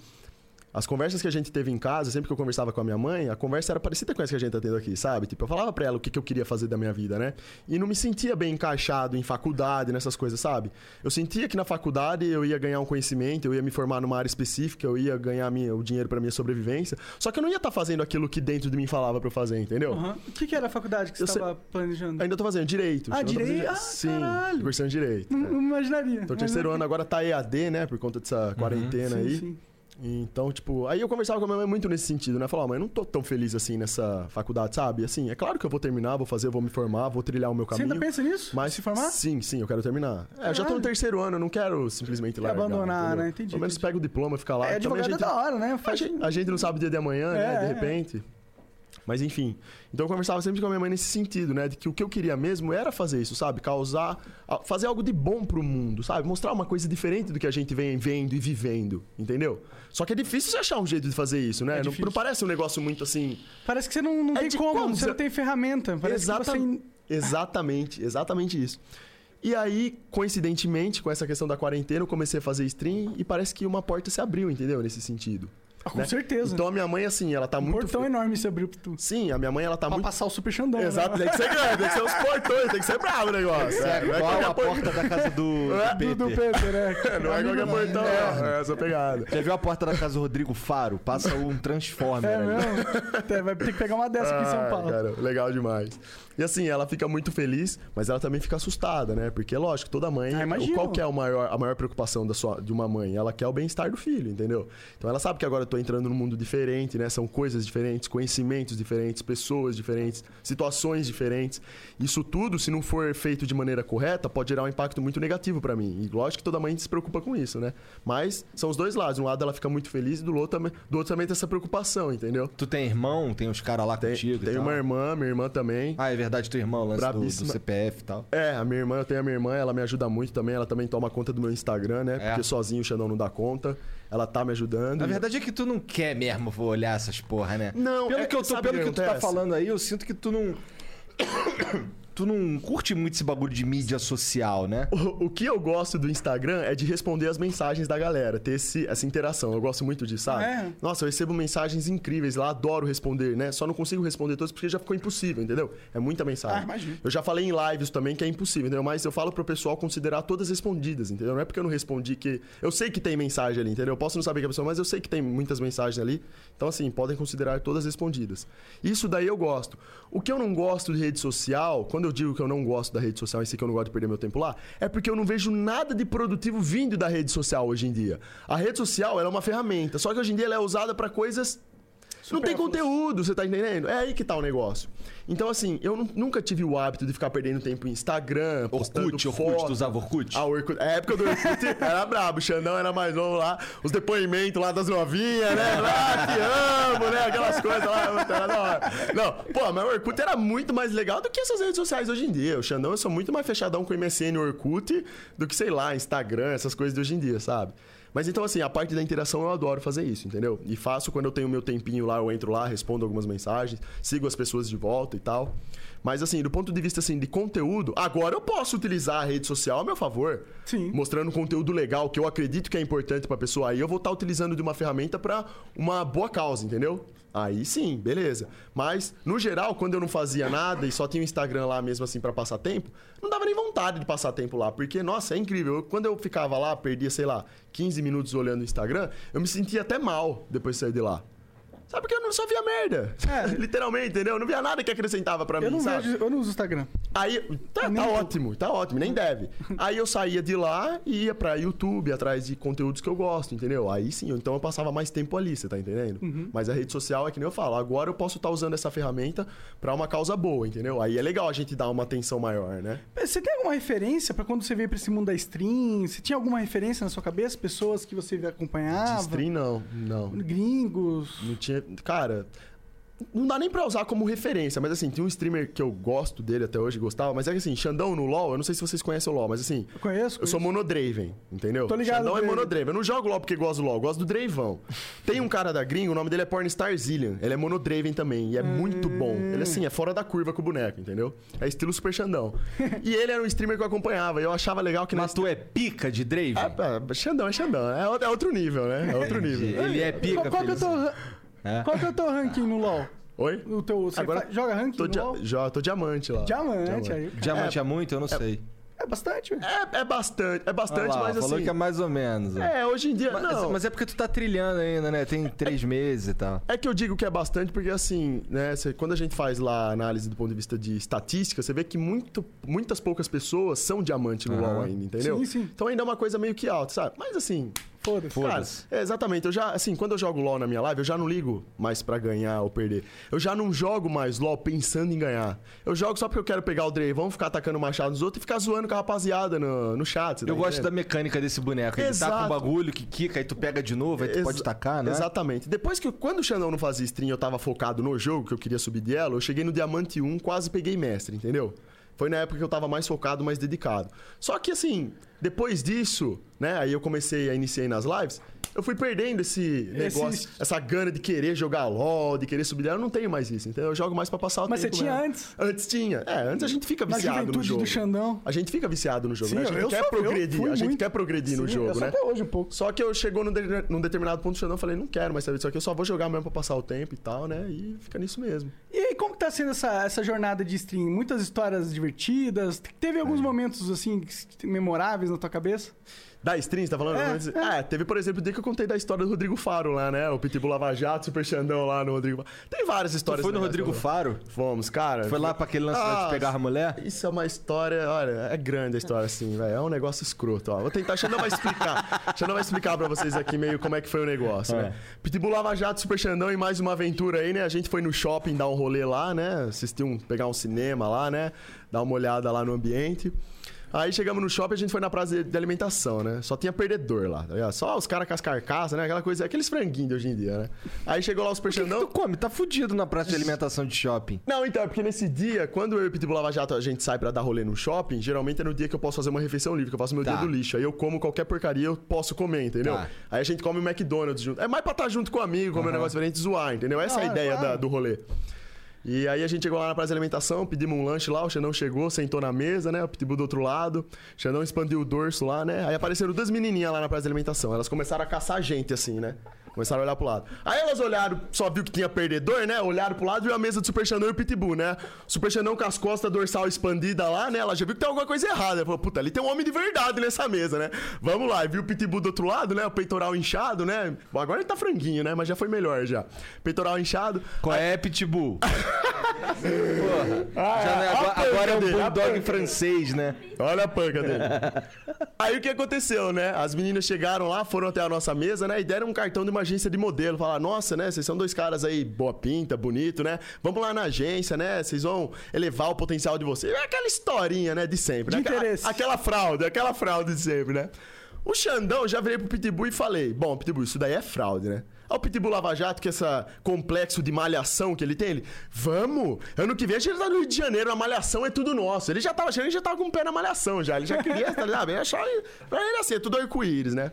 As conversas que a gente teve em casa, sempre que eu conversava com a minha mãe, a conversa era parecida com essa que a gente tá tendo aqui, sabe? Tipo, eu falava pra ela o que, que eu queria fazer da minha vida, né? E não me sentia bem encaixado em faculdade, nessas coisas, sabe? Eu sentia que na faculdade eu ia ganhar um conhecimento, eu ia me formar numa área específica, eu ia ganhar minha, o dinheiro pra minha sobrevivência. Só que eu não ia estar fazendo aquilo que dentro de mim falava pra eu fazer, entendeu? Aham. O que, que era a faculdade que você Eu sei- estava planejando? Ainda tô fazendo direito. Ah, direito? dire- Ah, Sim, caralho. cursando direito. Não, é. não imaginaria. Tô terceiro ano, agora tá EAD, né? Por conta dessa quarentena Sim, aí. sim. Então, tipo, aí eu conversava com a minha mãe muito nesse sentido, né? Falar, ó, mãe, eu não tô tão feliz assim nessa faculdade, sabe? Assim, é claro que eu vou terminar, vou fazer, vou me formar, vou trilhar o meu Você caminho. ainda pensa nisso? Mas Se formar? Sim, sim, eu quero terminar. É, eu já tô no Caralho. terceiro ano, eu não quero simplesmente largar. Abandonar, entendeu? né? Entendi, Pelo menos entendi. pega o diploma, fica lá. É, advogado a é gente, da hora, né? a, Faz... gente, a gente não sabe o dia de amanhã, É, né? De é. Mas enfim. Então eu conversava sempre com a minha mãe nesse sentido, né? De que o que eu queria mesmo era fazer isso, sabe? Causar. Fazer algo de bom pro mundo, sabe? Mostrar uma coisa diferente do que a gente vem vendo e vivendo, entendeu? Só que é difícil você achar um jeito de fazer isso, né? É não, não parece um negócio muito assim. Parece que você não, não É tem como, como? você não tem ferramenta. Parece Exata- você... Exatamente, exatamente isso. E aí, coincidentemente, com essa questão da quarentena, eu comecei a fazer stream e parece que uma porta se abriu, entendeu? Nesse sentido. Ah, com né? certeza. Então a minha mãe, assim, ela tá um muito. portão enorme se abriu pra tu. Sim, a minha mãe, ela tá Pra muito. passar o super Xandão. né? Exato, tem que ser grande, tem que ser os portões, tem que ser bravo o negócio. É, não é igual a porta da casa do, (laughs) do É, Do, do Peter. Peter, né? (laughs) Não é qualquer portão, não. É essa pegada. Já viu a porta da casa do Rodrigo Faro? Passa um Transformer É mesmo? Vai ter que pegar uma dessa aqui em São Paulo. Cara, legal demais. E assim, ela fica muito feliz, mas ela também fica assustada, né? Porque, lógico, toda mãe. Ah, qual que é o maior, a maior preocupação da sua, de uma mãe? Ela quer o bem-estar do filho, entendeu? Então ela sabe que agora eu tô entrando num mundo diferente, né? São coisas diferentes, conhecimentos diferentes, pessoas diferentes, situações diferentes. Isso tudo, se não for feito de maneira correta, pode gerar um impacto muito negativo pra mim. E lógico que toda mãe se preocupa com isso, né? Mas são os dois lados. De um lado ela fica muito feliz e do outro, também- do outro também tem essa preocupação, entendeu? Tu tem irmão? Tem os caras lá Tem, contigo? e tem tal? uma irmã, minha irmã também. Ah, é verdade, teu irmão, o lance do, do. CPF e tal. É, a minha irmã, eu tenho a minha irmã, ela me ajuda muito também. Ela também toma conta do meu Instagram, né? É. Porque sozinho o Xandão não dá conta. Ela tá me ajudando. Na verdade é que tu não quer mesmo vou olhar essas porra, né? Não, pelo é- que eu tô, pelo que que tu tá falando aí, eu sinto que tu não tu não curte muito esse bagulho de mídia social, né? O, o que eu gosto do Instagram é de responder as mensagens da galera, ter esse- essa interação. Eu gosto muito disso, sabe? É. Nossa, eu recebo mensagens incríveis lá, adoro responder, né? Só não consigo responder todas porque já ficou impossível, entendeu? É muita mensagem. Ah, imagino. Eu já falei em lives também que é impossível, entendeu? Mas eu falo pro pessoal considerar todas respondidas, entendeu? Não é porque eu não respondi que. Eu sei que tem mensagem ali, entendeu? Eu posso não saber que é a pessoa, mas eu sei que tem muitas mensagens ali. Então, assim, podem considerar todas respondidas. Isso daí eu gosto. O que eu não gosto de rede social, quando eu digo que eu não gosto da rede social e sei que eu não gosto de perder meu tempo lá, é porque eu não vejo nada de produtivo vindo da rede social hoje em dia. A rede social é uma ferramenta, só que hoje em dia ela é usada para coisas não tem conteúdo, você tá entendendo? É aí que tá o negócio. Então, assim, eu nu- nunca tive o hábito de ficar perdendo tempo em Instagram, postando Orkut, foto. Orkut, tu usava Orkut? Ah, Orkut. A época do Orkut (laughs) era brabo. O Xandão era mais novo lá. Os depoimentos lá das novinhas, né? Ah, te amo, né? Aquelas coisas lá. Era da hora. Não, pô, mas o Orkut era muito mais legal do que essas redes sociais hoje em dia. O Xandão, eu sou muito mais fechadão com o MSN e Orkut do que, sei lá, Instagram, essas coisas de hoje em dia, sabe? Mas então, assim, a parte da interação eu adoro fazer isso, entendeu? E faço quando eu tenho meu tempinho lá, eu entro lá, respondo algumas mensagens, sigo as pessoas de volta e tal. Mas, assim, do ponto de vista, assim, de conteúdo, agora eu posso utilizar a rede social a meu favor. Sim. Mostrando conteúdo legal que eu acredito que é importante pra pessoa. Aí eu vou estar utilizando de uma ferramenta pra uma boa causa, entendeu? Aí sim, beleza. Mas, no geral, quando eu não fazia nada e só tinha o Instagram lá mesmo assim pra passar tempo, não dava nem vontade de passar tempo lá. Porque, nossa, é incrível. Eu- quando eu ficava lá, perdia, sei lá, 15 minutos olhando o Instagram, eu me sentia até mal depois de sair de lá. Sabe porque eu não só via merda. É. (laughs) Literalmente, entendeu? Eu não via nada que acrescentava pra Eu mim, não sabe? vejo, eu não uso Instagram. Aí, tá, tá ótimo, tá ótimo, nem deve. (laughs) Aí eu saía de lá e ia pra YouTube, atrás de conteúdos que eu gosto, entendeu? Aí sim, então eu passava mais tempo ali, você tá entendendo? Uhum. Mas a rede social é que nem eu falo, agora eu posso estar usando essa ferramenta pra uma causa boa, entendeu? Aí é legal a gente dar uma atenção maior, né? Você tem alguma referência pra quando você veio pra esse mundo da stream? Você tinha alguma referência na sua cabeça? Pessoas que você De acompanhava? stream, não, não. Gringos? Não tinha. Cara. Não dá nem pra usar como referência, mas assim, tem um streamer que eu gosto dele até hoje, gostava, mas é que assim, Xandão no LoL, eu não sei se vocês conhecem o LoL, mas assim, Eu conheço? eu sou monodraven, entendeu? Tô ligado Xandão é monodraven. Eu não jogo LoL porque gosto do LoL, eu gosto do Dravão. Tem um cara da gringa, o nome dele é Pornstar Zillion. Ele é monodraven também, e é muito bom. Ele assim, é fora da curva com o boneco, entendeu? É estilo Super Xandão. e ele era um streamer que eu acompanhava, e eu achava legal que... Mas na- tu é pica de Draven? Ah, ah, Xandão é Xandão, é, outro- é outro nível, né? É outro nível. Ele é pica, Qual, qual que é Felizinho. ra- É. qual que é o teu ranking no LoL? Oi? O teu, você Agora- fa- joga ranking Tô, no dia- LoL? já, tô diamante lá. Diamante, aí. Diamante é, muito? Eu não sei. É bastante. É, é bastante, é bastante, lá, mas falou assim... que é mais ou menos. ó. É, hoje em dia. Mas, não. mas é porque tu tá trilhando ainda, né? Tem três meses e tal. É que eu digo que é bastante porque, assim, né, cê- quando a gente faz lá análise do ponto de vista de estatística, você vê que muito, muitas poucas pessoas são diamante no Aham. LoL ainda, entendeu? Sim, sim. Então ainda é uma coisa meio que alta, sabe? Mas assim, Foda-se. Cara, é, exatamente. Eu já, assim, quando eu jogo LoL na minha live, eu já não ligo mais pra ganhar ou perder. Eu já não jogo mais LoL pensando em ganhar. Eu jogo só porque eu quero pegar o Dreyvão, ficar atacando machado nos outros e ficar zoando com a rapaziada no, no chat. tá Eu gosto da mecânica desse boneco. Ele tá com Exato. um bagulho que quica, aí tu pega de novo, aí tu Exa- pode tacar, né? Exatamente. Depois que eu- quando o Xandão não fazia stream, eu tava focado no jogo, que eu queria subir de elo, eu cheguei no Diamante 1, quase peguei mestre, entendeu? Foi na época que eu tava mais focado, mais dedicado. Só que assim, depois disso, né, aí eu comecei a iniciar nas lives, eu fui perdendo esse negócio, essa gana de querer jogar LOL, de querer subir eu não tenho mais isso, então eu jogo mais pra passar o Mas você tempo. tinha mesmo. antes? Antes tinha. É, antes a gente fica viciado no jogo. do Xandão. A gente fica viciado no jogo, Sim, né? A gente eu quer sou- progredir, a gente muito. quer progredir no Sim, jogo, eu sou né? até hoje um pouco. Só que eu chegou num, de- num determinado ponto do Xandão, falei, não quero mais saber disso aqui, eu só vou jogar mesmo pra passar o tempo e tal, né? E fica nisso mesmo. E aí, como que tá sendo essa, essa jornada de stream? Muitas histórias divertidas? Teve alguns É. momentos, assim, memoráveis na tua cabeça? Da stream, você tá falando? É, é. Ah, teve, por exemplo, o dia que eu contei da história do Rodrigo Faro lá, né? O Pitbull Lava Jato, Super Xandão lá no Rodrigo Faro. Tem várias Tu histórias. foi no Rodrigo Faro? Fomos, cara. Foi lá pra aquele lance Ah, de pegar a mulher? Isso é uma história, olha, é grande a história assim, velho. É um negócio escroto, ó. Vou tentar, Xandão vai explicar. (laughs) Xandão vai explicar pra vocês aqui meio como é que foi o negócio, né? Pitbull Lava Jato, Super Xandão e mais uma aventura aí, né? A gente foi no shopping dar um rolê lá, né? Assistir um, pegar um cinema lá, né? Dar uma olhada lá no ambiente. Aí chegamos no shopping, a gente foi na praça de alimentação, né? Só tinha perdedor lá, tá ligado? Só os caras com as carcaças, né? Aquela coisa, aqueles franguinhos de hoje em dia, né? Aí chegou lá o Super O que, que tu come? Tá fudido na praça de alimentação de shopping. Não, então, é porque nesse dia, quando eu e o Pitbull Lava Jato a gente sai pra dar rolê no shopping, geralmente é no dia que eu posso fazer uma refeição livre, que eu faço meu Tá. dia do lixo. Aí eu como qualquer porcaria, eu posso comer, entendeu? Tá. Aí a gente come o McDonald's junto. É mais pra estar junto com o amigo, comer um negócio diferente zoar, entendeu? Essa é a Ah, ideia claro. da- do rolê. E aí a gente chegou lá na praça de alimentação, pedimos um lanche lá, o Xandão chegou, sentou na mesa, né? O Pitbull do outro lado. O Xandão expandiu o dorso lá, né? Aí apareceram duas menininhas lá na praça de alimentação. Elas começaram a caçar a gente, assim, né? Começaram a olhar pro lado. Aí elas olharam, só viu que tinha perdedor, né? Olharam pro lado e viu a mesa do Super Xandão e o Pitbull, né? Super Xandão com as costas dorsal expandida lá, né? Ela já viu que tem alguma coisa errada. Ela falou, puta, ali tem um homem de verdade nessa mesa, né? Vamos lá. E viu o Pitbull do outro lado, né? O peitoral inchado, né? Bom, agora ele tá franguinho, né? Mas já foi melhor já. Peitoral inchado. Qual é, Pitbull? (laughs) Porra. Ah, não é- agora, agora é um bulldog francês, né? Olha a panca dele. Aí o que aconteceu, né? As meninas chegaram lá, foram até a nossa mesa, né? E deram um cartão de uma agência de modelo. Falaram, nossa, né? Vocês são dois caras aí, boa pinta, bonito, né? Vamos lá na agência, né? Vocês vão elevar o potencial de vocês. É aquela historinha, né? De sempre. De né? Aquela- interesse. Aquela fraude, aquela fraude de sempre, né? O Xandão, já virei pro Pitbull e falei: Bom, Pitbull, isso daí é fraude, né? Aí o Pitbull Lava Jato, que é esse complexo de malhação que ele tem, ele, vamos! Ano que vem a gente tá no Rio de Janeiro, a malhação é tudo nosso. Ele já tava achando, ele já tava com o pé na malhação já. Ele já queria, (laughs) tá ligado? Ele achava, pra ele assim, é tudo arco-íris, né?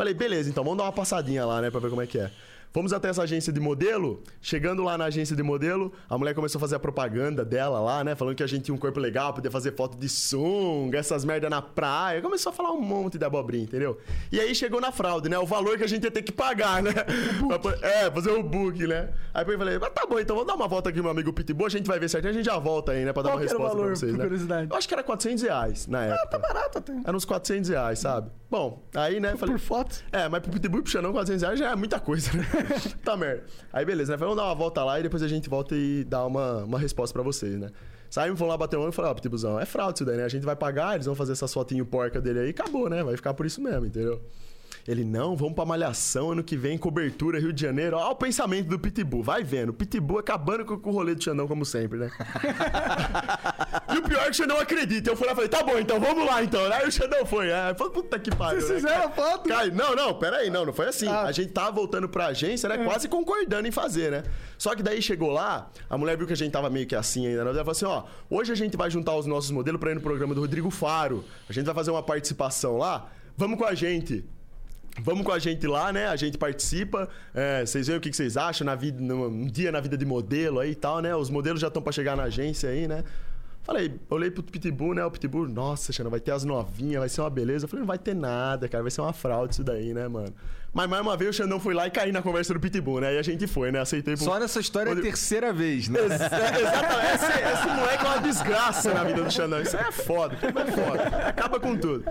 Falei, beleza, então vamos dar uma passadinha lá, né, pra ver como é que é. Fomos até essa agência de modelo. Chegando lá na agência de modelo, a mulher começou a fazer a propaganda dela lá, né? Falando que a gente tinha um corpo legal, podia fazer foto de sunga, essas merda na praia. Começou a falar um monte de abobrinha, entendeu? E aí chegou na fraude, né? O valor que a gente ia ter que pagar, né? é, fazer o book, né? Aí eu falei, mas tá bom, então vamos dar uma volta aqui, meu amigo Pitbull. A gente vai ver certinho, a gente já volta aí, né? Pra dar Qual uma resposta valor, pra vocês, por né? curiosidade? Eu acho que era 400 reais na época. Tá barato até. Era uns 400 reais, sabe? Bom, aí, né? Falei, Por foto. é, mas pro Pitbull e pro Xandão, 400 reais já é muita coisa, né? (laughs) (laughs) tá merda. Aí beleza, né? Vamos dar uma volta lá e depois a gente volta e dá uma, uma resposta pra vocês, né? Saímos, fomos lá bater um e falei, ó, Pitbullzão, é fraude isso daí, né? A gente vai pagar, eles vão fazer essa fotinho porca dele aí e acabou, né? Vai ficar por isso mesmo, entendeu? Ele, não, vamos pra Malhação, ano que vem, cobertura, Rio de Janeiro. Olha o pensamento do Pitbull, vai vendo. Pitbull acabando com, com o rolê do Xandão, como sempre, né? (laughs) e o pior é que o Xandão acredita. Eu fui lá e falei, tá bom, então vamos lá, então. Aí o Xandão foi. É, falei, puta que pariu. Vocês né, fizeram a foto? Cai, não, não, peraí, não, não foi assim. Ah. A gente tava voltando pra agência, né? Quase concordando em fazer, né? Só que daí chegou lá, a mulher viu que a gente tava meio que assim ainda, né? Ela falou assim: ó, hoje a gente vai juntar os nossos modelos pra ir no programa do Rodrigo Faro. A gente vai fazer uma participação lá. Vamos com a gente. Vamos com a gente lá, né? A gente participa. É, vocês veem o que vocês acham na vida, um dia na vida de modelo aí e tal, né? Os modelos já estão pra chegar na agência aí, né? Falei, olhei pro Pitbull, né? O Pitbull, nossa, Xana, vai ter as novinhas, vai ser uma beleza. Eu falei, não vai ter nada, cara, vai ser uma fraude isso daí, né, mano? Mas mais uma vez o Xandão foi lá e caí na conversa do Pitbull, né? E a gente foi, né? Aceitei pro... Só nessa história é a terceira vez, né? Ex- Exatamente. Esse, esse moleque é uma desgraça na vida do Xandão. Isso é foda, é foda. Acaba com tudo.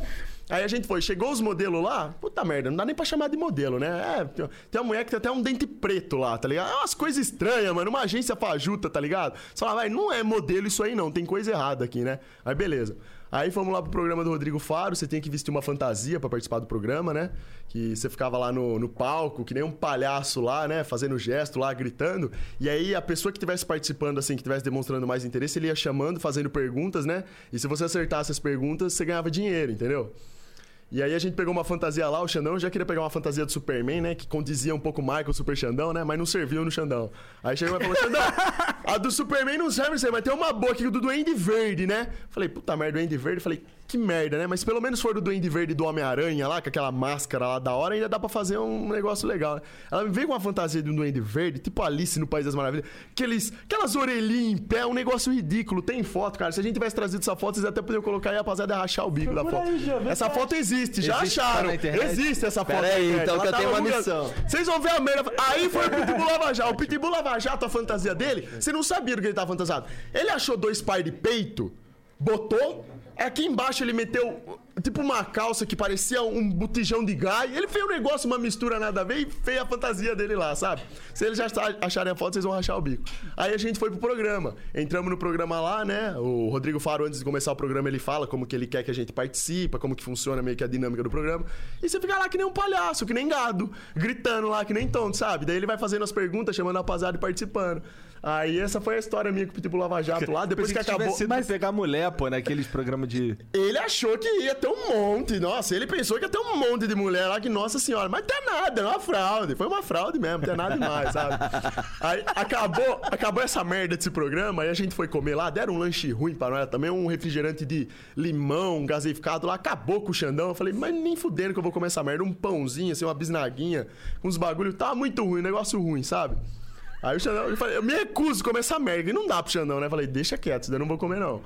Aí a gente foi, chegou os modelos lá, puta merda, não dá nem pra chamar de modelo, né? É, tem- tem uma mulher que tem até um dente preto lá, tá ligado? É umas coisas estranhas, mano. Uma agência fajuta, tá ligado? Você fala, vai, não é modelo isso aí não, tem coisa errada aqui, né? Aí beleza. Aí fomos lá pro programa do Rodrigo Faro, você tem que vestir uma fantasia pra participar do programa, né? Que você ficava lá no, no palco, que nem um palhaço lá, né? Fazendo gesto lá, gritando. E aí a pessoa que estivesse participando, assim, que estivesse demonstrando mais interesse, ele ia chamando, fazendo perguntas, né? E se você acertasse as perguntas, você ganhava dinheiro, entendeu? E aí a gente pegou uma fantasia lá, o Xandão já queria pegar uma fantasia do Superman, né? Que condizia um pouco mais com o Super Xandão, né? Mas não serviu no Xandão. Aí chegou e falou, Xandão, a do Superman não serve, você, mas tem uma boa aqui do Duende Verde, né? Falei, puta merda, Duende Verde. Falei, que merda, né? Mas pelo menos for do Duende Verde do Homem-Aranha lá, com aquela máscara lá da hora, ainda dá pra fazer um negócio legal, né? Ela me veio com uma fantasia de um Duende Verde, tipo Alice no País das Maravilhas. Aqueles, aquelas orelhinhas em pé, um negócio ridículo. Tem foto, cara. Se a gente tivesse trazido essa foto, vocês até poderiam colocar aí, rapaziada, ia rachar o bico da Procura foto. aí, vê essa foto existe, já Existe, tá acharam. Existe essa foto. Pera internet. então Ela que eu tenho uma missão. Vocês vão ver a merda. Aí foi o Pitbull Lava Jato. O Pitbull Lava Jato, a fantasia dele, você não sabia do que ele tava fantasiado. Ele achou dois par de peito, botou. Aqui embaixo ele meteu tipo uma calça que parecia um botijão de gás. Ele fez um negócio, uma mistura nada a ver e fez a fantasia dele lá, sabe? Se eles já acharem a foto, vocês vão rachar o bico. Aí a gente foi pro programa. Entramos no programa lá, né? O Rodrigo Faro, antes de começar o programa, ele fala como que ele quer que a gente participa, como que funciona meio que a dinâmica do programa. E você fica lá que nem um palhaço, que nem gado, gritando lá, que nem tonto, sabe? Daí ele vai fazendo as perguntas, chamando a rapaziada e participando. Aí essa foi a história minha com o Pitbull Lava Jato lá. Depois que Pensei acabou. sido pegar mulher, pô, naqueles programas de... Ele achou que ia ter um monte. Nossa, ele pensou que ia ter um monte de mulher lá, que nossa senhora. Mas tem nada, é uma fraude. Foi uma fraude mesmo, não tem nada demais, sabe? (laughs) Aí acabou, acabou essa merda desse programa, aí a gente foi comer lá, deram um lanche ruim pra nós também, um refrigerante de limão gaseificado lá, acabou com o Xandão. Eu falei, mas nem fudendo que eu vou comer essa merda. Um pãozinho, assim, uma bisnaguinha, uns bagulho. Tá muito ruim, negócio ruim, sabe? Aí o Xandão, eu falei, eu me recuso a comer essa merda. E não dá pro Xandão, né? Eu falei, deixa quieto, eu não vou comer, não.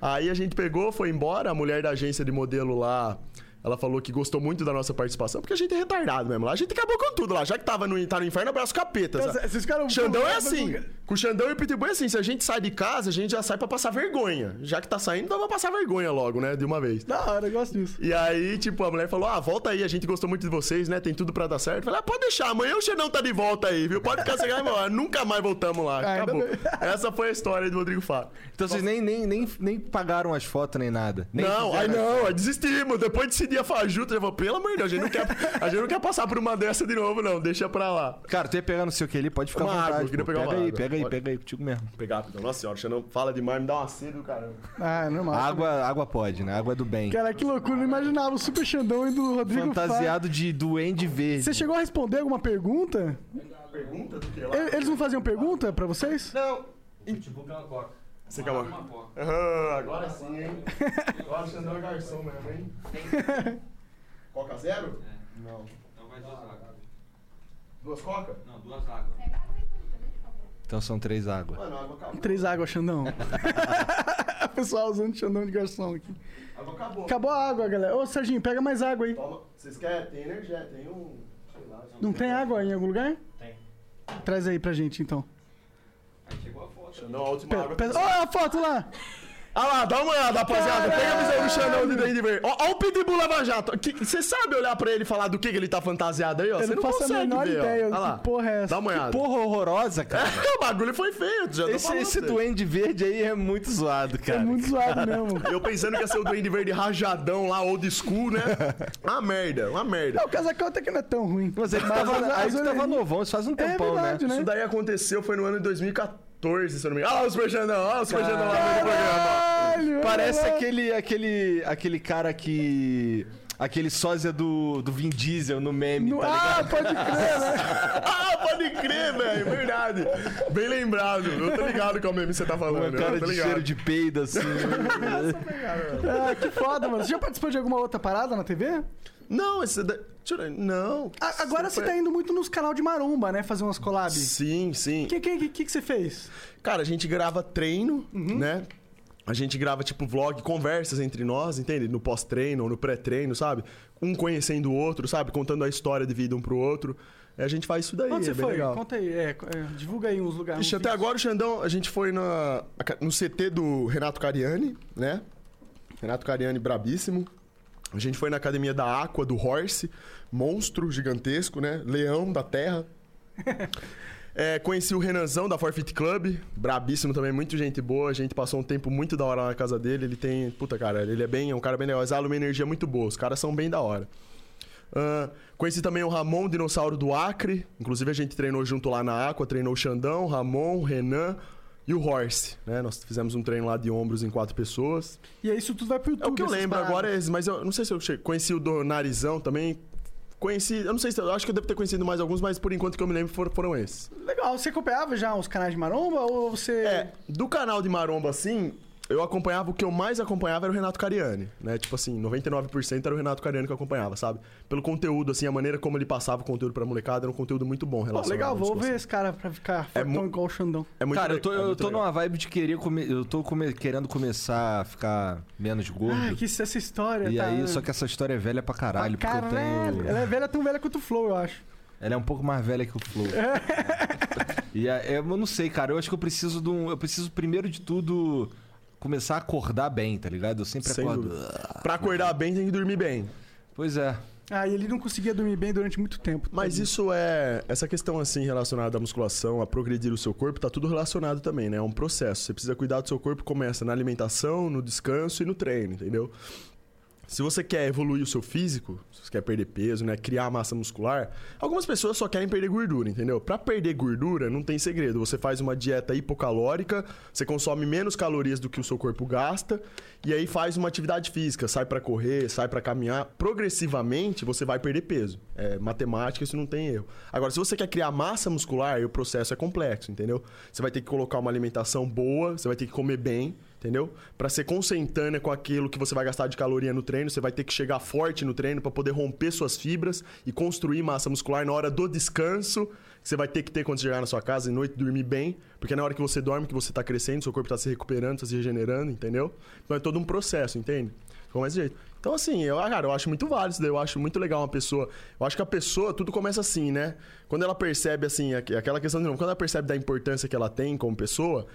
Aí a gente pegou, foi embora, a mulher da agência de modelo lá. Ela falou que gostou muito da nossa participação, porque a gente é retardado mesmo lá. A gente acabou com tudo lá. Já que tava no, tá no inferno, abraço capeta. Então, ficaram- Xandão é assim. Com o Xandão e o Pitbull é assim. Se a gente sai de casa, a gente já sai pra passar vergonha. Já que tá saindo, então vamos passar vergonha logo, né? De uma vez. Da hora, eu gosto disso. E aí, tipo, a mulher falou: Ah, volta aí, a gente gostou muito de vocês, né? Tem tudo pra dar certo. Eu falei, ah, pode deixar, amanhã o Xandão tá de volta aí, viu? Pode ficar sem ganhar, (laughs) Nunca mais voltamos lá. Ah, Acabou. (laughs) Essa foi a história do Rodrigo Faro. Então vocês nem, nem, nem, nem pagaram as fotos nem nada. Nem não, aí não, aí desistimos. Depois desse dia fajuto, eu falei, pelo amor de Deus, a gente, não quer, a gente não quer passar por uma dessa de novo, não. Deixa pra lá. Cara, tu ia pegar no seu que ali, pode ficar Uma à vontade. água, pô. pegar pega uma aí, água. pega aí, pega aí, contigo mesmo. Pegar, então. Nossa senhora, o Xandão fala demais, me dá uma sede do caramba. Ah, é normal. Água, água pode, né? Água do bem. Cara, que loucura, não imaginava o Super Xandão e do Rodrigo. Fantasiado de duende verde. Você chegou a responder alguma pergunta? Pergunta do que lá? Eles não faziam pergunta pra vocês? Não. Tipo é uma coca. Você. Ah, (laughs) agora sim, hein? Agora o Xandão é garçom mesmo, hein? (laughs) Coca zero? Não. Então vai duas águas. Duas coca? Não, duas águas. Então são três águas. Mano, a água acabou. Três águas, Xandão. o (laughs) pessoal usando Xandão de garçom aqui. A água acabou. Acabou a água, galera. Ô, Serginho, pega mais água aí. Toma. Vocês querem? Tem energia, tem um. Sei lá. Não tem água em algum lugar? Tem. Traz aí pra gente, então. Aí chegou a foto. Xandão, a Ó, a foto lá! Ah lá, dá uma olhada, rapaziada. Pega a visão do Xandão de Duende Verde. Ó, ó o Pitbull Lava Jato. Você sabe olhar pra ele e falar do que, que ele tá fantasiado aí, ó? Eu Você não não faço a consegue menor ver, ó. ideia Olha que lá. porra é essa. Dá uma olhada. Porra horrorosa, cara. (laughs) o bagulho foi feio, já Esse, esse duende verde aí é muito zoado, É cara. muito zoado (laughs) mesmo. Eu pensando que ia ser o Duende Verde rajadão lá, old school, né? Uma merda, uma merda. Não, o casacão até que não é tão ruim. Mas tu tava, aí tava novão, isso faz um tempão, verdade, né? né? Isso daí aconteceu, foi no ano de 2014, se eu não me engano. Ah lá, o Super Xandão, olha o Super Xandão lá no programa. Caralho, Parece olha aquele, aquele, aquele cara que... Aquele sósia do, do Vin Diesel no meme, No- tá ligado? Ah, pode crer, né? (laughs) Ah, pode crer, velho, verdade. Bem lembrado. Eu tô ligado qual meme você tá falando. Uma cara eu de ligado. cheiro de peido, assim. (laughs) Ah, que foda, mano. Você já participou de alguma outra parada na TV? Não, esse da... Não. A- agora você tá indo muito nos canal de maromba, né? Fazer umas collabs. Sim, sim. O que, que, que, que você fez? Cara, a gente grava treino, Uhum. né? A gente grava, tipo, vlog, conversas entre nós, entende? No pós-treino ou no pré-treino, sabe? Um conhecendo o outro, sabe? Contando a história de vida um pro outro. É, A gente faz isso daí, Onde é você bem foi? legal. Conta aí. É, é, divulga aí uns lugares. Ixi, uns até vídeos. agora o Xandão, a gente foi na, no CT do Renato Cariani, né? Renato Cariani brabíssimo. A gente foi na academia da Aqua, do Horse, monstro gigantesco, né? Leão da terra. (laughs) É, conheci o Renanzão da Forfeit Club, brabíssimo também, muito gente boa. A gente passou um tempo muito da hora na casa dele. Ele tem. Puta, cara, ele é bem. É um cara bem legal. Exala uma energia muito boa. Os caras são bem da hora. Ah, conheci também o Ramon, dinossauro do Acre. Inclusive a gente treinou junto lá na Aqua, treinou o Xandão, Ramon, Renan e o Horse, né? Nós fizemos um treino lá de ombros em quatro pessoas. E aí isso tudo vai pro YouTube. É o que eu lembro paradas. agora, é esse, mas eu não sei se eu conheci o do Narizão também. Conheci, eu não sei se eu acho que eu devo ter conhecido mais alguns, mas por enquanto que eu me lembro foram, foram esses. Legal. Você acompanhava já os canais de maromba ou você... É, do canal de Maromba assim, eu acompanhava, o que eu mais acompanhava era o Renato Cariani, né? Tipo assim, 99% era o Renato Cariani que eu acompanhava, sabe? Pelo conteúdo, assim, a maneira como ele passava o conteúdo pra molecada era um conteúdo muito bom Pô, relacionado legal, à vou ver esse cara pra ficar É mu- igual o Xandão. É muito Cara, eu tô, é eu muito tô legal. numa vibe de querer comer. Eu tô come- querendo começar a ficar menos gordo. Ah, que isso- essa história, e tá... aí, só que essa história é velha pra caralho, Pra porque eu caralho. tenho. Ela é velha, tão velha quanto o Flow, eu acho. Ela é um pouco mais velha que o Flow. (laughs) e é, é- eu não sei, cara. Eu acho que eu preciso de um. Eu preciso, primeiro de tudo, começar a acordar bem, tá ligado? Eu sempre Sem acordo. dúvida. Pra acordar bem, tem que dormir bem. Pois é. Ah, e ele não conseguia dormir bem durante muito tempo. Mas isso é. Essa questão, assim, relacionada à musculação, a progredir o seu corpo, tá tudo relacionado também, né? É um processo. Você precisa cuidar do seu corpo, começa na alimentação, no descanso e no treino, entendeu? Se você quer evoluir o seu físico, se você quer perder peso, né, criar massa muscular, algumas pessoas só querem perder gordura, entendeu? Pra perder gordura não tem segredo. Você faz uma dieta hipocalórica, você consome menos calorias do que o seu corpo gasta e aí faz uma atividade física, sai pra correr, sai pra caminhar, progressivamente você vai perder peso. É matemática, isso não tem erro. Agora, se você quer criar massa muscular, o processo é complexo, entendeu? Você vai ter que colocar uma alimentação boa, você vai ter que comer bem, entendeu? Pra ser consentânea com aquilo que você vai gastar de caloria no treino, você vai ter que chegar forte no treino pra poder romper suas fibras e construir massa muscular na hora do descanso. que Você vai ter que ter quando chegar na sua casa de noite, dormir bem, porque é na hora que você dorme que você tá crescendo, seu corpo tá se recuperando, tá se regenerando, entendeu? Então é todo um processo, entende? Começa desse jeito. Então, assim, eu, ah, cara, eu acho muito válido isso daí. Eu acho muito legal uma pessoa. Eu acho que a pessoa, tudo começa assim, né? Quando ela percebe, assim, aqu- aquela questão de novo, quando ela percebe da importância que ela tem como pessoa,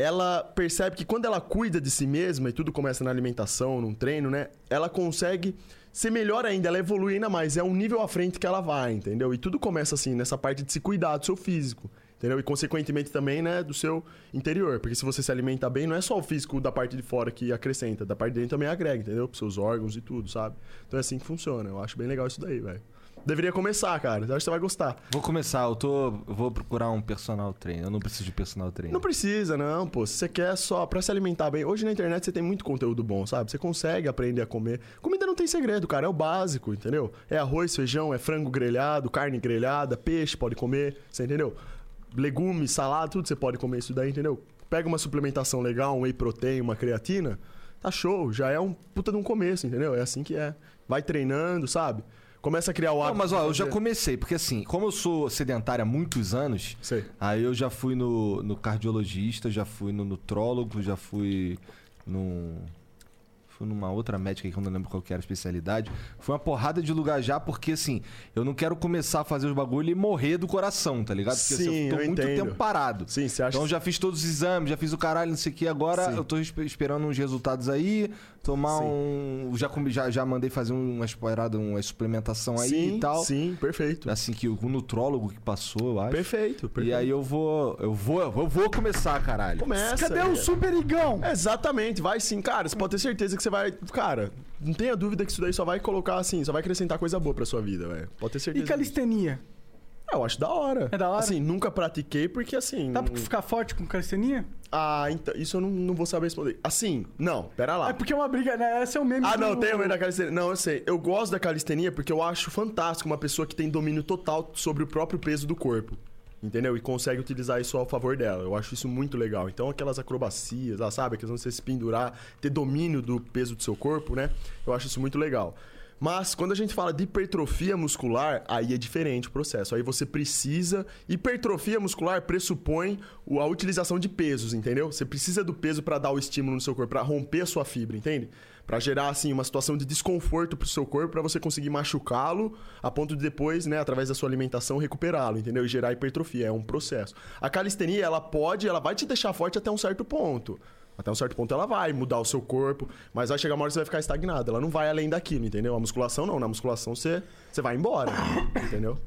ela percebe que quando ela cuida de si mesma e tudo começa na alimentação, num treino, né? Ela consegue ser melhor ainda, ela evolui ainda mais. É um nível à frente que ela vai, entendeu? E tudo começa assim, nessa parte de se cuidar do seu físico. Entendeu? E consequentemente também, né, do seu interior. Porque se você se alimenta bem, não é só o físico da parte de fora que acrescenta, da parte de dentro também agrega, entendeu? Pros seus órgãos e tudo, sabe? Então é assim que funciona. Eu acho bem legal isso daí, velho. Deveria começar, cara. Eu acho que você vai gostar. Vou começar, eu tô. Eu vou procurar um personal trainer. Eu não preciso de personal trainer. Não precisa, não, pô. Se você quer só pra se alimentar bem. Hoje na internet você tem muito conteúdo bom, sabe? Você consegue aprender a comer. Comida não tem segredo, cara. É o básico, entendeu? É arroz, feijão, é frango grelhado, carne grelhada, peixe pode comer, você entendeu? Legumes, salada, tudo você pode comer isso daí, entendeu? Pega uma suplementação legal, um whey protein, uma creatina, tá show. Já é um puta de um começo, entendeu? É assim que é. Vai treinando, sabe? Começa a criar o Não, hábito. mas ó, eu já comecei, porque assim, como eu sou sedentário há muitos anos, Sei. aí eu já fui no, no cardiologista, já fui no nutrólogo, já fui no. fui numa outra médica que eu não lembro qual que era a especialidade. Foi uma porrada de lugar já, porque assim, eu não quero começar a fazer os bagulho e morrer do coração, tá ligado? Porque assim, Sim, eu tô eu muito entendo. tempo parado. Sim, você acha Então já fiz todos os exames, já fiz o caralho, não sei o que. Agora Sim. eu tô espe- esperando uns resultados aí, tomar Sim. um. Já, já, já mandei fazer uma parada, uma suplementação aí sim, e tal. Sim, perfeito. Assim que o, nutrólogo que passou, eu acho. Perfeito, perfeito. E aí eu vou. Eu vou. Eu vou começar, caralho. Começa. Cadê é. o Super Igão? Exatamente, vai sim, cara. Você pode ter certeza que você vai. Cara, não tenha dúvida que isso daí só vai colocar assim, só vai acrescentar coisa boa pra sua vida, velho. Pode ter E certeza. disso. calistenia? Ah, Eu acho da hora. É da hora? Assim, nunca pratiquei porque assim. Dá pra ficar forte com calistenia? Ah, então. Isso eu não, não vou saber responder. Assim, não, pera lá. É porque é uma briga, né? Esse é o meme Ah, não, do- tem o meio da calistenia. Não, eu sei. Eu gosto da calistenia porque eu acho fantástico uma pessoa que tem domínio total sobre o próprio peso do corpo. Entendeu? E consegue utilizar isso ao favor dela. Eu acho isso muito legal. Então, aquelas acrobacias, lá, sabe? Aquelas você se pendurar, ter domínio do peso do seu corpo, né? Eu acho isso muito legal. Mas quando a gente fala de hipertrofia muscular, aí é diferente o processo. Aí você precisa. Hipertrofia muscular pressupõe o- a utilização de pesos, entendeu? Você precisa do peso para dar o estímulo no seu corpo, para romper a sua fibra, entende? Para gerar assim uma situação de desconforto pro seu corpo, para você conseguir machucá-lo a ponto de depois, né, através da sua alimentação recuperá-lo, entendeu? E gerar hipertrofia, é um processo. A calistenia, ela pode, ela vai te deixar forte até um certo ponto. Até um certo ponto ela vai mudar o seu corpo, mas vai chegar uma hora que você vai ficar estagnado. Ela não vai além daquilo, entendeu? A musculação não. Na musculação você, você vai embora, (coughs) entendeu?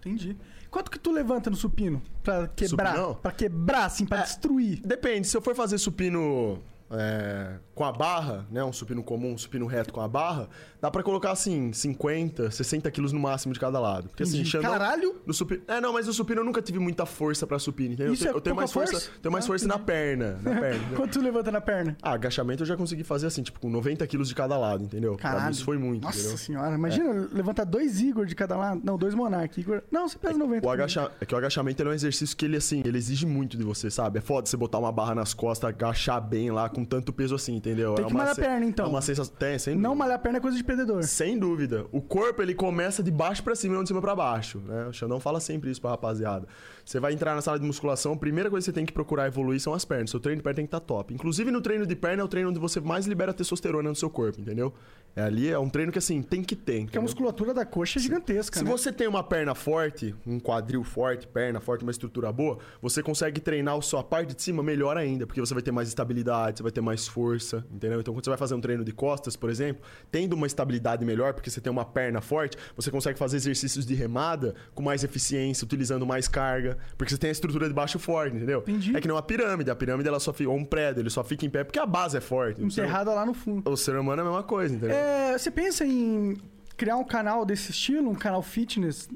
Entendi. Quanto que tu levanta no supino? Pra quebrar? Supinão? Pra quebrar, assim, pra É. destruir. Depende, se eu for fazer supino é, com a barra, né? Um supino comum, um supino reto com a barra, dá pra colocar assim, 50, 60 quilos no máximo de cada lado. Porque assim, Entendi. Xandão, Caralho! No supino, é, não, mas no supino eu nunca tive muita força pra supino, entendeu? Isso eu é tenho, eu tenho mais força, força? tenho mais Ah, força na perna, na (laughs) perna. entendeu? Quanto tu levanta na perna? Ah, agachamento eu já consegui fazer assim, tipo, com 90 quilos de cada lado, entendeu? Pra Caralho. mim isso foi muito, Nossa entendeu? senhora, imagina levantar dois Igor de cada lado. Não, dois Monark. Igor... Não, você pesa 90. O agacha... É que o agachamento é um exercício que ele, assim, ele exige muito de você, sabe? É foda você botar uma barra nas costas, agachar bem lá com tanto peso assim, entendeu? Tem é que uma malhar a perna, então. É uma sensação... Tem, sem Não dúvida. malhar a perna é coisa de perdedor. Sem dúvida. O corpo, ele começa de baixo pra cima e não de cima pra baixo, né? O Xandão fala sempre isso pra rapaziada. Você vai entrar na sala de musculação, a primeira coisa que você tem que procurar evoluir são as pernas. Seu treino de perna tem que estar top. Inclusive, no treino de perna é o treino onde você mais libera testosterona no seu corpo, entendeu? É ali, é um treino que, assim, tem que ter, Porque a musculatura da coxa é gigantesca, Se né? você tem uma perna forte, um quadril forte, perna forte, uma estrutura boa, você consegue treinar a sua parte de cima melhor ainda, porque você vai ter mais estabilidade, você vai ter mais força, entendeu? Então, quando você vai fazer um treino de costas, por exemplo, tendo uma estabilidade melhor, porque você tem uma perna forte, você consegue fazer exercícios de remada com mais eficiência, utilizando mais carga, porque você tem a estrutura de baixo forte, entendeu? Entendi. É que nem uma pirâmide, a pirâmide ela só fica, ou um prédio, ele só fica em pé porque a base é forte. Enterrada lá no fundo. O ser humano é a mesma coisa, entendeu? É, você pensa em criar um canal desse estilo, um canal fitness?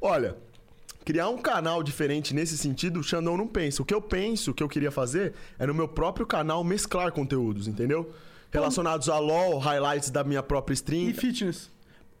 Olha, criar um canal diferente nesse sentido, o Xandão não pensa. O que eu penso, o que eu queria fazer, é no meu próprio canal mesclar conteúdos, entendeu? Relacionados a LOL, highlights da minha própria stream, E fitness?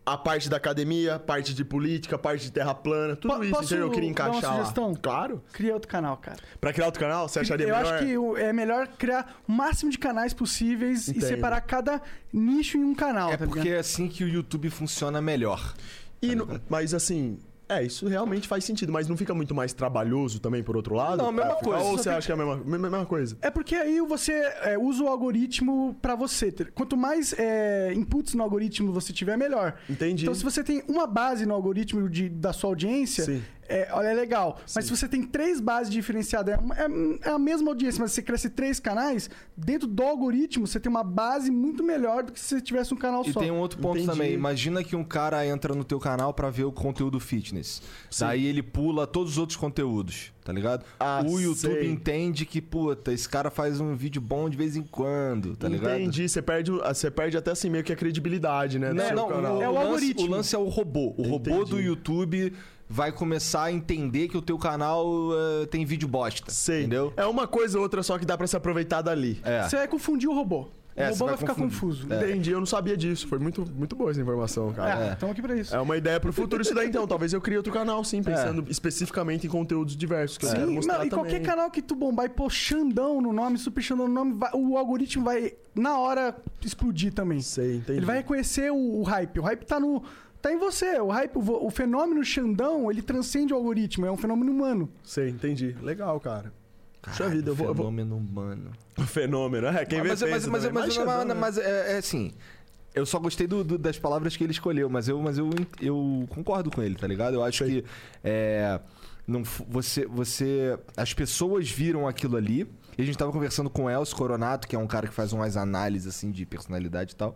A parte da academia, parte de política, parte de terra plana, tudo Po- isso, posso entendeu? Eu queria dar uma encaixar lá. sugestão? Claro. Cria outro canal, cara. Pra criar outro canal, você acharia Eu melhor? acho que é melhor criar o máximo de canais possíveis e Entendo. separar cada nicho em um canal, É tá porque ligado? é assim que o YouTube funciona melhor. E no- Mas assim... É, isso realmente faz sentido, mas não fica muito mais trabalhoso também, por outro lado? Não, a mesma ficar- coisa, Ou você fica- acha que é a mesma, mesma coisa? É porque aí você é, usa o algoritmo pra você. ter- Quanto mais é, inputs no algoritmo você tiver, melhor. Entendi. Então, se você tem uma base no algoritmo de- da sua audiência, Sim. É, olha, é legal. Mas se você tem três bases diferenciadas, é, é- é a mesma audiência, mas você cresce três canais, dentro do algoritmo você tem uma base muito melhor do que se você tivesse um canal E só. tem um outro ponto Entendi. também. Imagina que um cara entra no teu canal pra ver o conteúdo fitness. Daí ele pula todos os outros conteúdos, tá ligado? Ah, o YouTube sei. entende que, puta, esse cara faz um vídeo bom de vez em quando, tá ligado? Entendi, você perde, o- você perde até assim meio que a credibilidade, né? do Não, seu não, canal. o, É o lance, algoritmo. o lance é o robô. O robô Entendi. do YouTube vai começar a entender que o teu canal eh, tem vídeo bosta. Sei. Entendeu? É uma coisa ou outra só que dá pra se aproveitar dali. É. Você vai confundir o robô. O É, robô você vai, vai ficar confundir. confuso. É. Entendi, eu não sabia disso. Foi muito, muito boa essa informação, É, cara. estamos aqui pra isso. É. uma ideia pro futuro isso daí, então. Talvez eu crie outro canal, sim, pensando especificamente em conteúdos diversos que eu quero Sim, mostrar não, e também. qualquer canal que tu bombar e pôr Xandão no nome, Super Xandão no nome, vai- o algoritmo vai, na hora, explodir também. Sei, entendi. Ele vai reconhecer o, o hype. O hype tá no. Tá em você. O hype, o, fenômeno Xandão, ele transcende o algoritmo. É um fenômeno humano. Sei, entendi. Legal, cara. Puxa vida, eu vou. eu vou- Fenômeno humano. (laughs) Fenômeno, é. Quem vê mas, mas, mas, mas, Mas né? mas é, é assim. Eu só gostei do- do- das palavras que ele escolheu, mas eu, mas eu, eu concordo com ele, tá ligado? Eu acho Sei. que é, não, você, você. As pessoas viram aquilo ali. E a gente tava conversando com o Elcio Coronato, que é um cara que faz umas análises assim de personalidade e tal.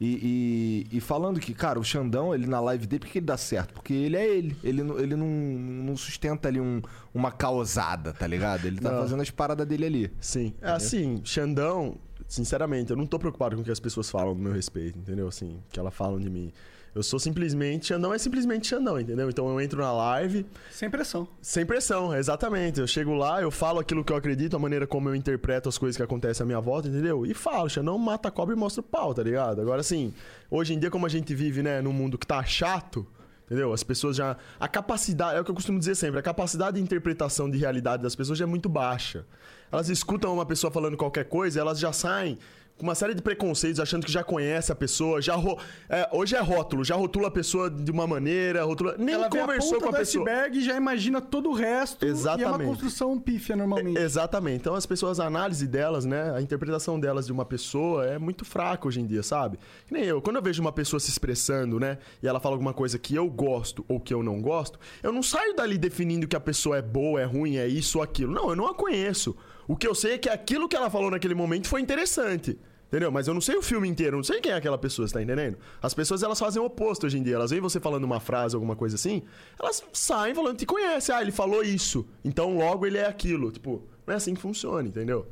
E, e- e falando que, cara, o Xandão, ele na live dele, por que ele dá certo? Porque ele é ele. Ele, não- ele não, não sustenta ali um- uma causada, tá ligado? Ele tá Não. fazendo as paradas dele ali. Sim. É assim, Xandão, sinceramente, eu não tô preocupado com o que as pessoas falam do meu respeito, entendeu? Assim, que elas falam de mim. Eu sou simplesmente. Xandão é simplesmente Xandão, entendeu? Então eu entro na live Sem pressão. sem pressão, exatamente. Eu chego lá, eu falo aquilo que eu acredito, a maneira como eu interpreto as coisas que acontecem à minha volta, entendeu? E falo, Xandão mata a cobra e mostra o pau, tá ligado? Agora, assim, hoje em dia, como a gente vive, né, num mundo que tá chato. Entendeu? As pessoas já. A capacidade. É o que eu costumo dizer sempre. A capacidade de interpretação de realidade das pessoas já é muito baixa. Elas escutam uma pessoa falando qualquer coisa, elas já saem com uma série de preconceitos, achando que já conhece a pessoa. Já ro- é, hoje é rótulo, já rotula a pessoa de uma maneira, rotula. Nem Ela vê a conversou ponta com a pessoa. iceberg e já imagina todo o resto. E é uma Exatamente. construção pífia normalmente. Exatamente. Então as pessoas, a análise delas, né? A interpretação delas de uma pessoa é muito fraca hoje em dia, sabe? Que nem eu. Quando eu vejo uma pessoa se expressando, né? E ela fala alguma coisa que eu gosto ou que eu não gosto, eu não saio dali definindo que a pessoa é boa, é ruim, é isso ou aquilo. Não, eu não a conheço. O que eu sei é que aquilo que ela falou naquele momento foi interessante. Entendeu? Mas eu não sei o filme inteiro, não sei quem é aquela pessoa, você tá entendendo? As pessoas elas fazem o oposto hoje em dia. Elas veem você falando uma frase, alguma coisa assim, elas saem falando, te conhece. Ah, ele falou isso. Então logo ele é aquilo. Tipo, não é assim que funciona, entendeu?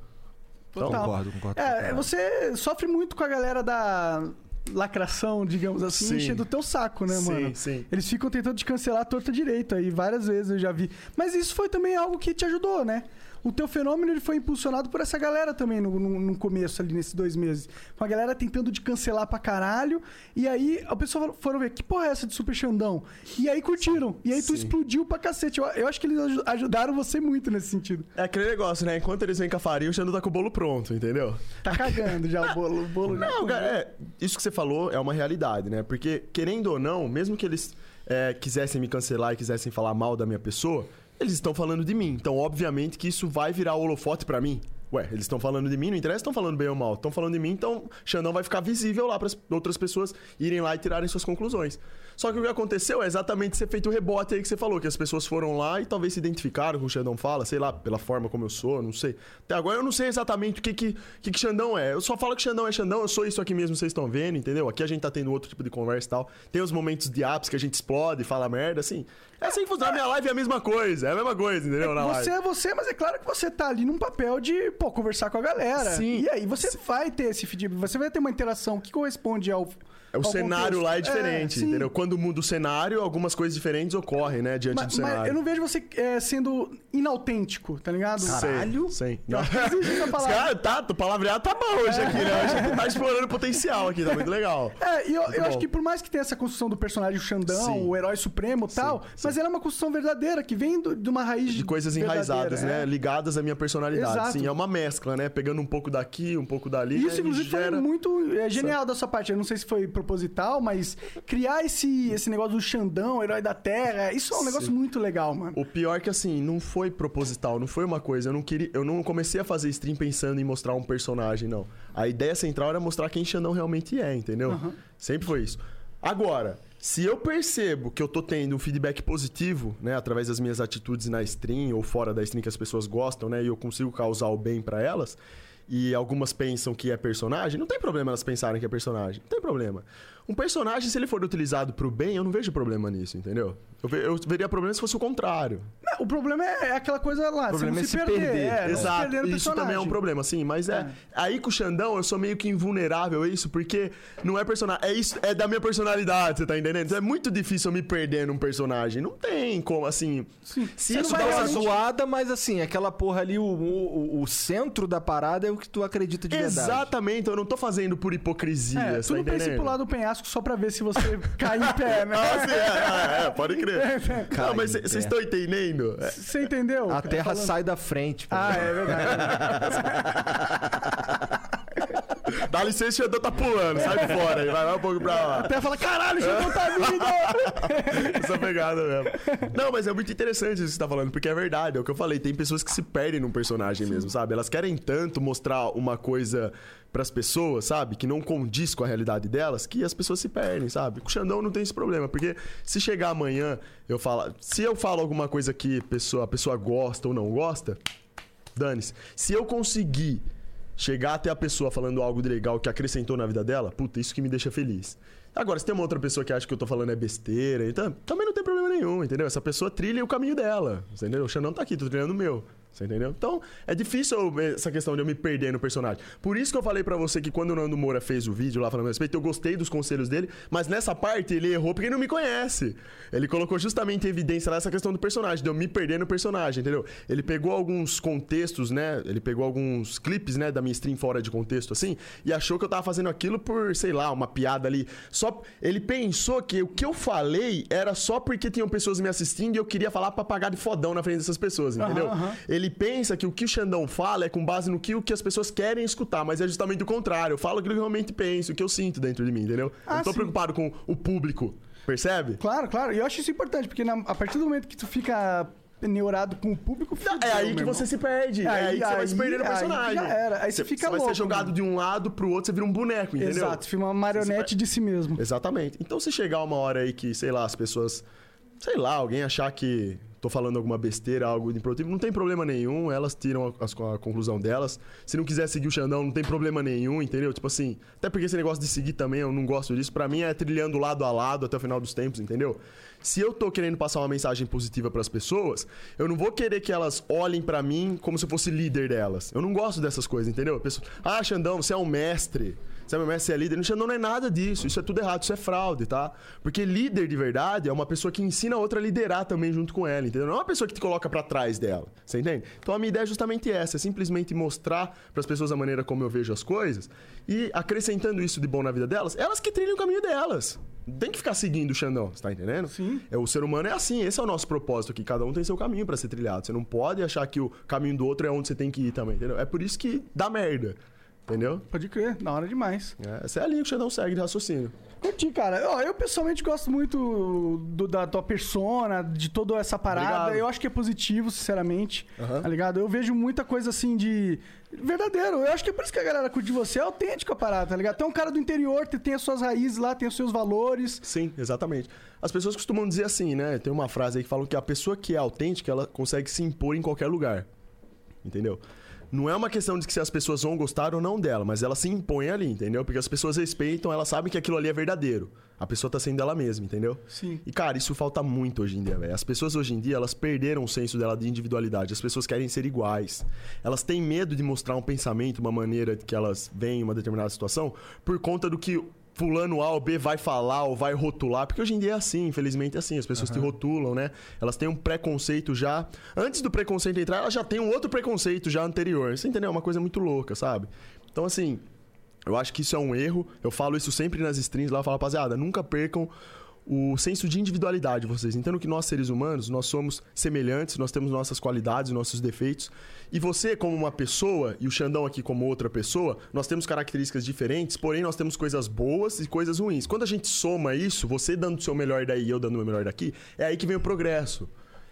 Total. Concordo, concordo. É, você sofre muito com a galera da lacração, digamos assim, Sim. enchendo o teu saco, né, Sim, mano? sim. Eles ficam tentando te cancelar a torta direita aí, várias vezes eu já vi. Mas isso foi também algo que te ajudou, né? O teu fenômeno ele foi impulsionado por essa galera também no, no, no começo ali, nesses dois meses. Com a galera tentando te cancelar pra caralho. E aí a pessoa falou- foram ver, que porra é essa de Super Xandão? E aí curtiram. E aí tu Sim. explodiu pra cacete. Eu, eu acho que eles aju- ajudaram você muito nesse sentido. É aquele negócio, né? Enquanto eles vêm com a farinha, o Xandu tá com o bolo pronto, entendeu? Tá cagando já o bolo. O bolo Não, cara, é, isso que você falou é uma realidade, né? Porque, querendo ou não, mesmo que eles é, quisessem me cancelar e quisessem falar mal da minha pessoa, eles estão falando de mim. Então, obviamente que isso vai virar holofote pra mim. Ué, eles estão falando de mim, não interessa estão falando bem ou mal. Estão falando de mim, então Xandão vai ficar visível lá para outras pessoas irem lá e tirarem suas conclusões. Só que o que aconteceu é exatamente ser feito o rebote aí que você falou, que as pessoas foram lá e talvez se identificaram com o Xandão fala, sei lá, pela forma como eu sou, não sei. Até agora eu não sei exatamente o que que, que, que Xandão é. Eu só falo que Xandão é Xandão, eu sou isso aqui mesmo, vocês estão vendo, entendeu? Aqui a gente tá tendo outro tipo de conversa e tal. Tem os momentos de ápice que a gente explode, fala merda, assim. É assim que funciona. A minha live é a mesma coisa, é a mesma coisa, entendeu? Na Você live. é você, mas é claro que você tá ali num papel de, pô, conversar com a galera. Sim. E aí você vai ter esse feedback, você vai ter uma interação que corresponde ao. É, O cenário contexto. lá é diferente, sim. entendeu? Quando muda o cenário, algumas coisas diferentes ocorrem, né? Diante Mas, do mas cenário. eu não vejo você é, sendo inautêntico, tá ligado? Existe essa Os palavra. caras, tá, o palavreado tá bom hoje aqui, né? Hoje tá explorando o potencial aqui, tá muito legal. (laughs) É, e eu, eu acho que por mais que tenha essa construção do personagem Xandão, Sim. o herói supremo e tal, sim. mas ela é uma construção verdadeira, que vem do- de uma raiz De coisas enraizadas, né? é. Ligadas à minha personalidade. Exato. Sim, é uma mescla, né? Pegando um pouco daqui, um pouco dali. Né? Isso, inclusive, gera... foi muito é, genial da sua parte. Eu não sei se foi proposital, mas criar esse, esse negócio do Xandão, herói da Terra, isso é um negócio Sim. muito legal, mano. O pior é que assim, não foi proposital, não foi uma coisa. Eu não queria, eu não comecei a fazer stream pensando em mostrar um personagem, não. A ideia central era mostrar quem Xandão realmente é, entendeu? Aham. Sempre foi isso. Agora, se eu percebo que eu tô tendo um feedback positivo, né, através das minhas atitudes na stream ou fora da stream que as pessoas gostam, né, e eu consigo causar o bem pra elas, e algumas pensam que é personagem, não tem problema elas pensarem que é personagem, não tem problema. Um personagem, se ele for utilizado pro bem, eu não vejo problema nisso, entendeu? Eu, ve- eu veria problema se fosse o contrário. Não, o problema é, é aquela coisa lá, O problema você é não se, se perder. perder. É, não se Exato, perder no isso também é um problema, sim, mas é, aí com o Xandão eu sou meio que invulnerável a isso, porque não é personagem, é isso, é da minha personalidade, você tá entendendo? Então é muito difícil eu me perder num personagem, não tem como, assim, Sim. se Você não isso vai dá uma zoada, mas assim, aquela porra ali, o, o, o centro da parada é o que tu acredita de verdade. exatamente, eu não tô fazendo por hipocrisia, É, tu tá não pensa em entendendo? pular do penhasco só pra ver se você (laughs) cai em pé, né? Ah, sim, é, é, é, pode crer. Cai (laughs) Não, mas vocês estão entendendo? É, Você entendeu? A terra Falando- sai da frente. pô. Ah, é verdade. (laughs) Dá licença, o Xandão tá pulando, sai fora aí, vai, vai um pouco pra lá. Até fala, caralho, o Xandão tá vindo! Essa pegada mesmo. Não, mas é muito interessante isso que você tá falando, porque é verdade, é o que eu falei. Tem pessoas que se perdem num personagem mesmo, sabe? Elas querem tanto mostrar uma coisa pras pessoas, sabe? Que não condiz com a realidade delas, que as pessoas se perdem, sabe? Com o Xandão não tem esse problema, porque se chegar amanhã, eu falo. Se eu falo alguma coisa que pessoa, a pessoa gosta ou não gosta, dane-se. Se eu conseguir chegar até a pessoa falando algo de legal que acrescentou na vida dela, puta, isso que me deixa feliz. Agora, se tem uma outra pessoa que acha que eu tô falando é besteira, então também não tem problema nenhum, entendeu? Essa pessoa trilha o caminho dela, entendeu? O Xandão tá aqui, tô trilhando o meu. Você entendeu? Então, é difícil essa questão de eu me perder no personagem. Por isso que eu falei pra você que quando o Nando Moura fez o vídeo lá falando a respeito, eu gostei dos conselhos dele, mas nessa parte ele errou porque ele não me conhece. Ele colocou justamente em evidência lá essa questão do personagem, de eu me perder no personagem, entendeu? Ele pegou alguns contextos, né? Ele pegou alguns clipes, né, da minha stream fora de contexto, assim, e achou que eu tava fazendo aquilo por, sei lá, uma piada ali. Só ele pensou que o que eu falei era só porque tinham pessoas me assistindo e eu queria falar pra pagar de fodão na frente dessas pessoas, entendeu? aham. Ele pensa que o que o Xandão fala é com base no que, o que as pessoas querem escutar, mas é justamente o contrário. Eu falo aquilo que eu realmente penso, o que eu sinto dentro de mim, entendeu? eu Ah, não tô sim. preocupado com o público, percebe? Claro, claro. E eu acho isso importante, porque na- a partir do momento que tu fica neurado com o público, Não, fudeu, é aí que você se perde. é Aí- aí que você vai se aí- perder no aí personagem. já era. Aí você fica vai louco, ser jogado mano. de um lado pro outro, você vira um boneco, entendeu? Exato, fica uma marionete de si mesmo. Exatamente. Então, se chegar uma hora aí que, sei lá, as pessoas. Sei lá, alguém achar que tô falando alguma besteira, algo improdutivo, não tem problema nenhum. Elas tiram a, as- a conclusão delas. Se não quiser seguir o Xandão, não tem problema nenhum, entendeu? Tipo assim. Até porque esse negócio de seguir também, eu não gosto disso. Pra mim é trilhando lado a lado até o final dos tempos, entendeu? Se eu tô querendo passar uma mensagem positiva pras pessoas, eu não vou querer que elas olhem pra mim como se eu fosse líder delas. Eu não gosto dessas coisas, entendeu? A pessoa, ah, Xandão, você é um mestre. Meu mestre, você é líder. Xandão não é nada disso. Isso é tudo errado, isso é fraude, tá? Porque líder de verdade é uma pessoa que ensina a outra a liderar também junto com ela, entendeu? Não é uma pessoa que te coloca pra trás dela. Você entende? Então a minha ideia é justamente essa: é simplesmente mostrar pras pessoas a maneira como eu vejo as coisas e acrescentando isso de bom na vida delas, elas que trilham o caminho delas. Não Tem que ficar seguindo o Xandão, você tá entendendo? Sim. É, o ser humano é assim, esse é o nosso propósito aqui. Cada um tem seu caminho pra ser trilhado. Você não pode achar que o caminho do outro é onde você tem que ir também, entendeu? É por isso que dá merda. Entendeu? Pode crer, da hora demais. É, essa é a linha que o Xandão segue de raciocínio. Curti, cara. Ó, eu pessoalmente gosto muito do- da tua persona, de toda essa parada. Obrigado. Eu acho que é positivo, sinceramente. Aham. Tá ligado? Eu vejo muita coisa assim de. Verdadeiro. Eu acho que é por isso que a galera curte você. É autêntico a parada, tá ligado? Tu é um cara do interior, tem as suas raízes lá, tem os seus valores. Sim, exatamente. As pessoas costumam dizer assim, né? Tem uma frase aí que falam que a pessoa que é autêntica, ela consegue se impor em qualquer lugar. Entendeu? Não é uma questão de que se as pessoas vão gostar ou não dela, mas ela se impõe ali, entendeu? Porque as pessoas respeitam, elas sabem que aquilo ali é verdadeiro. A pessoa tá sendo ela mesma, entendeu? Sim. E, cara, isso falta muito hoje em dia, velho. As pessoas hoje em dia, elas perderam o senso dela de individualidade. As pessoas querem ser iguais. Elas têm medo de mostrar um pensamento, uma maneira que elas veem em uma determinada situação, por conta do que fulano A ou B vai falar ou vai rotular. Porque hoje em dia é assim, infelizmente é assim. As pessoas te rotulam, né? Elas têm um preconceito já... Antes do preconceito entrar, elas já têm um outro preconceito já anterior. Você entendeu? É uma coisa muito louca, sabe? Então, assim... Eu acho que isso é um erro. Eu falo isso sempre nas streams lá. Eu falo, rapaziada, nunca percam o senso de individualidade de vocês. Entendo que nós, seres humanos, nós somos semelhantes, nós temos nossas qualidades, nossos defeitos. E você, como uma pessoa, e o Xandão aqui como outra pessoa, nós temos características diferentes, porém nós temos coisas boas e coisas ruins. Quando a gente soma isso, você dando o seu melhor daí e eu dando o meu melhor daqui, é aí que vem o progresso.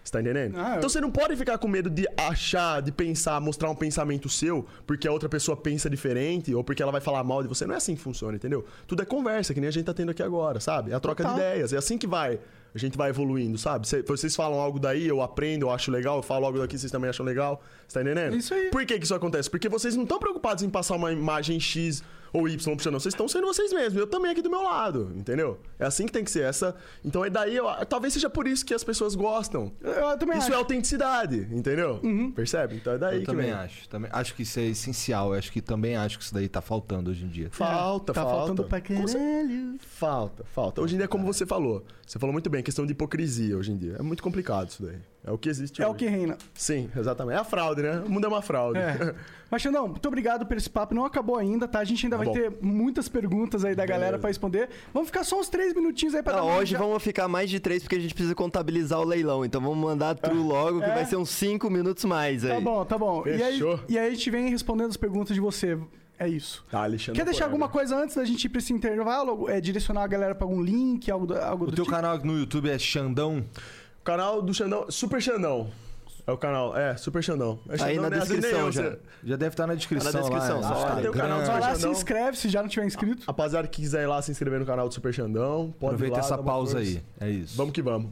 Você tá entendendo? Ah, eu- Então você não pode ficar com medo de achar, de pensar, mostrar um pensamento seu, porque a outra pessoa pensa diferente, ou porque ela vai falar mal de você. Não é assim que funciona, entendeu? Tudo é conversa, que nem a gente tá tendo aqui agora, sabe? É a troca Total. de ideias. É assim que vai. A gente vai evoluindo, sabe? Cê- Vocês falam algo daí, eu aprendo, eu acho legal, eu falo algo daqui, vocês também acham legal. Você tá entendendo? Isso aí. Por que, que isso acontece? Porque vocês não estão preocupados em passar uma imagem X ou Y pro Xandão. Vocês estão sendo vocês mesmos. Eu também aqui do meu lado, entendeu? É assim que tem que ser. Essa... Então é daí, eu... talvez seja por isso que as pessoas gostam. Eu, eu também Isso acho. é autenticidade, entendeu? Percebe? Então é daí Eu que também vem. acho. Também, acho que isso é essencial. Eu acho que também acho que isso daí tá faltando hoje em dia. Falta, tá falta. faltando pra caralho. Falta, falta. Hoje em dia, como você falou, você falou muito bem, questão de hipocrisia hoje em dia. É muito complicado isso daí. É o que existe É hoje. o que reina. Sim, exatamente. É a fraude, né? O mundo é uma fraude. É. (laughs) Mas, Xandão, muito obrigado por esse papo. Não acabou ainda, tá? A gente ainda Tá vai bom. ter muitas perguntas aí da galera Beleza. pra responder. Vamos ficar só uns três minutinhos aí pra Não, dar uma... hoje vamos ficar mais de três porque a gente precisa contabilizar o leilão. Então vamos mandar true (laughs) logo, que É. vai ser uns cinco minutos mais aí. Tá bom, tá bom. E aí, Fechou. e aí a gente vem respondendo as perguntas de você. É isso. Tá, Alexandre. Quer deixar alguma coisa antes da gente ir pra esse intervalo? É, direcionar a galera pra algum link, algo do, algo O do teu tipo? canal no YouTube é Xandão. O canal do Xandão. Super Xandão. É o canal. É, Super Xandão. É Aí Xandão, na né? Descrição já. você- Já deve estar na descrição, Tá na descrição, lá. só olha. Tem o canal do. Vai lá, se inscreve se já não tiver inscrito. Rapaziada que quiser ir lá se inscrever no canal do Super Xandão, pode ir Aproveita lá, essa pausa aí. É isso. Vamos que vamos.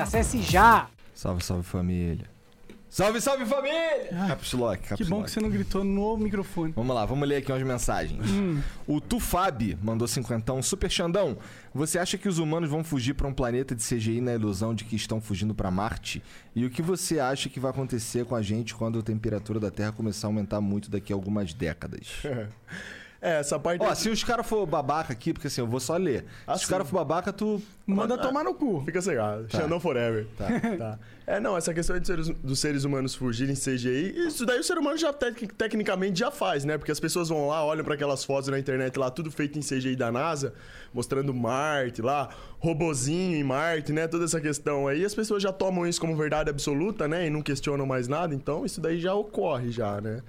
Acesse já! Salve, salve família. Salve, salve família! Caps Lock, Caps Que bom Lock. que você não gritou no microfone. Vamos lá, vamos ler aqui umas mensagens. O Tufab mandou cinquentão. Super Xandão, você acha que os humanos vão fugir para um planeta de CGI na ilusão de que estão fugindo para Marte? E o que você acha que vai acontecer com a gente quando a temperatura da Terra começar a aumentar muito daqui a algumas décadas? (laughs) É, essa parte. Ó, se os caras for babaca aqui, porque assim, eu vou só ler. Ah, se os sim. caras for babaca, tu... Manda tomar no cu. Fica cegado. Xandão Forever. (laughs) Tá. É, não, essa questão de seres- dos seres humanos fugirem CGI, isso daí o ser humano já tec- tecnicamente já faz, né? Porque as pessoas vão lá, olham pra aquelas fotos na internet lá, tudo feito em CGI da NASA, mostrando Marte lá, robozinho em Marte, né? Toda essa questão aí, as pessoas já tomam isso como verdade absoluta, né? E não questionam mais nada, então isso daí já ocorre já, né?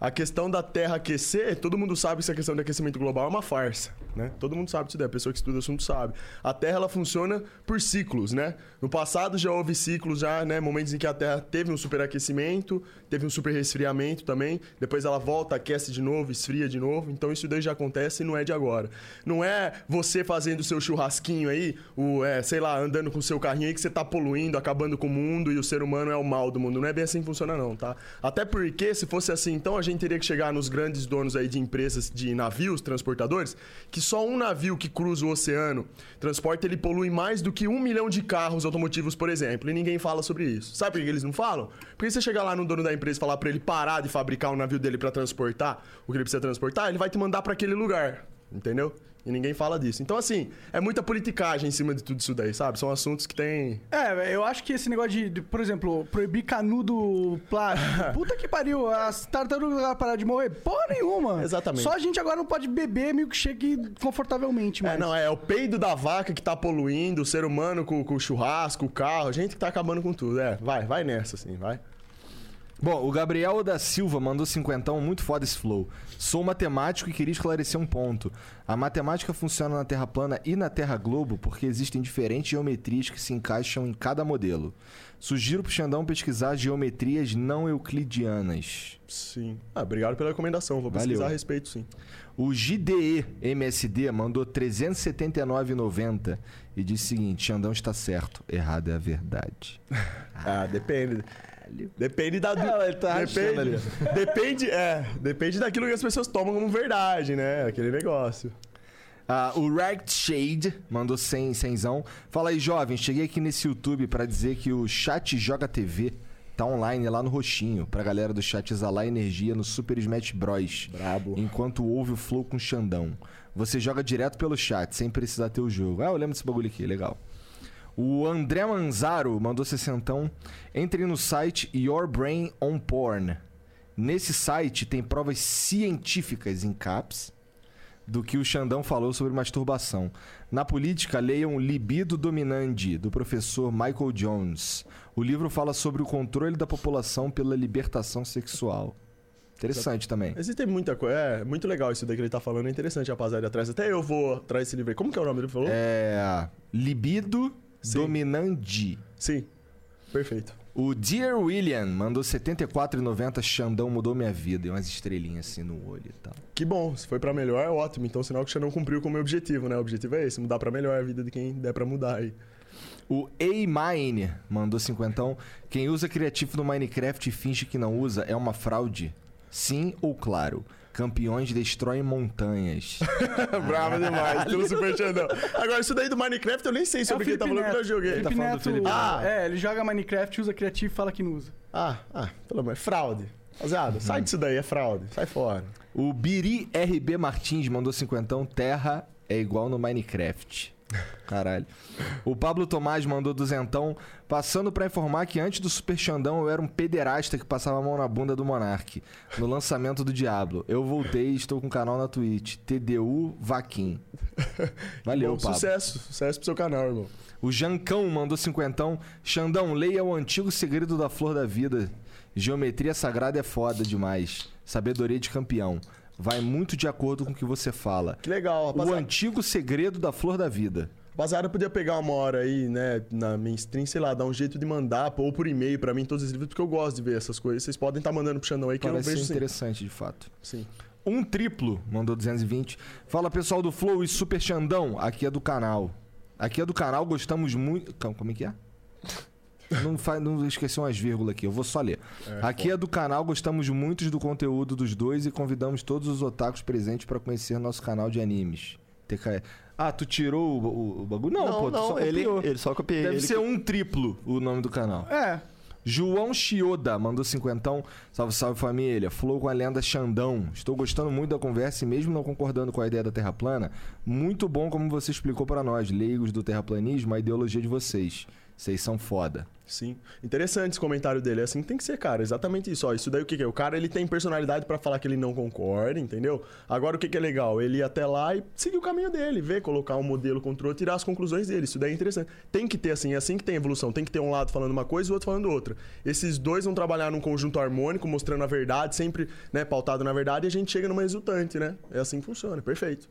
A questão da Terra aquecer, todo mundo sabe que essa questão de aquecimento global é uma farsa, né? Todo mundo sabe disso daí, a pessoa que estuda o assunto sabe. A Terra, ela funciona por ciclos, né? No passado já houve ciclos, já, né? Momentos em que a Terra teve um superaquecimento, teve um super resfriamento também, depois ela volta, aquece de novo, esfria de novo, então isso daí já acontece e não é de agora. Não é você fazendo o seu churrasquinho aí, o, é, sei lá, andando com o seu carrinho aí que você tá poluindo, acabando com o mundo e o ser humano é o mal do mundo. Não é bem assim que funciona não, tá? Até porque, se fosse assim, então a gente teria que chegar nos grandes donos aí de empresas de navios, transportadores, que só um navio que cruza o oceano transporta, ele polui mais do que um milhão de carros automotivos, por exemplo, e ninguém fala sobre isso. Sabe por que eles não falam? Porque você chegar lá no dono da empresa e falar pra ele parar de fabricar o navio dele pra transportar o que ele precisa transportar, ele vai te mandar pra aquele lugar, entendeu? E ninguém fala disso. Então, assim, é muita politicagem em cima de tudo isso daí, sabe? São assuntos que tem. É, eu acho que esse negócio de, de, por exemplo, proibir canudo plástico. (laughs) Puta que pariu, as tartarugas vão parar de morrer? Porra nenhuma. Exatamente. Só a gente agora não pode beber milkshake confortavelmente, É, mas. não, é o peido da vaca que tá poluindo, o ser humano com, com o churrasco, o carro, a gente que tá acabando com tudo. É, vai, vai nessa, assim, vai. Bom, o Gabriel da Silva mandou cinquentão, muito foda esse flow. Sou matemático e queria esclarecer um ponto. A matemática funciona na Terra plana e na Terra globo porque existem diferentes geometrias que se encaixam em cada modelo. Sugiro pro Xandão pesquisar geometrias não euclidianas. Sim. Ah, obrigado pela recomendação, vou pesquisar Valeu. a respeito, sim. O JDE MSD mandou 379,90 e disse o seguinte: Xandão está certo, errado é a verdade. (laughs) Ah, depende. Depende da. É, ele tá achando ali. depende, (laughs) depende, é, depende daquilo que as pessoas tomam como verdade, né? Aquele negócio. Ah, o Ragged Shade mandou 100, 100zão. Fala aí, jovem, cheguei aqui nesse YouTube pra dizer que o Chat Joga TV tá online lá no roxinho, pra galera do chat exalar energia no Super Smash Bros. Brabo. Enquanto ouve o flow com Xandão. Você joga direto pelo chat, sem precisar ter o jogo. Ah, eu lembro desse bagulho aqui, legal. O André Manzaro mandou 60. Entre no site Your Brain on Porn. Nesse site tem provas científicas em caps do que o Xandão falou sobre masturbação. Na política, leiam Libido Dominandi, do professor Michael Jones. O livro fala sobre o controle da população pela libertação sexual. Interessante também. Existem muita coisa. É, muito legal isso daí que ele tá falando. É interessante, rapaziada, atrás. Até eu vou atrás desse livro aí. Como que é o nome dele? Falou? É. Libido Sim. Dominandi. Sim. Perfeito. O Dear William mandou 74,90. Xandão mudou minha vida. E umas estrelinhas assim no olho e tal. Que bom, se foi pra melhor é ótimo. Então, sinal que o Xandão cumpriu com o meu objetivo, né? O objetivo é esse, mudar pra melhor a vida de quem der pra mudar aí. O A-Mine mandou 50. Quem usa criativo no Minecraft e finge que não usa é uma fraude? Sim ou claro? Campeões destroem montanhas. (laughs) Bravo demais, pelo Super Xandão. Agora, isso daí do Minecraft eu nem sei sobre o que ele tá falando, porque eu joguei. Felipe falando do Neto, Felipe Neto. é, ele joga Minecraft, usa criativo e fala que não usa. Ah, ah, pelo amor. Fraude. Rapaziada, sai disso daí, é fraude. Sai fora. O Biri RB Martins mandou cinquentão. Terra é igual no Minecraft. Caralho. O Pablo Tomás mandou duzentão. Passando pra informar que antes do Super Xandão eu era um pederasta que passava a mão na bunda do Monark. No lançamento do Diablo. Eu voltei e estou com um canal na Twitch. TDU Vaquim. (laughs) Valeu, Bom, Pablo. sucesso. Sucesso pro seu canal, irmão. O Jancão mandou cinquentão. Xandão, leia o antigo segredo da flor da vida. Geometria sagrada é foda demais. Sabedoria de campeão. Vai muito de acordo com o que você fala. Que legal, O rapaziada. antigo segredo da flor da vida. Rapaziada, podia pegar uma hora aí, né, na minha stream, sei lá, dar um jeito de mandar, ou por e-mail pra mim todos os livros, porque eu gosto de ver essas coisas. Vocês podem estar mandando pro Xandão aí que Parece eu vejo interessante, de fato. sim. Um triplo, mandou 220. Fala pessoal do Flow e Super Xandão, aqui é do canal. Aqui é do canal, gostamos muito. Como é que é? Não, fa... não esqueci umas vírgulas aqui, eu vou só ler. aqui é do canal, gostamos muito do conteúdo dos dois e convidamos todos os otakus presentes para conhecer nosso canal de animes. TKE. Ah, tu tirou o, o- o bagulho? Não, Não, pô, tu não, só ele, copiou. ele só copiei. Deve ele ser um triplo o nome do canal. É. João Chioda mandou cinquentão. Salve, salve família. Flow com a lenda Xandão. Estou gostando muito da conversa e mesmo não concordando com a ideia da Terra plana, muito bom como você explicou para nós, leigos do terraplanismo, a ideologia de vocês. Vocês são foda. Sim. Interessante esse comentário dele. É assim que tem que ser, cara. Exatamente isso. Ó, isso daí o que, que é? O cara ele tem personalidade pra falar que ele não concorda, entendeu? Agora o que, que é legal? Ele ir até lá e seguir o caminho dele, ver, colocar um modelo outro, tirar as conclusões dele. Isso daí é interessante. Tem que ter assim, é assim que tem evolução. Tem que ter um lado falando uma coisa e o outro falando outra. Esses dois vão trabalhar num conjunto harmônico, mostrando a verdade, sempre né, pautado na verdade, e a gente chega numa resultante, né? É assim que funciona. Perfeito.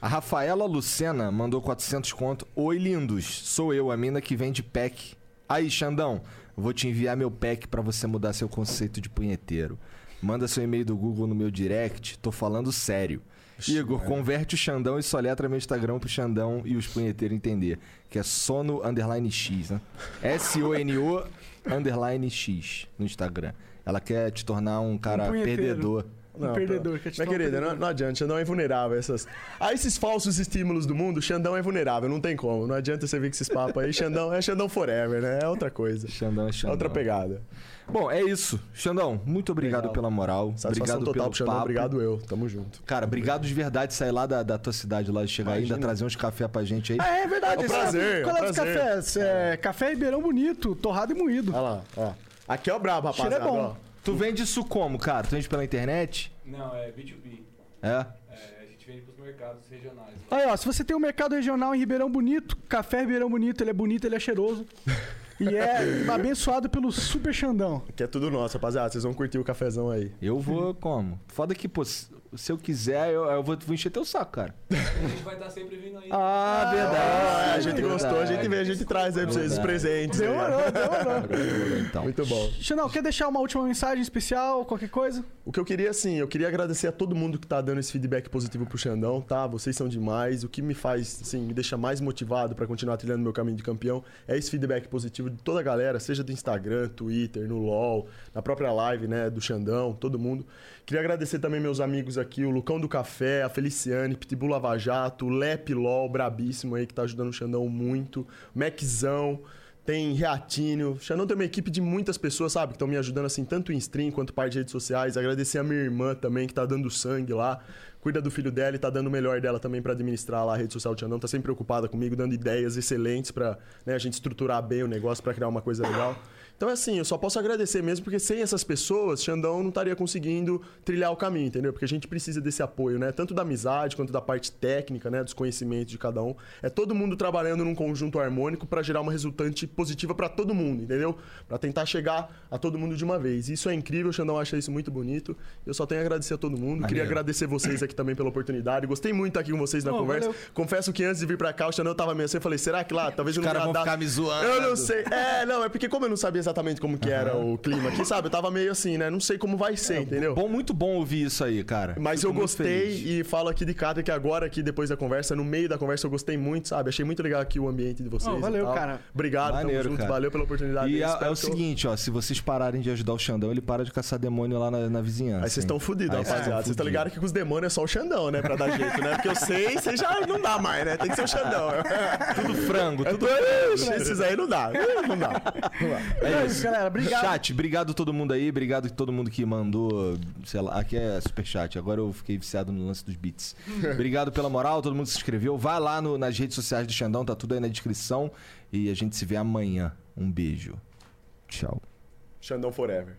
A Rafaela Lucena mandou 400 conto. Oi, lindos. Sou eu, a mina que vende pack. Aí, Xandão, vou te enviar meu pack pra você mudar seu conceito de punheteiro. Manda seu e-mail do Google no meu direct. Tô falando sério. Igor, converte o Xandão e soletra meu Instagram pro Xandão e os punheteiros entender. Que é sono underline X, né? S-O-N-O underline X no Instagram. Ela quer te tornar um cara punheteiro. perdedor. Um perdedor que gente Minha toma querida, perdedor. não, não adianta, Xandão é vulnerável. Essas... A esses falsos estímulos do mundo, Xandão é vulnerável, não tem como. Não adianta você vir com esses papos aí. Xandão é Xandão forever, né? É outra coisa. Xandão é É Xandão. outra pegada. Bom, é isso. Xandão, muito obrigado Legal. pela moral. Satisfação obrigado total pelo pro Xandão, papo. obrigado eu. Tamo junto. Cara, obrigado de verdade sair lá da, da tua cidade, lá de chegar ainda, Imagina. trazer uns café pra gente aí. Ah, é verdade. É um prazer, Qual é é um prazer. cafés? É, café Ribeirão Bonito, torrado e moído. Olha lá, ó. Aqui é o brabo, Cheiro é rapaziada. bom. ó. Tu vende isso como, cara? Tu vende pela internet? Não, é B2B. É? É, a gente vende pros mercados regionais. Aí, ó, se você tem um mercado regional em Ribeirão Bonito, café Ribeirão Bonito, ele é bonito, ele é cheiroso. (laughs) e é abençoado pelo Super Xandão. Aqui é tudo nosso, rapaziada. Vocês vão curtir o cafezão aí. Eu vou como? Foda que, pô, se eu quiser, eu, eu vou, vou encher teu saco, cara. A gente vai estar sempre vindo aí. Ah, verdade. Ah, a gente gostou, a gente Verdade. vê, a gente traz aí pra vocês os Verdade. presentes. Demorou, demorou. Então. Muito bom. Xandão, quer deixar uma última mensagem especial, qualquer coisa? O que eu queria, assim, eu queria agradecer a todo mundo que tá dando esse feedback positivo pro Xandão, tá? Vocês são demais. O que me faz, assim, me deixa mais motivado pra continuar trilhando meu caminho de campeão é esse feedback positivo de toda a galera, seja do Instagram, Twitter, no LoL, na própria live, né, do Xandão, todo mundo. Queria agradecer também meus amigos aqui, o Lucão do Café, a Feliciane, Pitbull Lava Jato, Lep LOL, brabíssimo aí, que tá ajudando o Xandão muito, Maczão, tem Reatinho. O Xandão tem uma equipe de muitas pessoas, sabe? Que estão me ajudando, assim, tanto em stream quanto parte de redes sociais. Agradecer a minha irmã também, que tá dando sangue lá. Cuida do filho dela e tá dando o melhor dela também pra administrar lá a rede social do Xandão. Tá sempre preocupada comigo, dando ideias excelentes pra né, a gente estruturar bem o negócio pra criar uma coisa legal. Então, é assim, eu só posso agradecer mesmo, porque sem essas pessoas, Xandão não estaria conseguindo trilhar o caminho, entendeu? Porque a gente precisa desse apoio, né? Tanto da amizade quanto da parte técnica, né? Dos conhecimentos de cada um. É todo mundo trabalhando num conjunto harmônico para gerar uma resultante positiva para todo mundo, entendeu? Para tentar chegar a todo mundo de uma vez. Isso é incrível, o Xandão acha isso muito bonito. Eu só tenho a agradecer a todo mundo. Queria Maneiro. agradecer vocês aqui também pela oportunidade. Gostei muito de estar aqui com vocês na Pô, conversa. valeu. Confesso que antes de vir para cá, o Xandão tava meio assim, eu falei, será que lá, talvez eu não vão dar- ficar me zoando. Eu não sei. É, não, é porque como eu não sabia exatamente como que era o clima aqui, sabe? Eu tava meio assim, né? Não sei como vai ser, entendeu? Bom, muito bom ouvir isso aí, cara. Mas Fico eu gostei e falo aqui de cara que agora, aqui depois da conversa, no meio da conversa, eu gostei muito, sabe? Achei muito legal aqui o ambiente de vocês. Oh, e valeu, tal. cara. Obrigado, Maneiro, tamo junto. cara. Valeu pela oportunidade. E é, é o que eu- seguinte, ó, se vocês pararem de ajudar o Xandão, ele para de caçar demônio lá na, na vizinhança. Aí vocês estão vocês rapaziada. Vocês tão estão ligados que com os demônios é só o Xandão, né? Pra dar jeito, né? Porque eu sei, vocês já não dá mais, né? Tem que ser o Xandão. Tudo frango, É tudo Esses aí não dá. Não dá. Não dá. É é isso, galera. Obrigado. Chat, obrigado a todo mundo aí, obrigado a todo mundo que mandou, sei lá, aqui é superchat, agora eu fiquei viciado no lance dos beats. (laughs) obrigado pela moral, todo mundo que se inscreveu. Vai lá no- nas redes sociais do Xandão, tá tudo aí na descrição. E a gente se vê amanhã. Um beijo. Tchau. Xandão Forever.